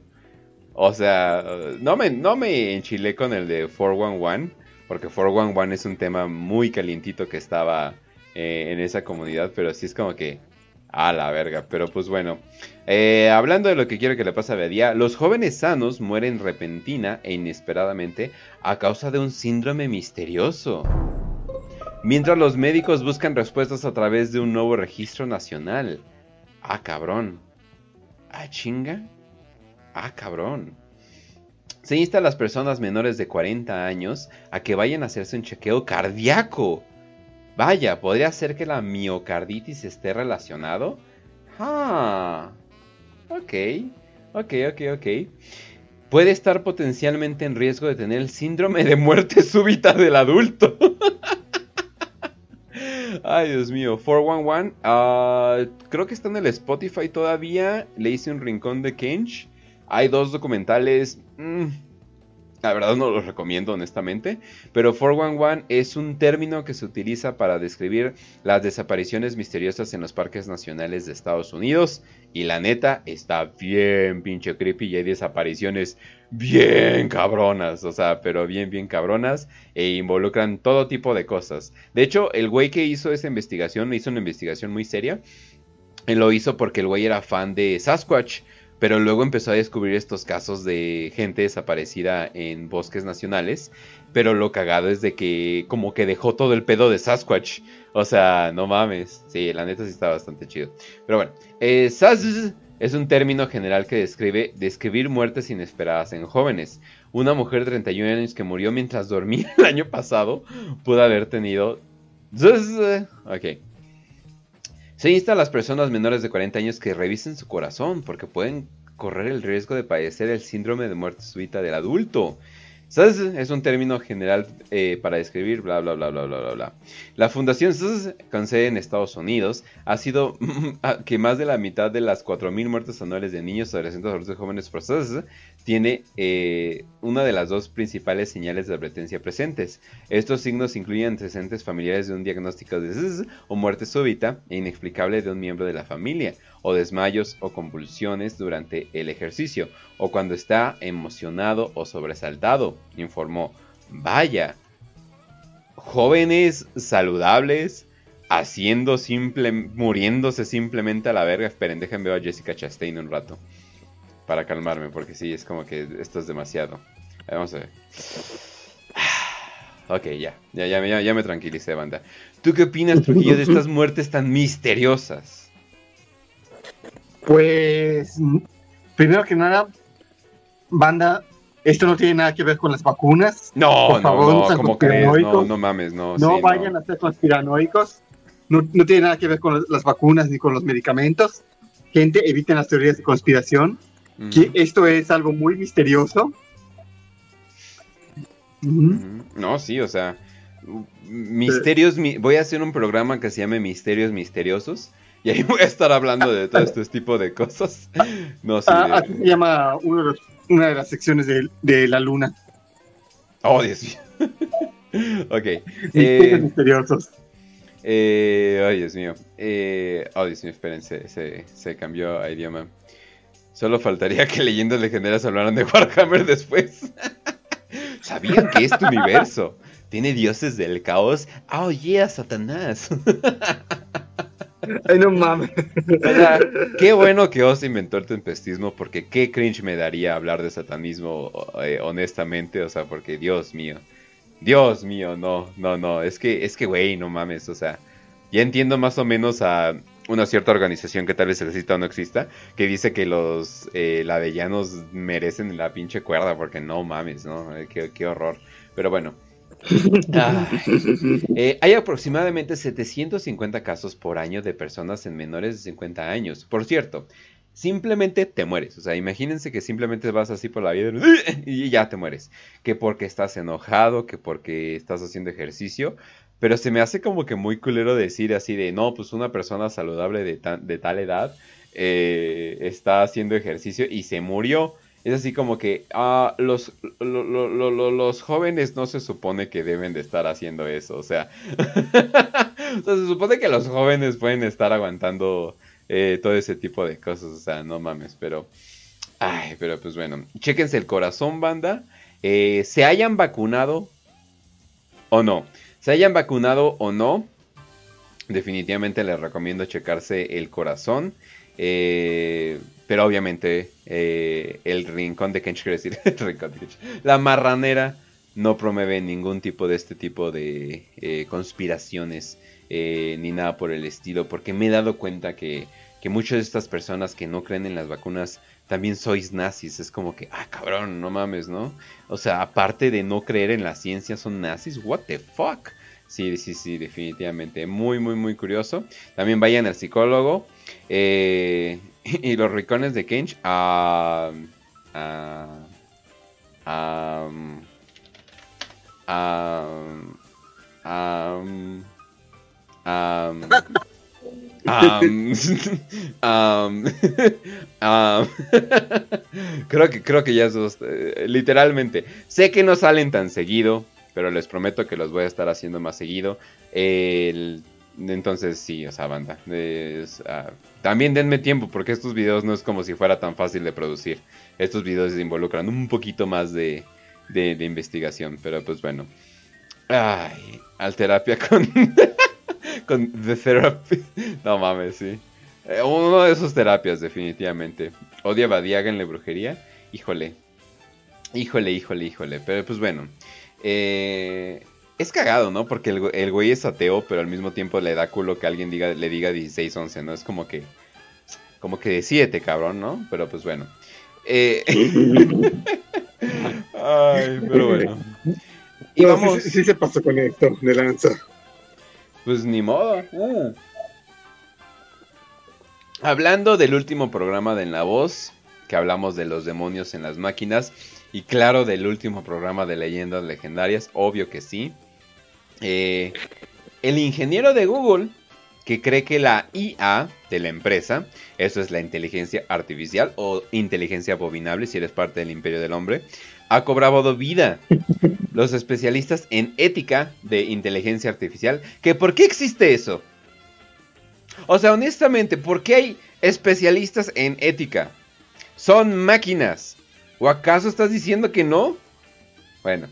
O sea, no me, no me enchilé con el de 411, porque 411 es un tema muy calientito que estaba eh, en esa comunidad, pero sí es como que a la verga. Pero pues bueno, Eh, hablando de lo que quiero que le pase a Bedia, los jóvenes sanos mueren repentina e inesperadamente a causa de un síndrome misterioso. Mientras los médicos buscan respuestas a través de un nuevo registro nacional. Ah, cabrón. Ah, chinga. Ah, cabrón. Se insta a las personas menores de 40 años a que vayan a hacerse un chequeo cardíaco. Vaya, podría ser que la miocarditis esté relacionado. Ah. Ok. Ok, ok, ok. Puede estar potencialmente en riesgo de tener el síndrome de muerte súbita del adulto. Ay, Dios mío. 411. ah, creo que está en el Spotify todavía. Le hice un rincón de Kench. Hay dos documentales. mm, la verdad no los recomiendo honestamente. Pero 411 es un término que se utiliza para describir las desapariciones misteriosas en los parques nacionales de Estados Unidos. Y la neta está bien pinche creepy y hay desapariciones bien cabronas. O sea, pero bien, bien cabronas. E involucran todo tipo de cosas. De hecho, el güey que hizo esa investigación hizo una investigación muy seria. Él lo hizo porque el güey era fan de Sasquatch. Pero luego empezó a descubrir estos casos de gente desaparecida en bosques nacionales. Pero lo cagado es de que como que dejó todo el pedo de Sasquatch. O sea, no mames. Sí, la neta sí está bastante chido. Pero bueno, eh, Sas es un término general que describe describir muertes inesperadas en jóvenes. Una mujer de 31 años que murió mientras dormía el año pasado pudo haber tenido... Ok. Se insta a las personas menores de 40 años que revisen su corazón porque pueden correr el riesgo de padecer el síndrome de muerte súbita del adulto. SUS es un término general eh, para describir bla bla bla bla bla bla bla. La fundación SUS, con sede en Estados Unidos, ha sido que más de la mitad de las 4.000 muertes anuales de niños, adolescentes, adultos jóvenes por SUS tiene eh, una de las dos principales señales de advertencia presentes. Estos signos incluyen antecedentes familiares de un diagnóstico de SUS o muerte súbita e inexplicable de un miembro de la familia o desmayos o convulsiones durante el ejercicio, o cuando está emocionado o sobresaltado, informó. Vaya, jóvenes saludables haciendo simple, muriéndose simplemente a la verga. Esperen, déjenme ver a Jessica Chastain un rato. Para calmarme, porque sí, es como que esto es demasiado. vamos a ver. Ok, ya. Ya, ya, ya, ya me tranquilicé, banda. ¿Tú qué opinas, Trujillo, de estas muertes tan misteriosas? Pues, primero que nada, banda, esto no tiene nada que ver con las vacunas. No, Por favor, no, no, ¿cómo crees? No, no mames, no. No vayan a ser conspiranoicos. No, no, tiene nada que ver con las vacunas ni con los medicamentos. Gente, eviten las teorías de conspiración. Que esto es algo muy misterioso. No, sí, o sea, misterios. voy a hacer un programa que se llame Misterios Misteriosos y ahí voy a estar hablando de todo este tipo de cosas. No sé. Ah, así se llama una de las secciones de, la luna. Oh, Dios mío. ok. Eh, misteriosos. Eh, oh, Dios mío. Eh, oh, Dios mío, espérense. Se, se cambió a idioma. Solo faltaría que leyendas legendarias hablaran de Warhammer después. ¿Sabían que este universo tiene dioses del caos? Oh, yeah, Satanás. Ay, no mames. qué bueno que Oz inventó el tempestismo, porque qué cringe me daría hablar de satanismo, eh, honestamente, o sea, porque Dios mío. Dios mío, no, no, no, es que, es que, güey, no mames, o sea, ya entiendo más o menos a una cierta organización que tal vez exista o no exista, que dice que los eh, ladellanos merecen la pinche cuerda, porque no mames, ¿no? Eh, qué, qué horror. Pero bueno, eh, hay aproximadamente 750 casos por año de personas en menores de 50 años. Por cierto, simplemente te mueres. O sea, imagínense que simplemente vas así por la vida y ya te mueres. Que porque estás enojado, que porque estás haciendo ejercicio. Pero se me hace como que muy culero decir así de, no, pues una persona saludable de, de tal edad eh, está haciendo ejercicio y se murió. Es así como que ah, los, los jóvenes no se supone que deben de estar haciendo eso. O sea, se supone que los jóvenes pueden estar aguantando eh, todo ese tipo de cosas. O sea, no mames, pero... Ay, pero pues bueno. Chéquense el corazón, banda. Eh, se hayan vacunado o no. Se hayan vacunado o no. Definitivamente les recomiendo checarse el corazón. Eh, pero obviamente eh, el rincón de Kench, quiero decir, la marranera no promueve ningún tipo de este tipo de eh, conspiraciones eh, ni nada por el estilo, porque me he dado cuenta que, que muchas de estas personas que no creen en las vacunas también sois nazis. Es como que, ah, cabrón, no mames, ¿no? O sea, aparte de no creer en la ciencia, son nazis. What the fuck? Sí, sí, sí, definitivamente. Muy, muy, muy curioso. También vayan al psicólogo. Eh, y los ricones de Kench a. a. a. a. creo que creo que ya esos eh, literalmente sé que no salen tan seguido pero les prometo que los voy a estar haciendo más seguido el entonces sí, o sea, banda. Ah, también denme tiempo porque estos videos no es como si fuera tan fácil de producir. Estos videos involucran un poquito más de, de, investigación, pero pues bueno. Ay, al terapia con... con The Therapy. No mames, sí. Eh, uno de esos terapias, definitivamente. Odia Badiaga en la brujería. Híjole. Híjole, híjole, híjole. Pero pues bueno. Eh, es cagado, ¿no? Porque el, güey es ateo, pero al mismo tiempo le da culo que alguien diga, le diga 16, 11, ¿no? Es como que. Como que decídete, cabrón, ¿no? Pero pues bueno. Eh, ay, pero bueno. Y vamos. Sí, se pasó con esto de lanza. Pues ni modo. Uh. Hablando del último programa de En la Voz, que hablamos de los demonios en las máquinas, y claro del último programa de leyendas legendarias, obvio que sí. Eh, el ingeniero de Google que cree que la IA de la empresa, eso es la inteligencia artificial o inteligencia abominable si eres parte del imperio del hombre, ha cobrado vida. Los especialistas en ética de inteligencia artificial, que ¿por qué existe eso? O sea, honestamente, ¿por qué hay especialistas en ética? Son máquinas. ¿O acaso estás diciendo que no? Bueno,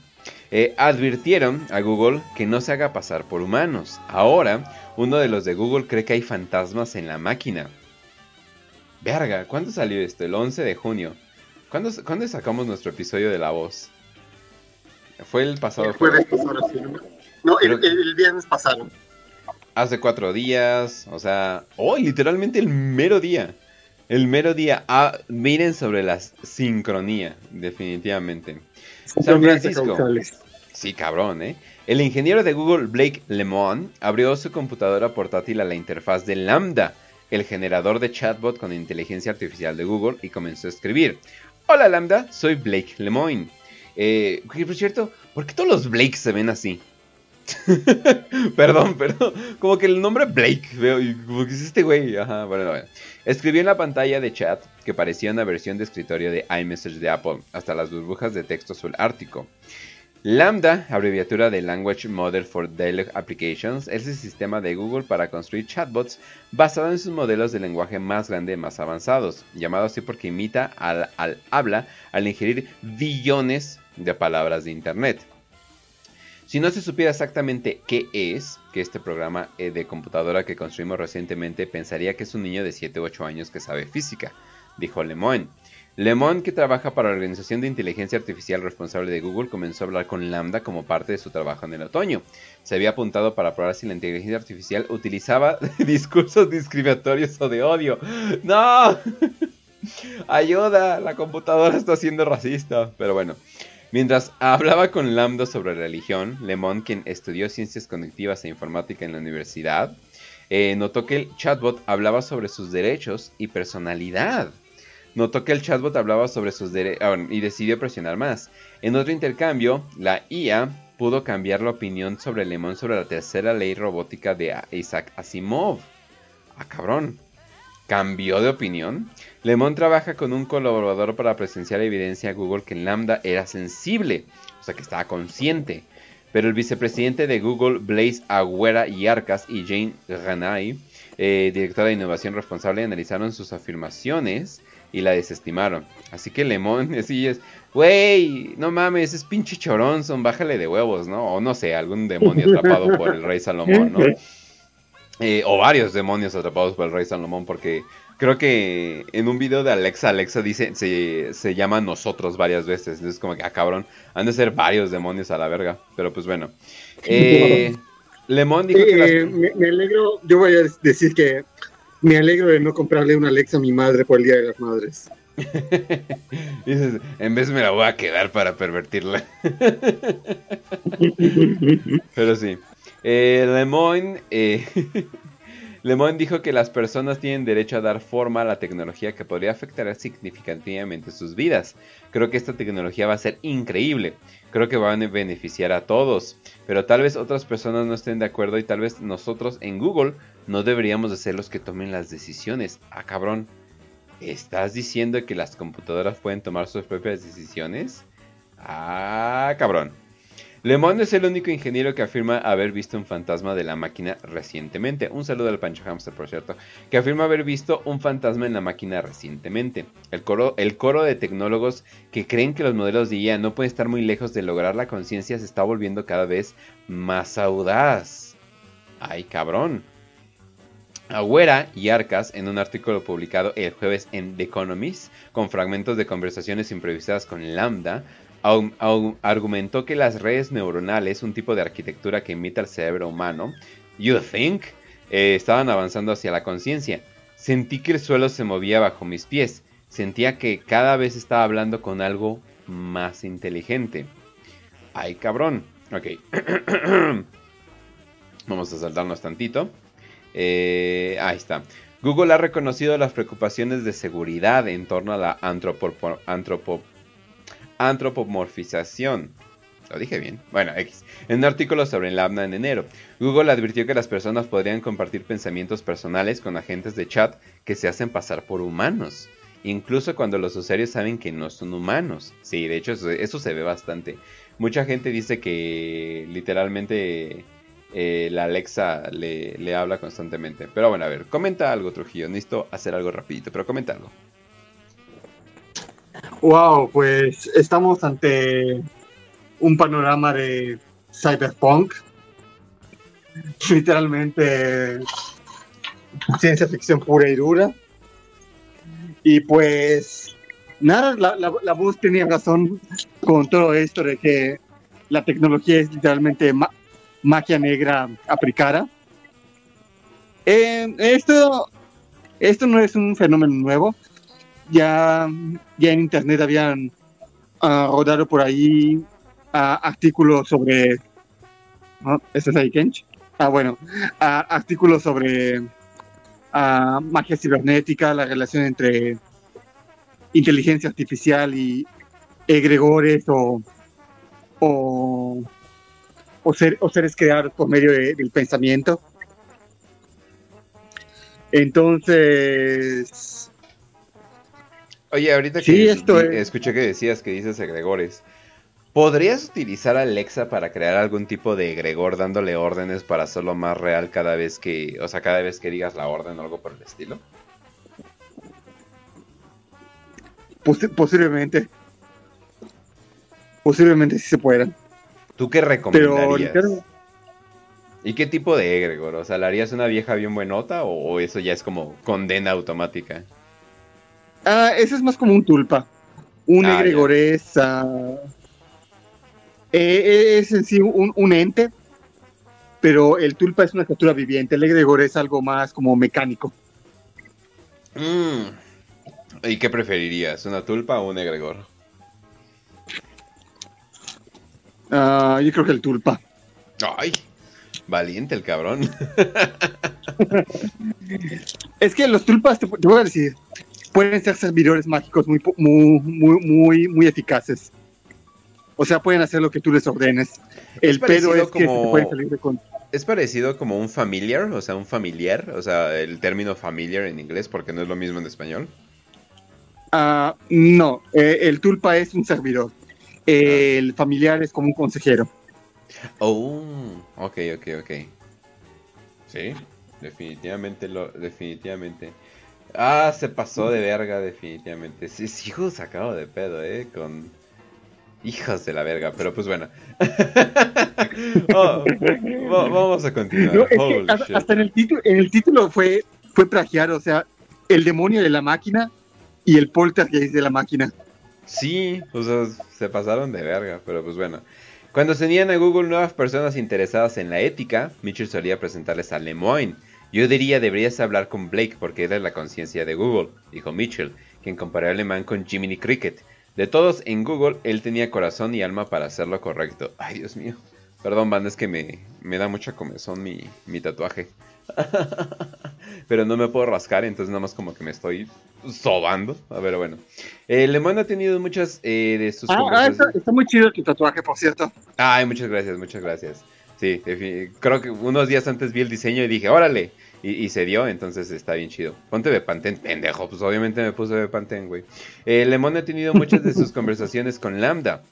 eh, advirtieron a Google que no se haga pasar por humanos. Ahora, uno de los de Google cree que hay fantasmas en la máquina. Verga, ¿cuándo salió esto? El 11 de junio. ¿Cuándo, sacamos nuestro episodio de La Voz? Fue el pasado. El jueves pasado, sí, ¿no? el, viernes pasado. Hace cuatro días, o sea, hoy literalmente el mero día. El mero día. Ah, miren sobre la sincronía, definitivamente. San Francisco. Sí, cabrón, ¿eh? El ingeniero de Google Blake Lemon abrió su computadora portátil a la interfaz de Lambda, el generador de chatbot con inteligencia artificial de Google, y comenzó a escribir. Hola Lambda, soy Blake Lemoine. Eh, por cierto, ¿por qué todos los Blake se ven así? perdón, perdón. Como que el nombre Blake, veo, como que es este güey. Ajá, bueno. Escribió en la pantalla de chat que parecía una versión de escritorio de iMessage de Apple, hasta las burbujas de texto azul ártico. Lambda, abreviatura de Language Model for Dialogue Applications, es el sistema de Google para construir chatbots basado en sus modelos de lenguaje más grande y más avanzados, llamado así porque imita al, habla al ingerir billones de palabras de Internet. Si no se supiera exactamente qué es, que este programa eh, de computadora que construimos recientemente pensaría que es un niño de 7 u 8 años que sabe física, dijo Lemoine. Lemon, que trabaja para la Organización de Inteligencia Artificial responsable de Google, comenzó a hablar con Lambda como parte de su trabajo en el otoño. Se había apuntado para probar si la inteligencia artificial utilizaba discursos discriminatorios o de odio. ¡No! ¡Ayuda! La computadora está siendo racista. Pero bueno. Mientras hablaba con Lambda sobre religión, Lemon, quien estudió ciencias conectivas e informática en la universidad, eh, notó que el chatbot hablaba sobre sus derechos y personalidad. Notó que el chatbot hablaba sobre sus derechos ah, y decidió presionar más. En otro intercambio, la IA pudo cambiar la opinión sobre Lemon sobre la tercera ley robótica de Isaac Asimov. Ah, cabrón. ¿Cambió de opinión? Lemon trabaja con un colaborador para presenciar evidencia a Google que Lambda era sensible, o sea que estaba consciente. Pero el vicepresidente de Google, Blaise Agüera y Arcas, y Jane Ranay, eh, directora de innovación responsable, analizaron sus afirmaciones y la desestimaron. Así que Lemón, así es, güey, no mames, es pinche choronzón, bájale de huevos, ¿no? O no sé, algún demonio atrapado por el rey Salomón, ¿no? Eh, o varios demonios atrapados por el rey Salomón, porque creo que en un video de Alexa, Alexa dice, se, se llama nosotros varias veces. Entonces, como que, ah, cabrón, han de ser varios demonios a la verga. Pero pues bueno. Eh, Lemón dijo que. Eh, me, alegro, yo voy a decir que me alegro de no comprarle una Alexa a mi madre por el Día de las Madres. Dices, en vez me la voy a quedar para pervertirla. Pero sí. Eh, eh, Lemoyne dijo que las personas tienen derecho a dar forma a la tecnología que podría afectar significativamente sus vidas. Creo que esta tecnología va a ser increíble. Creo que va a beneficiar a todos. Pero tal vez otras personas no estén de acuerdo y tal vez nosotros en Google no deberíamos de ser los que tomen las decisiones. Ah, cabrón. ¿Estás diciendo que las computadoras pueden tomar sus propias decisiones? Ah, cabrón. Lemon es el único ingeniero que afirma haber visto un fantasma de la máquina recientemente. Un saludo al Pancho Hamster, por cierto. Que afirma haber visto un fantasma en la máquina recientemente. El coro, el coro de tecnólogos que creen que los modelos de IA no pueden estar muy lejos de lograr la conciencia se está volviendo cada vez más audaz. Ay, cabrón. Agüera y Arcas, en un artículo publicado el jueves en The Economist, con fragmentos de conversaciones improvisadas con Lambda, argumentó que las redes neuronales, un tipo de arquitectura que imita al cerebro humano, you think, eh, estaban avanzando hacia la conciencia. Sentí que el suelo se movía bajo mis pies. Sentía que cada vez estaba hablando con algo más inteligente. Ay, cabrón. Ok. Vamos a saltarnos tantito. Eh, ahí está. Google ha reconocido las preocupaciones de seguridad en torno a la antropo, antropomorfización. Lo dije bien. Bueno, X. En un artículo sobre el Lambda en enero, Google advirtió que las personas podrían compartir pensamientos personales con agentes de chat que se hacen pasar por humanos. Incluso cuando los usuarios saben que no son humanos. Sí, de hecho eso, se ve bastante. Mucha gente dice que literalmente eh, la Alexa le, le, habla constantemente. Pero bueno, a ver, comenta algo, Trujillo. Necesito hacer algo rapidito, pero comenta algo. Wow, pues estamos ante un panorama de cyberpunk. Literalmente ciencia ficción pura y dura. Y pues, nada, la, la, voz tenía razón con todo esto de que la tecnología es literalmente magia negra aplicada. Eh, esto, esto no es un fenómeno nuevo. Ya, ya en internet habían uh, rodado por ahí uh, artículos sobre. ¿no? ¿Este es ahí, Kench? Ah, bueno, uh, artículos sobre magia cibernética, la relación entre inteligencia artificial y egregores o, o, o, seres creados por medio del pensamiento. Entonces... Oye, ahorita que escuché que decías que dices egregores. ¿Podrías utilizar Alexa para crear algún tipo de egregor dándole órdenes para hacerlo más real cada vez que, o sea, cada vez que digas la orden o algo por el estilo? posiblemente. Posiblemente sí se pueda. ¿Tú qué recomendarías? ¿Y qué tipo de egregor? O sea, ¿le harías una vieja bien buenota o, eso ya es como condena automática? Ah, eso es más como un tulpa. Un ah, egregor es... Ah, eh, es en sí un, ente, pero el tulpa es una criatura viviente, el egregor es algo más como mecánico. Mm. ¿Y qué preferirías, una tulpa o un egregor? Ah, yo creo que el tulpa. Ay, valiente el cabrón. es que los tulpas, te, voy a decir, pueden ser servidores mágicos muy, muy, muy, muy eficaces. O sea, pueden hacer lo que tú les ordenes. El pedo es que se pueden salir de Es parecido como un familiar, o sea, un familiar, o sea, el término familiar en inglés, porque no es lo mismo en español. Ah, no, eh, el tulpa es un servidor. el familiar es como un consejero. Oh, ok, ok, ok. Sí, definitivamente, lo, definitivamente. Ah, se pasó de verga, definitivamente. Sí, sí, sacado de pedo, eh, con Hijos de la verga, pero pues bueno. Oh, vamos a continuar. hasta, en el título, en el título fue, fue plagiado, o sea, el demonio de la máquina y el poltergeist de la máquina. Sí, o sea, se pasaron de verga, pero pues bueno. Cuando se unían a Google nuevas personas interesadas en la ética, Mitchell solía presentarles a Lemoyne. Yo diría deberías hablar con Blake porque es la conciencia de Google, dijo Mitchell, quien comparó a Alemán con Jiminy Cricket. De todos en Google, él tenía corazón y alma para hacer lo correcto. Ay, Dios mío. Perdón, banda, es que me, me da mucha comezón mi, mi tatuaje. Pero no me puedo rascar, entonces nada más como que me estoy sobando. A ver, bueno. Eh, Lemon ha tenido muchas eh, de sus... Ah, ah está, muy chido tu tatuaje, por cierto. Ay, muchas gracias, muchas gracias. Sí, creo que unos días antes vi el diseño y dije, órale, y, se dio, entonces está bien chido. Ponte Bepantén, pendejo, pues obviamente me puse Bepantén, güey. Eh, Lemon ha tenido muchas de sus conversaciones con Lambda.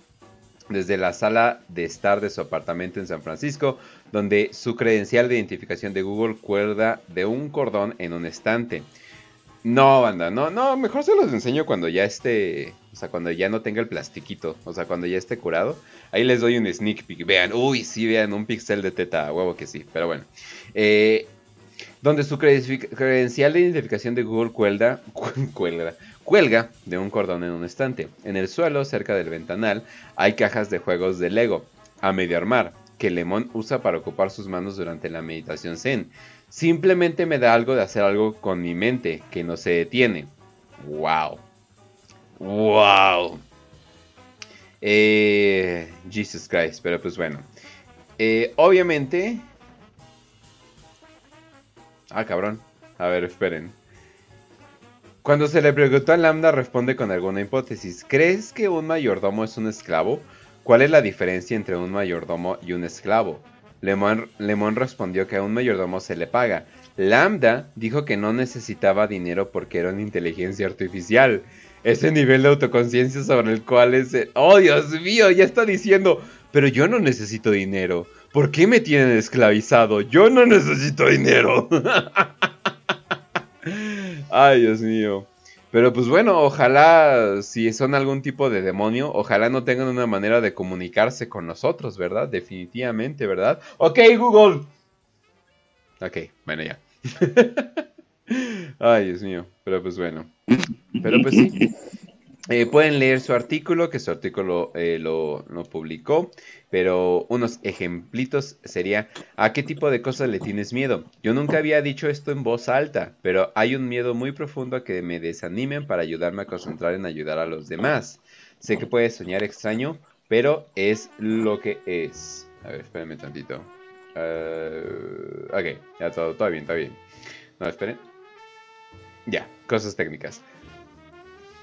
Desde la sala de estar de su apartamento en San Francisco, donde su credencial de identificación de Google cuerda de un cordón en un estante. No, banda, no, no, mejor se los enseño cuando ya esté, o sea, cuando ya no tenga el plastiquito, o sea, cuando ya esté curado. Ahí les doy un sneak peek, vean, uy, sí, vean, un pixel de teta, huevo que sí, pero bueno. Eh, donde su credencial de identificación de Google cuelga, cuelga de un cordón en un estante. En el suelo, cerca del ventanal, hay cajas de juegos de Lego a medio armar que Lemon usa para ocupar sus manos durante la meditación zen. Simplemente me da algo de hacer algo con mi mente que no se detiene. ¡Wow! ¡Wow! Eh, Jesus Christ, pero pues bueno. Eh, obviamente Ah, cabrón. A ver, esperen. Cuando se le preguntó a Lambda, responde con alguna hipótesis. ¿Crees que un mayordomo es un esclavo? ¿Cuál es la diferencia entre un mayordomo y un esclavo? Lemon, respondió que a un mayordomo se le paga. Lambda dijo que no necesitaba dinero porque era una inteligencia artificial. Ese nivel de autoconciencia sobre el cual es... ¡Oh, Dios mío! Ya está diciendo, pero yo no necesito dinero. ¿Por qué me tienen esclavizado? Yo no necesito dinero. Ay, Dios mío. Pero pues bueno, ojalá si son algún tipo de demonio, ojalá no tengan una manera de comunicarse con nosotros, ¿verdad? Definitivamente, ¿verdad? Ok, Google. Ok, bueno ya. Ay, Dios mío. Pero pues bueno. Pero pues sí. Eh, pueden leer su artículo, que su artículo eh, lo, lo, publicó, pero unos ejemplitos sería, ¿a qué tipo de cosas le tienes miedo? Yo nunca había dicho esto en voz alta, pero hay un miedo muy profundo a que me desanimen para ayudarme a concentrar en ayudar a los demás. Sé que puede soñar extraño, pero es lo que es. A ver, espérenme tantito. Uh, ok, ya todo, todo bien, todo bien. No, esperen. Ya, cosas técnicas.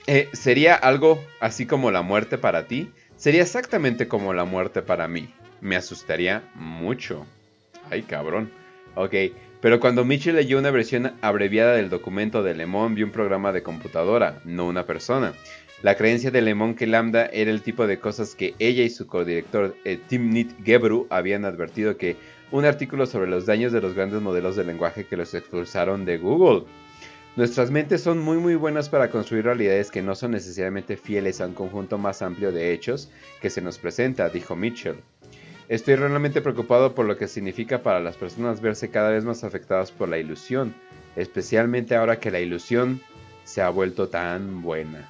Eh, ¿Sería algo así como la muerte para ti? Sería exactamente como la muerte para mí. Me asustaría mucho. Ay, cabrón. Ok, pero cuando Mitchell leyó una versión abreviada del documento de Lemon, vio un programa de computadora, no una persona. La creencia de Lemon que Lambda era el tipo de cosas que ella y su codirector eh, Timnit Gebru habían advertido que un artículo sobre los daños de los grandes modelos de lenguaje que los expulsaron de Google. Nuestras mentes son muy muy buenas para construir realidades que no son necesariamente fieles a un conjunto más amplio de hechos que se nos presenta, dijo Mitchell. Estoy realmente preocupado por lo que significa para las personas verse cada vez más afectadas por la ilusión, especialmente ahora que la ilusión se ha vuelto tan buena.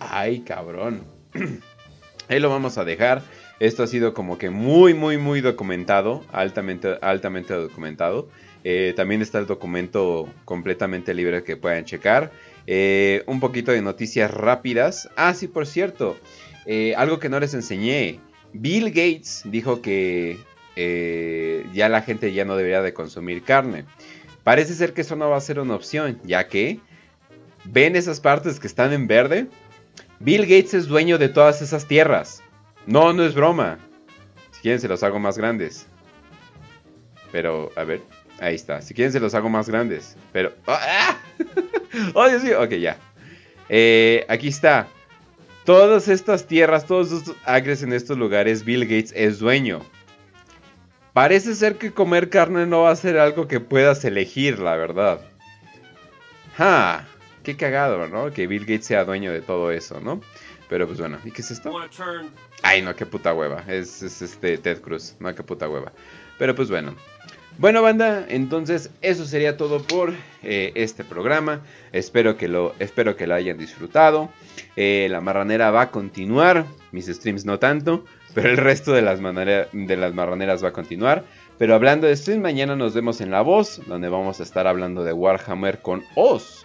Ay, cabrón. Ahí lo vamos a dejar. Esto ha sido como que muy, muy, muy documentado, altamente, altamente documentado. Eh, también está el documento completamente libre que puedan checar. Eh, un poquito de noticias rápidas. Ah, sí, por cierto. Eh, algo que no les enseñé. Bill Gates dijo que ya la gente ya no debería de consumir carne. Parece ser que eso no va a ser una opción, ya que ven esas partes que están en verde. Bill Gates es dueño de todas esas tierras. No, no es broma. Si quieren se los hago más grandes. Pero, a ver. Ahí está. Si quieren se los hago más grandes. Pero... ¡Ah! ¡Oh, Dios mío! Ok, ya. Eh, aquí está. Todas estas tierras, todos estos acres en estos lugares, Bill Gates es dueño. Parece ser que comer carne no va a ser algo que puedas elegir, la verdad. ¡Ja! Qué cagado, ¿no? Que Bill Gates sea dueño de todo eso, ¿no? Pero pues bueno, ¿y qué es esto? Ay, no, qué puta hueva. Es, es este Ted Cruz, no, qué puta hueva. Pero pues bueno. Bueno, banda, entonces eso sería todo por eh, este programa. Espero que lo, espero que lo hayan disfrutado. Eh, la marranera va a continuar, mis streams no tanto, pero el resto de las, de las marraneras va a continuar. Pero hablando de streams, mañana nos vemos en La Voz, donde vamos a estar hablando de Warhammer con Oz.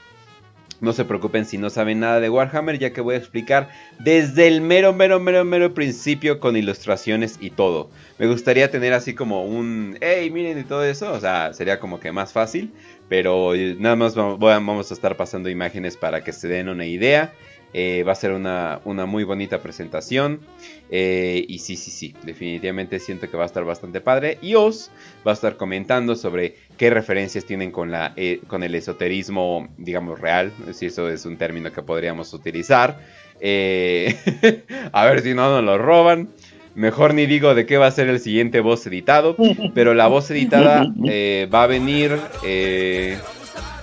No se preocupen si no saben nada de Warhammer, ya que voy a explicar desde el mero, mero, mero, mero principio con ilustraciones y todo. Me gustaría tener así como un, hey, miren y todo eso, o sea, sería como que más fácil, pero nada más vamos a estar pasando imágenes para que se den una idea. Eh, va a ser una, muy bonita presentación. Eh, y sí, sí, sí, definitivamente siento que va a estar bastante padre. Y os va a estar comentando sobre qué referencias tienen con, la, eh, con el esoterismo, digamos, real. Si eso es un término que podríamos utilizar. a ver si no nos lo roban. Mejor ni digo de qué va a ser el siguiente voz editado. Pero la voz editada va a venir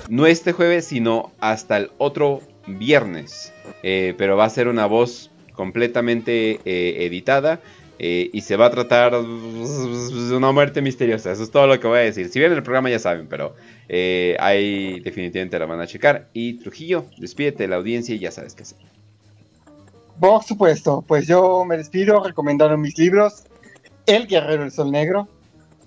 no este jueves, sino hasta el otro viernes. Eh, pero va a ser una voz completamente eh, editada. Eh, y se va a tratar de una muerte misteriosa. Eso es todo lo que voy a decir. Si bien el programa ya saben, pero ahí definitivamente la van a checar. Y Trujillo, despídete de la audiencia y ya sabes qué hacer. Por supuesto, pues yo me despido recomendando mis libros: El Guerrero del Sol Negro,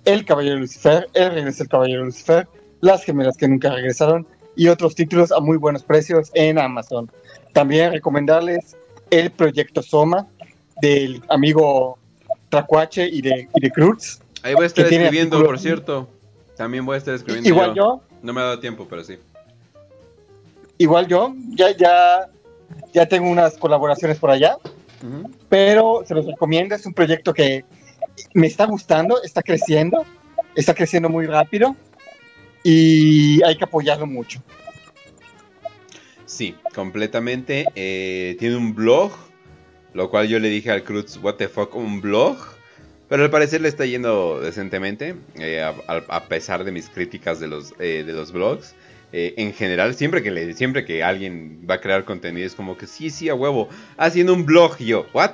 El Caballero Lucifer, El Regreso del Caballero Lucifer, Las Gemelas que Nunca Regresaron y otros títulos a muy buenos precios en Amazon. También recomendarles el proyecto Soma del amigo Tracuache y de, y de Cruz. Ahí voy a estar escribiendo, por cierto. También voy a estar escribiendo. Igual yo. No me ha dado tiempo, pero sí. igual yo, ya, ya, ya tengo unas colaboraciones por allá, pero se los recomiendo, es un proyecto que me está gustando, está creciendo, está creciendo muy rápido y hay que apoyarlo mucho. Sí, completamente. Eh, tiene un blog, lo cual yo le dije al Cruz, what the fuck, un blog. Pero al parecer le está yendo decentemente, eh, a, pesar de mis críticas de los, eh, de los blogs. en general, siempre que, le, siempre que alguien va a crear contenido es como que sí, sí, a huevo, haciendo un blog. Yo, ¿what?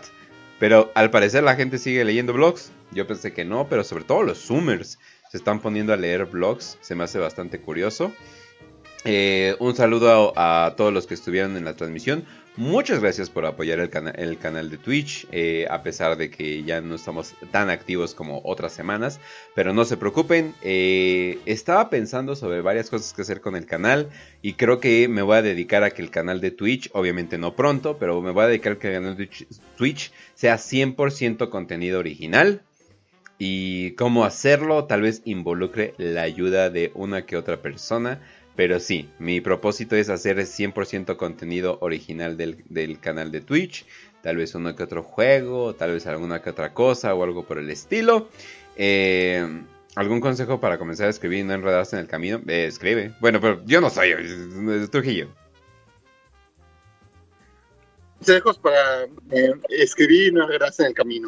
Pero al parecer la gente sigue leyendo blogs. Yo pensé que no, pero sobre todo los Zoomers se están poniendo a leer blogs. Se me hace bastante curioso. Eh, un saludo a, todos los que estuvieron en la transmisión. Muchas gracias por apoyar el, canal de Twitch, eh, a pesar de que ya no estamos tan activos como otras semanas. Pero no se preocupen, eh, estaba pensando sobre varias cosas que hacer con el canal y creo que me voy a dedicar a que el canal de Twitch, obviamente no pronto, pero me voy a dedicar a que el canal de Twitch sea 100% contenido original. Y cómo hacerlo, tal vez involucre la ayuda de una que otra persona pero sí, mi propósito es hacer 100% contenido original del, canal de Twitch. Tal vez uno que otro juego, tal vez alguna que otra cosa o algo por el estilo. Eh, ¿Algún consejo para comenzar a escribir y no enredarse en el camino? Eh, escribe. Bueno, pero yo no soy, es Trujillo. Consejos para eh, escribir y no enredarse en el camino.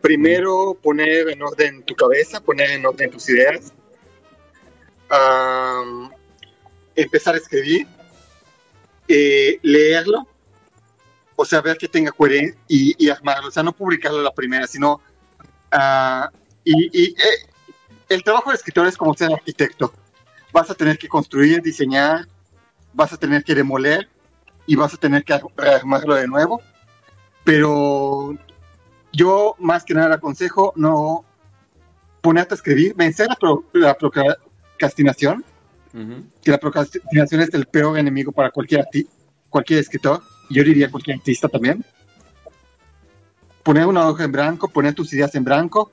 Primero, poner en orden tu cabeza, poner en orden tus ideas empezar a escribir, eh, leerlo, o sea, ver que tenga coherencia y, armarlo, o sea, no publicarlo a la primera, sino... Uh, y, eh, el trabajo de escritor es como ser arquitecto. Vas a tener que construir, diseñar, vas a tener que demoler y vas a tener que armarlo de nuevo. Pero yo más que nada aconsejo no ponerte a escribir, vencer la, la procrastinación que la procrastinación es el peor enemigo para cualquier, cualquier escritor, y yo diría cualquier artista también. Poner una hoja en blanco, poner tus ideas en blanco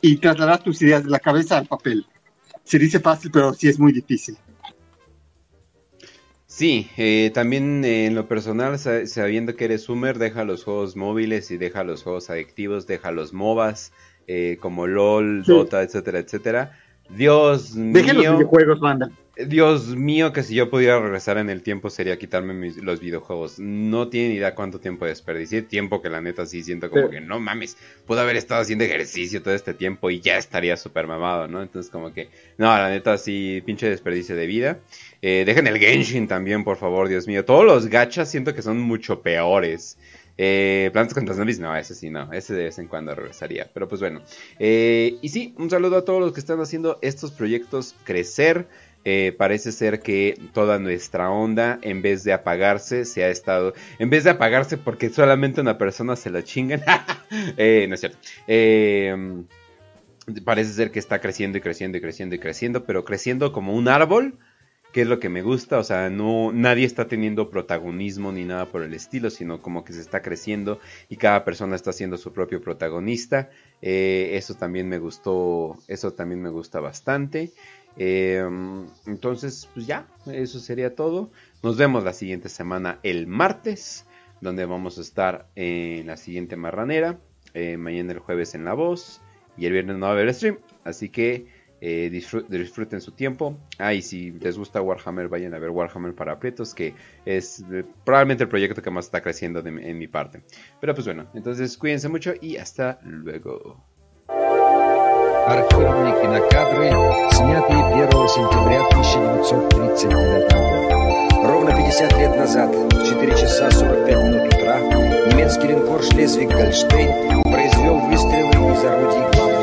y trasladar tus ideas de la cabeza al papel. Se dice fácil, pero sí es muy difícil. Sí, eh, también en lo personal, sabiendo que eres Sumer, deja los juegos móviles y deja los juegos adictivos, deja los MOBAs eh, como LOL, Dota, etcétera, etcétera. Dios mío. Dios mío, que si yo pudiera regresar en el tiempo sería quitarme los videojuegos. No tienen idea cuánto tiempo desperdicié. Tiempo que la neta sí siento como que no mames. Puedo haber estado haciendo ejercicio todo este tiempo y ya estaría súper mamado, ¿no? Entonces, como que, no, la neta sí, pinche desperdicio de vida. Eh, dejen el Genshin también, por favor, Dios mío. Todos los gachas siento que son mucho peores. Eh, Plantas contra Zombies, no, ese sí, no. Ese de vez en cuando regresaría. Pero pues bueno. Eh, y sí, un saludo a todos los que están haciendo estos proyectos crecer. Eh, parece ser que toda nuestra onda, en vez de apagarse, se ha estado. En vez de apagarse porque solamente una persona se la chingan. Eh, no es cierto. parece ser que está creciendo y creciendo y creciendo y creciendo, pero creciendo como un árbol que es lo que me gusta, o sea, no nadie está teniendo protagonismo ni nada por el estilo, sino como que se está creciendo y cada persona está siendo su propio protagonista. Eh, eso también me gustó, eso también me gusta bastante. Em, entonces, pues ya, eso sería todo. Nos vemos la siguiente semana el martes, donde vamos a estar en la siguiente marranera. Eh, mañana el jueves en La Voz y el viernes no va a haber stream. Así que eh, disfruten su tiempo. Ah, y si les gusta Warhammer, vayan a ver Warhammer para aprietos, que es eh, probablemente el proyecto que más está creciendo en mi parte. Pero pues bueno, entonces cuídense mucho y hasta luego. Архивные кинокадры, снятые 1 сентября 1939 года. Ровно 50 лет назад, в 4 часа 45 минут утра, немецкий линкор «Шлезвиг-Гольштейн» произвел выстрелы из орудий